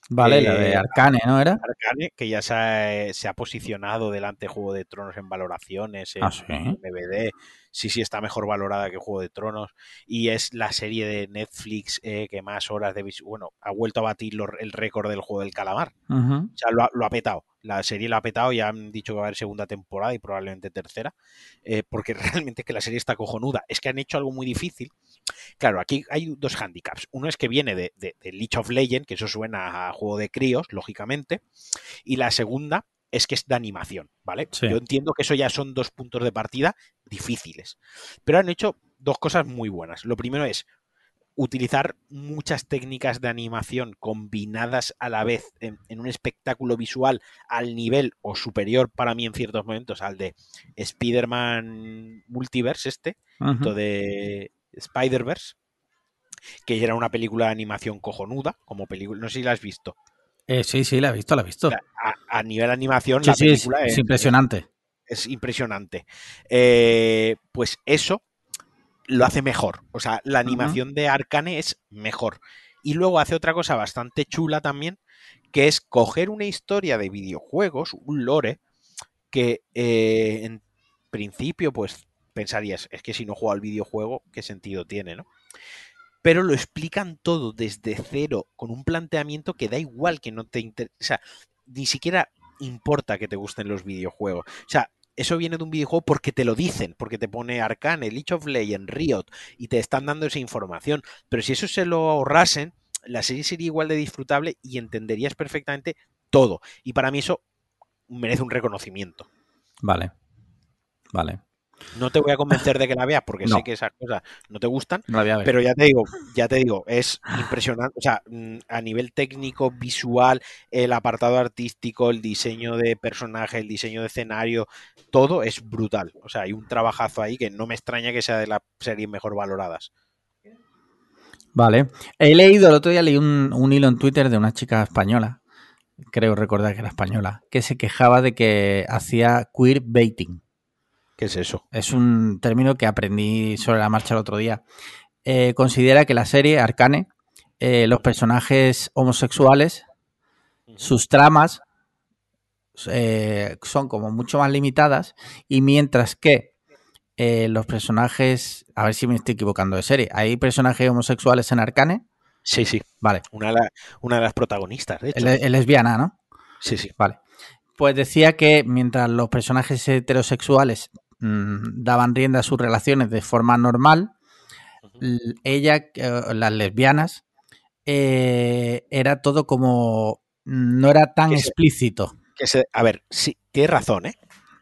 Vale, la de eh, Arcane, ¿no era? Arcane, que ya se ha, se ha posicionado delante de Juego de Tronos en valoraciones, en Ah, sí. DVD. Sí, sí, está mejor valorada que Juego de Tronos. Y es la serie de Netflix eh, que más horas de vis- Bueno, ha vuelto a batir el récord del Juego del Calamar. O sea, lo ha, lo ha petado. La serie lo ha petado, ya han dicho que va a haber segunda temporada y probablemente tercera. eh, porque realmente es que la serie está cojonuda. Es que han hecho algo muy difícil. Claro, aquí hay dos handicaps. Uno es que viene de, de, de Leech of Legend, que eso suena a juego de críos, lógicamente. Y la segunda es que es de animación, ¿vale? Sí. Yo entiendo que eso ya son dos puntos de partida difíciles. Pero han hecho dos cosas muy buenas. Lo primero es utilizar muchas técnicas de animación combinadas a la vez en, en un espectáculo visual al nivel o superior para mí en ciertos momentos al de Spider-Man Multiverse este, de Spider-Verse, que era una película de animación cojonuda, como película, no sé si la has visto. Eh, sí, sí, la he visto, la he visto. A, a nivel animación, Sí, la sí, es, película es es, impresionante. es impresionante. Eh, pues eso lo hace mejor. O sea, la animación de Arcane es mejor. Y luego hace otra cosa bastante chula también, que es coger una historia de videojuegos, un lore, que eh, en principio, pues pensarías, es que si no juego al videojuego, ¿qué sentido tiene, no? Pero lo explican todo desde cero, con un planteamiento que da igual que no te interesa. O sea, ni siquiera importa que te gusten los videojuegos. O sea, eso viene de un videojuego porque te lo dicen, porque te pone Arcane, Leech of Legends, Riot, y te están dando esa información. Pero si eso se lo ahorrasen, la serie sería igual de disfrutable y entenderías perfectamente todo. Y para mí eso merece un reconocimiento. Vale. Vale. No te voy a convencer de que la veas porque No. sé que esas cosas no te gustan, No la pero ya te digo, ya te digo, es impresionante. O sea, mm, a nivel técnico, visual, el apartado artístico, el diseño de personaje, el diseño de escenario, todo es brutal. O sea, hay un trabajazo ahí que no me extraña que sea de las series mejor valoradas. Vale. He leído, el otro día leí un, un hilo en Twitter de una chica española, creo recordar que era española, que se quejaba de que hacía queerbaiting. ¿Qué es eso? Es un término que aprendí sobre la marcha el otro día. Eh, considera que la serie Arcane, eh, los personajes homosexuales, sus tramas eh, son como mucho más limitadas y mientras que los personajes, a ver si me estoy equivocando de serie, hay personajes homosexuales en Arcane, Sí, sí. vale, Una de, la- una de las protagonistas, de hecho. es lesbiana, ¿no? Sí, sí. Vale. Pues decía que mientras los personajes heterosexuales mm, daban rienda a sus relaciones de forma normal, ella, eh, las lesbianas, eh, era todo como. No era tan Que se- explícito. Que se- a ver, sí, tiene razón, ¿eh?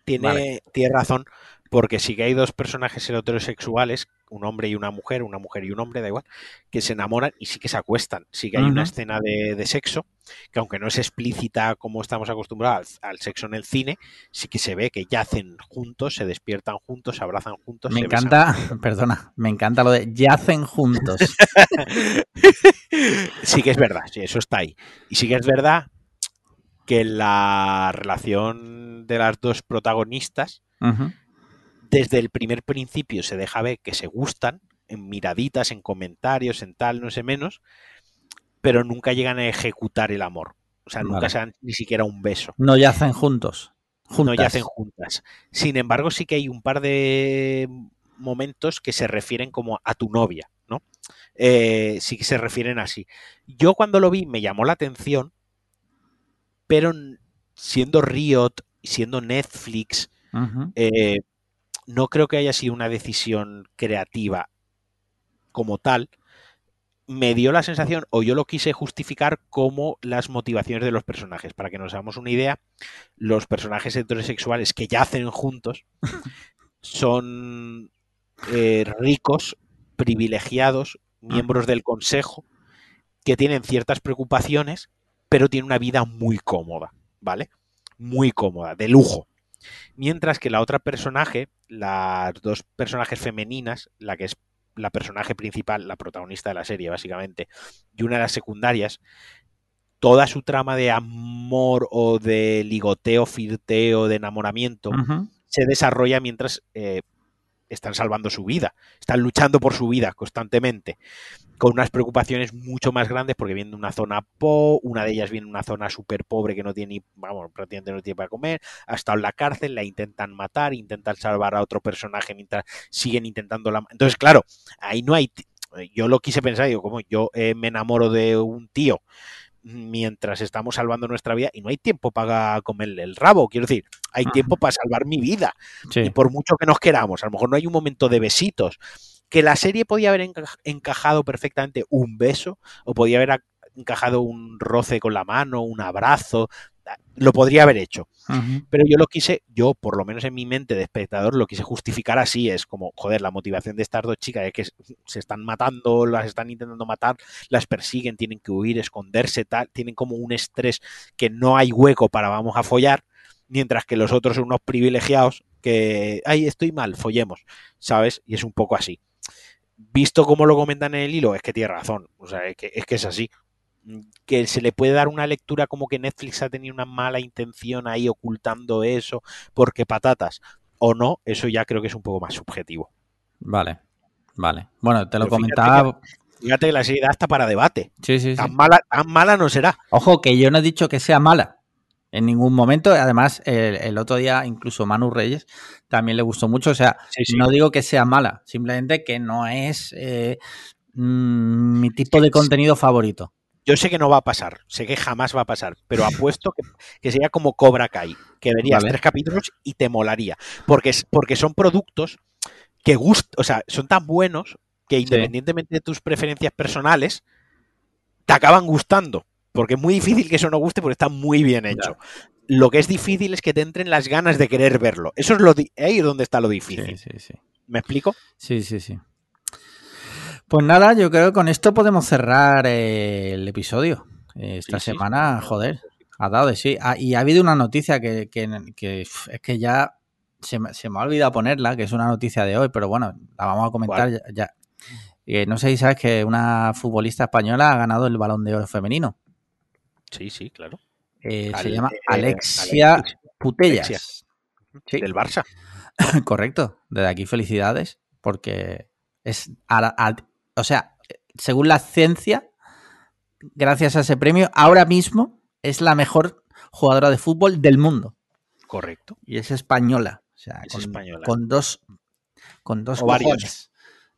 Tiene, Vale. tiene razón, porque sí que hay dos personajes heterosexuales, un hombre y una mujer, una mujer y un hombre, da igual, que se enamoran y sí que se acuestan. Sí que hay una escena de, de sexo, que aunque no es explícita como estamos acostumbrados al, al sexo en el cine, sí que se ve que yacen juntos, se despiertan juntos, se abrazan juntos. Me se besan encanta, perdona, me encanta lo de yacen juntos. sí que es verdad, sí, eso está ahí. Y sí que es verdad que la relación de las dos protagonistas. Desde el primer principio se deja ver que se gustan, en miraditas, en comentarios, en tal, no sé menos, pero nunca llegan a ejecutar el amor. O sea, nunca se dan ni siquiera un beso. No yacen juntos. Juntas. No yacen juntas. Sin embargo, sí que hay un par de momentos que se refieren como a tu novia, ¿no? Eh, sí que se refieren así. Yo cuando lo vi me llamó la atención, pero siendo Riot, siendo Netflix, eh, no creo que haya sido una decisión creativa como tal. Me dio la sensación, o yo lo quise justificar como las motivaciones de los personajes. Para que nos hagamos una idea, los personajes heterosexuales que yacen juntos son eh, ricos, privilegiados, miembros del consejo, que tienen ciertas preocupaciones, pero tienen una vida muy cómoda, ¿vale? Muy cómoda, de lujo. Mientras que la otra personaje, las dos personajes femeninas, la que es la personaje principal, la protagonista de la serie, básicamente, y una de las secundarias, toda su trama de amor o de ligoteo, flirteo, de enamoramiento, se desarrolla mientras eh, están salvando su vida, están luchando por su vida constantemente, con unas preocupaciones mucho más grandes porque viene de una zona po, una de ellas viene de una zona súper pobre que no tiene, ni- vamos, prácticamente no tiene para comer, ha estado en la cárcel, la intentan matar, intentan salvar a otro personaje mientras siguen intentando la... Entonces, claro, ahí no hay... Yo lo quise pensar, digo, como yo eh, me enamoro de un tío mientras estamos salvando nuestra vida y no hay tiempo para comerle el rabo, quiero decir, hay tiempo para salvar mi vida. Sí. Y por mucho que nos queramos, a lo mejor no hay un momento de besitos. Que la serie podía haber enca- encajado perfectamente un beso, o podía haber encajado un roce con la mano, un abrazo, lo podría haber hecho. Pero yo lo quise, yo por lo menos en mi mente de espectador, lo quise justificar así, es como, joder, la motivación de estas dos chicas es que se están matando, las están intentando matar, las persiguen, tienen que huir, esconderse, tal, tienen como un estrés que no hay hueco para vamos a follar, mientras que los otros son unos privilegiados que, ay, estoy mal, follemos, ¿sabes? Y es un poco así. Visto como lo comentan en el hilo, es que tiene razón, o sea, es que es, que es así que se le puede dar una lectura como que Netflix ha tenido una mala intención ahí ocultando eso, porque patatas, o no, eso ya creo que es un poco más subjetivo. Vale, vale. Bueno, te lo Pero fíjate comentaba. Fíjate que la serie da hasta para debate. Sí, sí, sí. Tan mala, tan mala no será. Ojo, que yo no he dicho que sea mala. En ningún momento. Además, el, el otro día, incluso Manu Reyes también le gustó mucho. O sea, Sí, sí. no digo que sea mala, simplemente que no es eh, mm, mi tipo de contenido favorito. Yo sé que no va a pasar, sé que jamás va a pasar, pero apuesto que, que sería como Cobra Kai, que verías Vale. tres capítulos y te molaría. Porque, porque son productos que gustan, o sea, son tan buenos que independientemente de tus preferencias personales, te acaban gustando. Porque es muy difícil que eso no guste porque está muy bien hecho. lo que es difícil es que te entren las ganas de querer verlo. Eso es lo ahí es donde está lo difícil. Sí, sí, sí. ¿Me explico? Sí, sí, sí. Pues nada, yo creo que con esto podemos cerrar el episodio. Esta Sí, sí. semana, joder, ha dado de sí. Ah, y ha habido una noticia que, que- es que ya se me, se me ha olvidado ponerla, que es una noticia de hoy, pero bueno, la vamos a comentar ya. ya. Eh, no sé si sabes que una futbolista española ha ganado el balón de oro femenino. Sí, sí, claro. Eh, se llama eh, Alexia Alexia. Putellas. Sí. Del Barça. Correcto. Desde aquí felicidades, porque es, a la- a- o sea, según la ciencia, gracias a ese premio, ahora mismo es la mejor jugadora de fútbol del mundo Correcto. y es española, o sea, Es con, española. con dos, con dos Ovarios. cojones,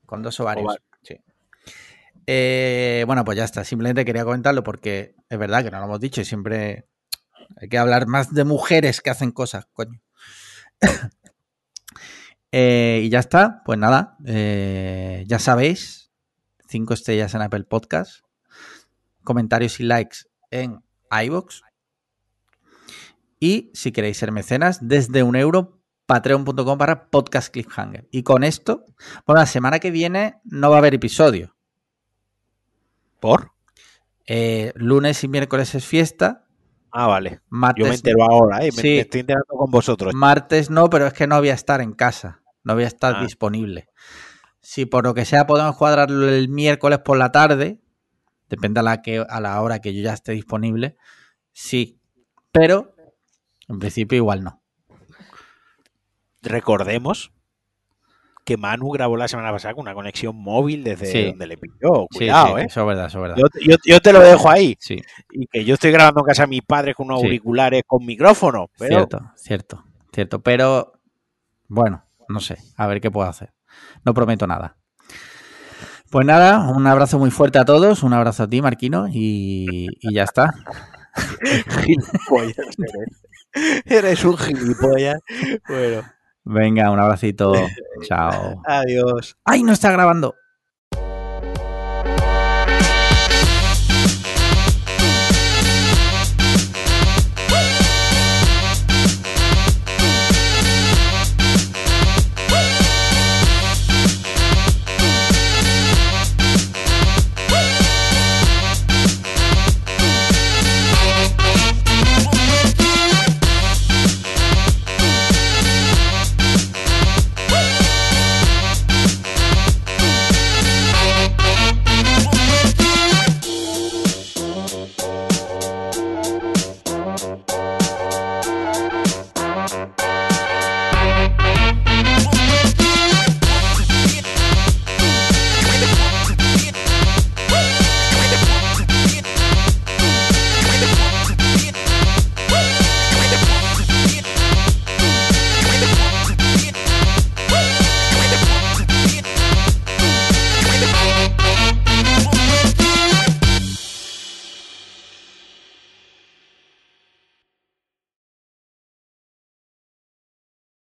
con dos ovarios. Ovar- sí. Eh, bueno, pues ya está. Simplemente quería comentarlo porque es verdad que no lo hemos dicho y siempre hay que hablar más de mujeres que hacen cosas, coño. Eh, y ya está, pues nada, eh, ya sabéis, cinco estrellas en Apple Podcast, comentarios y likes en iVoox. Y si queréis ser mecenas, desde un euro, patreon.com para podcast cliffhanger. Y con esto, bueno, la semana que viene no va a haber episodio. ¿Por? Eh, lunes y miércoles es fiesta. Ah, vale. Yo Martes, me entero ahora, ¿eh? Me, Sí. me estoy enterando con vosotros. martes no, pero es que no voy a estar en casa. No voy a estar Ah. disponible. Si por lo que sea podemos cuadrarlo el miércoles por la tarde, depende a la, que, a la hora que yo ya esté disponible, sí. Pero en principio igual no. Recordemos que Manu grabó la semana pasada con una conexión móvil desde Sí. donde le pilló. Cuidado, sí, ¿eh? Eso es verdad, eso es verdad. Yo, yo- yo te lo dejo ahí. Sí, Y que yo estoy grabando en casa de mis padres con unos auriculares con micrófono. Pero cierto, cierto, cierto. Pero bueno, no sé, a ver qué puedo hacer. No prometo nada. Pues nada, un abrazo muy fuerte a todos, un abrazo a ti, Marquino, y, y ya está. gilipollas eres. Eres un gilipollas. Bueno, Venga, un abracito. Chao. adiós. ¡Ay, no está grabando!